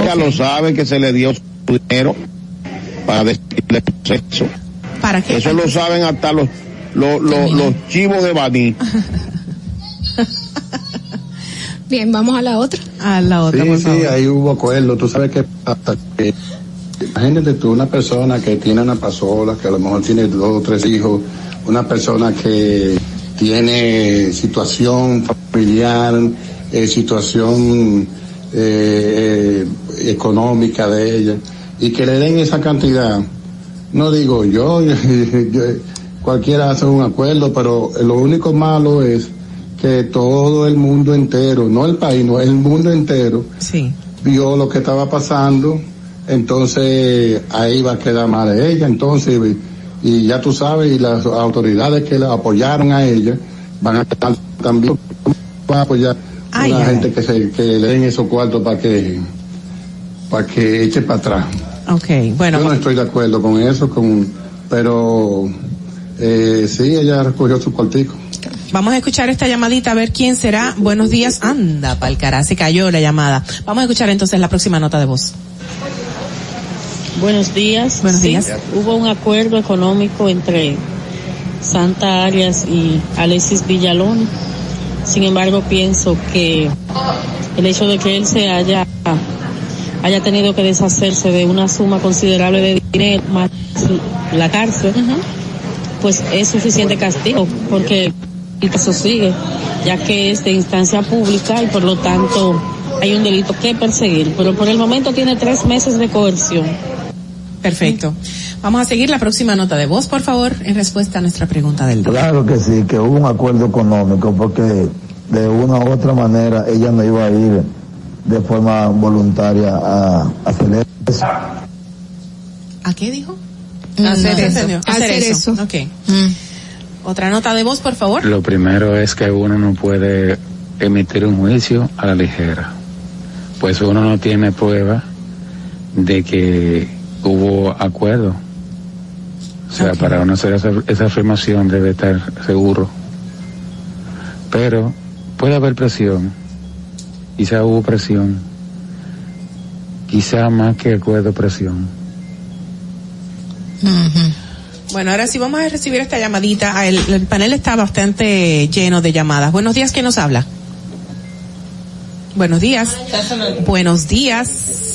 Ella lo sabe que se le dio su dinero para decirle el proceso. ¿Para qué? Eso lo saben hasta los, los, los, los chivos de Baní. Bien, vamos a la otra. A la otra, sí, por sí, ahí hubo acuerdo. Tú sabes que hasta que imagínate tú una persona que tiene una pasola, que a lo mejor tiene dos o tres hijos, una persona que tiene situación familiar, eh, situación eh, eh, económica de ella, y que le den esa cantidad. No digo yo, yo- cualquiera hace un acuerdo, pero lo único malo es que todo el mundo entero, no el país, no el mundo entero, Sí. vio lo que estaba pasando, entonces ahí va a quedar mal ella, entonces, y ya tú sabes, y las autoridades que la apoyaron a ella van a estar también van a apoyar a ay, gente que se que le den esos cuartos para que para que eche para atrás. Ok, bueno. Yo no estoy de acuerdo con eso, con pero eh, sí, ella recogió su cuartico. Vamos a escuchar esta llamadita a ver quién será. Buenos días. Anda, pa'l cara, se cayó la llamada. Vamos a escuchar entonces la próxima nota de voz. Buenos días. Buenos Sí, días. Hubo un acuerdo económico entre Santa Arias y Alexis Villalón. Sin embargo, pienso que el hecho de que él se haya haya tenido que deshacerse de una suma considerable de dinero más la cárcel, pues es suficiente castigo porque el caso sigue, ya que es de instancia pública y por lo tanto hay un delito que perseguir. Pero por el momento tiene tres meses de coerción. Perfecto. Vamos a seguir la próxima nota de voz, por favor, en respuesta a nuestra pregunta del día. Claro que sí, que hubo un acuerdo económico porque de una u otra manera ella no iba a ir de forma voluntaria a, a hacer eso. ¿A qué dijo? Mm, Hacer no eso. Hacer Hacer eso. eso. Ok. Otra nota de voz, por favor. Lo primero es que uno no puede emitir un juicio a la ligera, pues uno no tiene prueba de que hubo acuerdo. O sea, para uno hacer esa, esa afirmación debe estar seguro. Pero puede haber presión, quizá hubo presión, quizá más que acuerdo presión. Bueno, ahora sí vamos a recibir esta llamadita. Ah, El, el panel está bastante lleno de llamadas. Buenos días, ¿quién nos habla? Buenos días. Buenos días.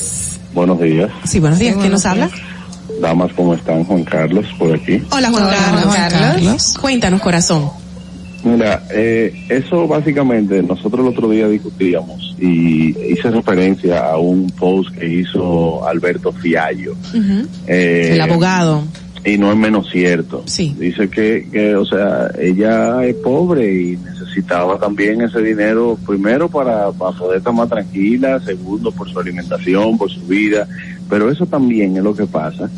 Buenos días. Sí, buenos días, ¿quién nos habla? Damas, ¿cómo están? Juan Carlos, por aquí. Hola, Juan Carlos. Juan Carlos. Cuéntanos, corazón. Mira, eh, eso básicamente nosotros el otro día discutíamos y hice referencia a un post que hizo Alberto Fiallo. Eh, El abogado. Y no es menos cierto. Sí. Dice que, que, o sea, ella es pobre y necesitaba también ese dinero, primero para, para poder estar más tranquila, segundo por su alimentación, por su vida, pero eso también es lo que pasa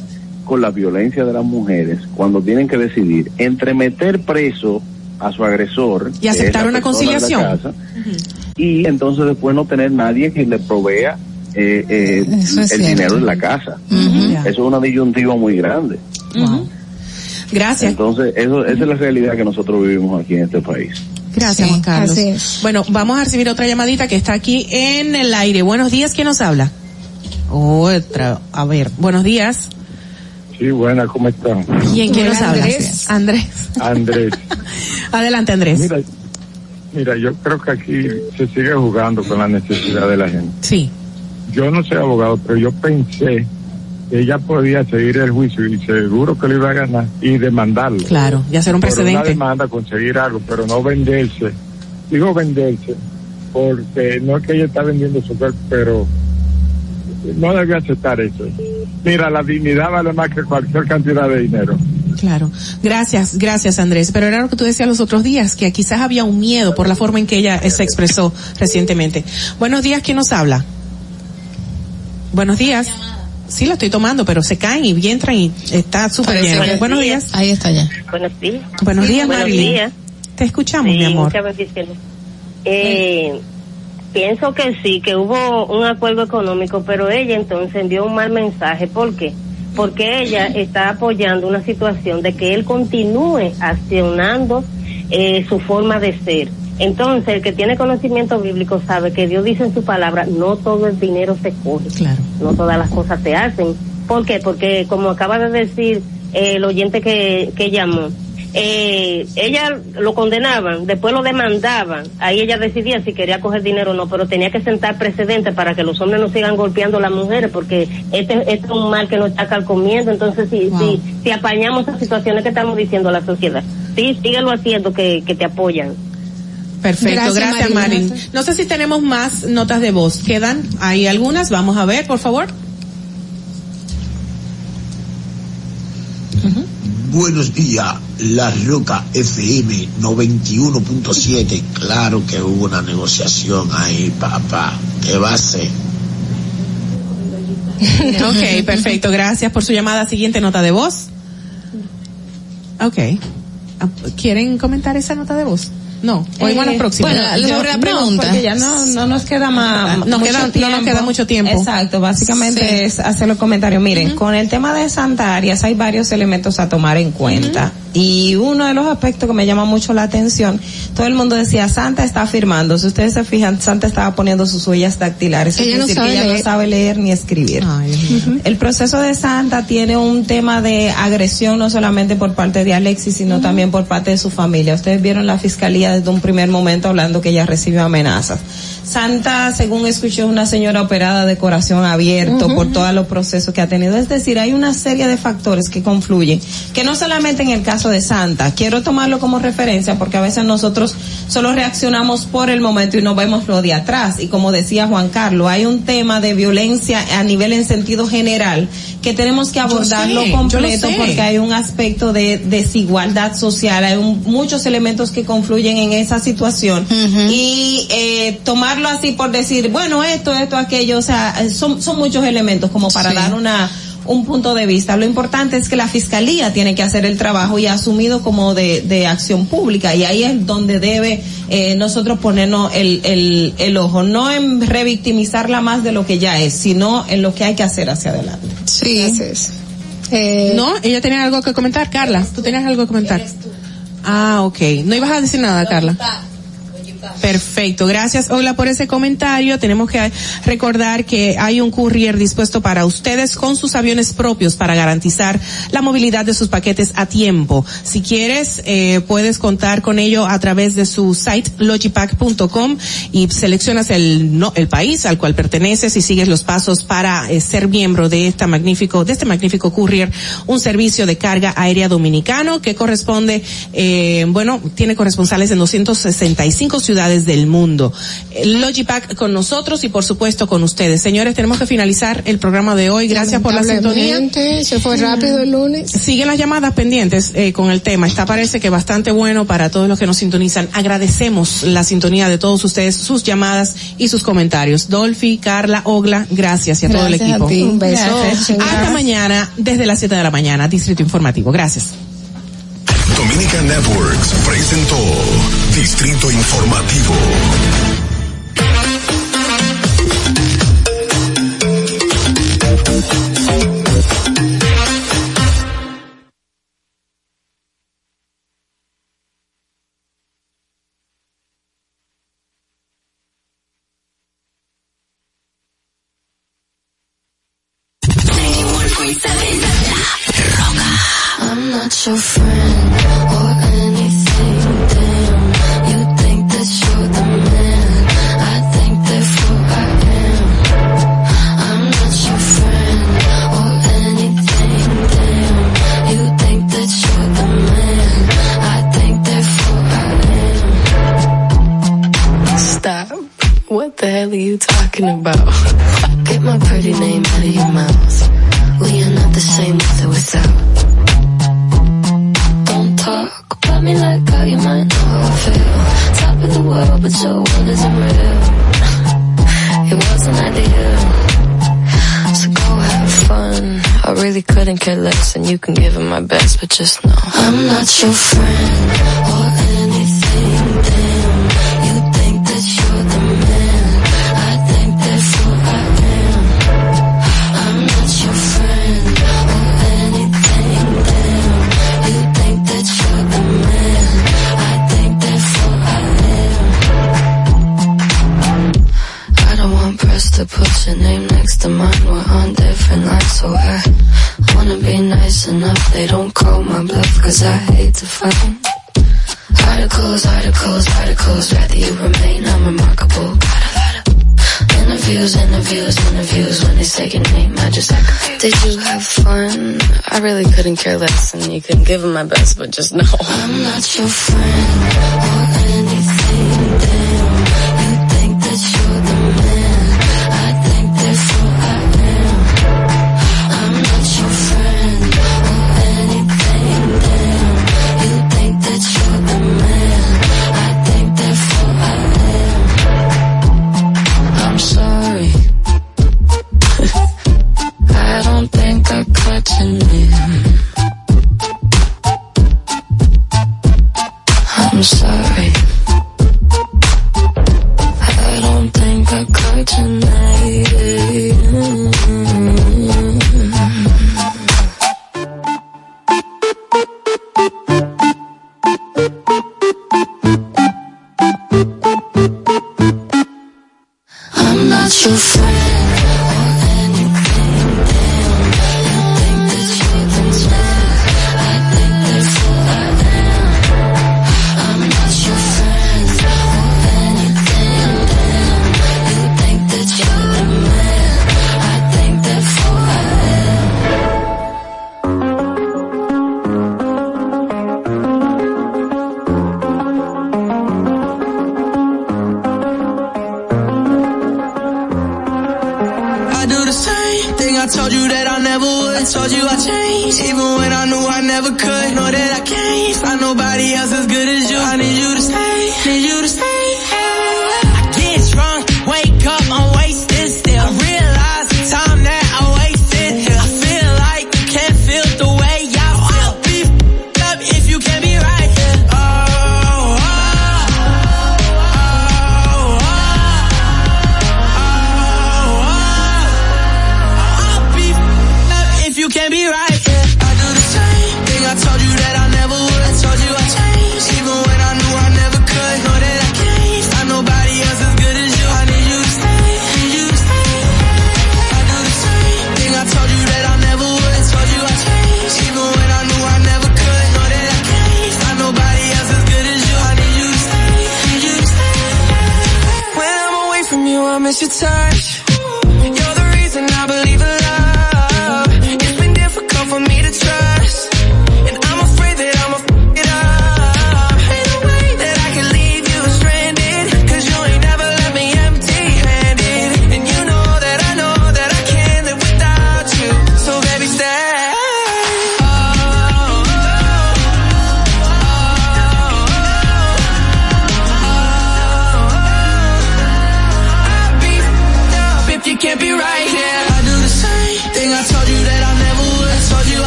con la violencia de las mujeres cuando tienen que decidir entre meter preso a su agresor Y aceptar una conciliación. y entonces después no tener nadie que le provea eh, eh, el cierto. dinero en la casa. Eso es una disyuntiva muy grande. Gracias. Entonces, eso, esa es la realidad que nosotros vivimos aquí en este país. Gracias, Sí, Juan Carlos. Bueno, vamos a recibir otra llamadita que está aquí en el aire. Buenos días, ¿quién nos habla? Otra, a ver, buenos días. Sí, buena, ¿cómo están? ¿Quién, quién nos habla? Andrés. Andrés. Andrés. Adelante, Andrés. Mira, mira, yo creo que aquí se sigue jugando con la necesidad de la gente. Sí. Yo no soy abogado, pero yo pensé que ella podía seguir el juicio y seguro que lo iba a ganar y demandarlo. Claro, ya será un Por una precedente. demanda conseguir algo, pero no venderse. Digo venderse, porque no es que ella está vendiendo su cuerpo, pero no debe aceptar eso. Mira, la dignidad vale más que cualquier cantidad de dinero. Claro. Gracias, gracias Andrés. Pero era lo que tú decías los otros días, que quizás había un miedo por la forma en que ella se expresó recientemente. Buenos días, ¿quién nos habla? Buenos días. Sí, la estoy tomando, pero se caen y entran y está súper lleno. Buenos días. Ahí está ya. Buenos días. Buenos días, Buenos Marilyn. días. Te escuchamos, Sí, mi amor. muchas bendiciones. Eh, pienso que sí, que hubo un acuerdo económico, pero ella entonces envió un mal mensaje. ¿Por qué? Porque ella está apoyando una situación de que él continúe accionando eh, su forma de ser. Entonces, el que tiene conocimiento bíblico sabe que Dios dice en su palabra, no todo el dinero se coge. Claro. No todas las cosas se hacen. ¿Por qué? Porque como acaba de decir eh, el oyente que, que llamó, eh, ella lo condenaban, después lo demandaban, ahí ella decidía si quería coger dinero o no, pero tenía que sentar precedentes para que los hombres no sigan golpeando a las mujeres, porque este, este es un mal que nos está calcomiendo, entonces si, si, si apañamos las situaciones que estamos diciendo a la sociedad, sí, síguelo haciendo que, que te apoyan. Perfecto, Gracias, gracias, Marilyn. Marilyn. No sé si tenemos más notas de voz. ¿Quedan? Hay algunas. Vamos a ver, por favor. Buenos días, La Roca FM 91.7. Claro que hubo una negociación ahí, papá. ¿Qué va a ser? ok, perfecto. Gracias por su llamada. Siguiente nota de voz. Ok. Ah, ¿Quieren comentar esa nota de voz? No, oímos Eh, la próxima. bueno, sobre la No, pregunta. porque ya no, no nos queda más. Nos mucho queda- no nos queda mucho tiempo. Exacto, básicamente Sí. es hacer los comentarios. Miren, con el tema de Santa Arias hay varios elementos a tomar en cuenta. Y uno de los aspectos que me llama mucho la atención, todo el mundo decía, Santa está firmando. Si ustedes se fijan, Santa estaba poniendo sus huellas dactilares. Ella no decir sabe que ella leer. no sabe leer ni escribir. El proceso de Santa tiene un tema de agresión no solamente por parte de Alexis, sino también por parte de su familia. Ustedes vieron la fiscalía desde un primer momento hablando que ella recibió amenazas. Santa, según escuché, es una señora operada de corazón abierto por todos los procesos que ha tenido. Es decir, hay una serie de factores que confluyen, que no solamente en el caso de Santa, quiero tomarlo como referencia porque a veces nosotros solo reaccionamos por el momento y no vemos lo de atrás. Y como decía Juan Carlos, hay un tema de violencia a nivel en sentido general que tenemos que abordarlo sé, completo porque hay un aspecto de desigualdad social, hay un- muchos elementos que confluyen en esa situación y eh, tomarlo así por decir, bueno, esto, esto, aquello, o sea, son, son muchos elementos como para Sí. dar una un punto de vista. Lo importante es que la fiscalía tiene que hacer el trabajo y ha asumido como de, de acción pública y ahí es donde debe eh, nosotros ponernos el, el, el ojo, no en revictimizarla más de lo que ya es, sino en lo que hay que hacer hacia adelante. Sí. Eh, no, ella tenía algo que comentar. Carla, tú tenías algo que comentar. Ah, ok. No ibas a decir nada, Carla. Perfecto, gracias Hola por ese comentario. Tenemos que recordar que hay un courier dispuesto para ustedes con sus aviones propios para garantizar la movilidad de sus paquetes a tiempo. Si quieres, eh, puedes contar con ello a través de su site logipack.com y seleccionas el no, el país al cual perteneces y sigues los pasos para eh, ser miembro de esta magnífico de este magnífico courier, un servicio de carga aérea dominicano que corresponde, eh, bueno, tiene corresponsales en 265 ciudades del mundo. Logipack con nosotros y por supuesto con ustedes. Señores, tenemos que finalizar el programa de hoy. Gracias por la sintonía. Se fue rápido el lunes. Siguen las llamadas pendientes eh, con el tema. Está parece que bastante bueno para todos los que nos sintonizan. Agradecemos la sintonía de todos ustedes, sus llamadas y sus comentarios. Dolphy, Carla, Ogla, gracias y a todo el a equipo. ti. Un beso, Gracias. Hasta mañana desde las 7 de la mañana. Distrito Informativo. Gracias. Dominica Networks presentó Distrito Informativo. care less and you can give them my best, but just know. I'm not your friend. told you I changed, even when I knew I never could. Know that I can't find nobody else as good as you.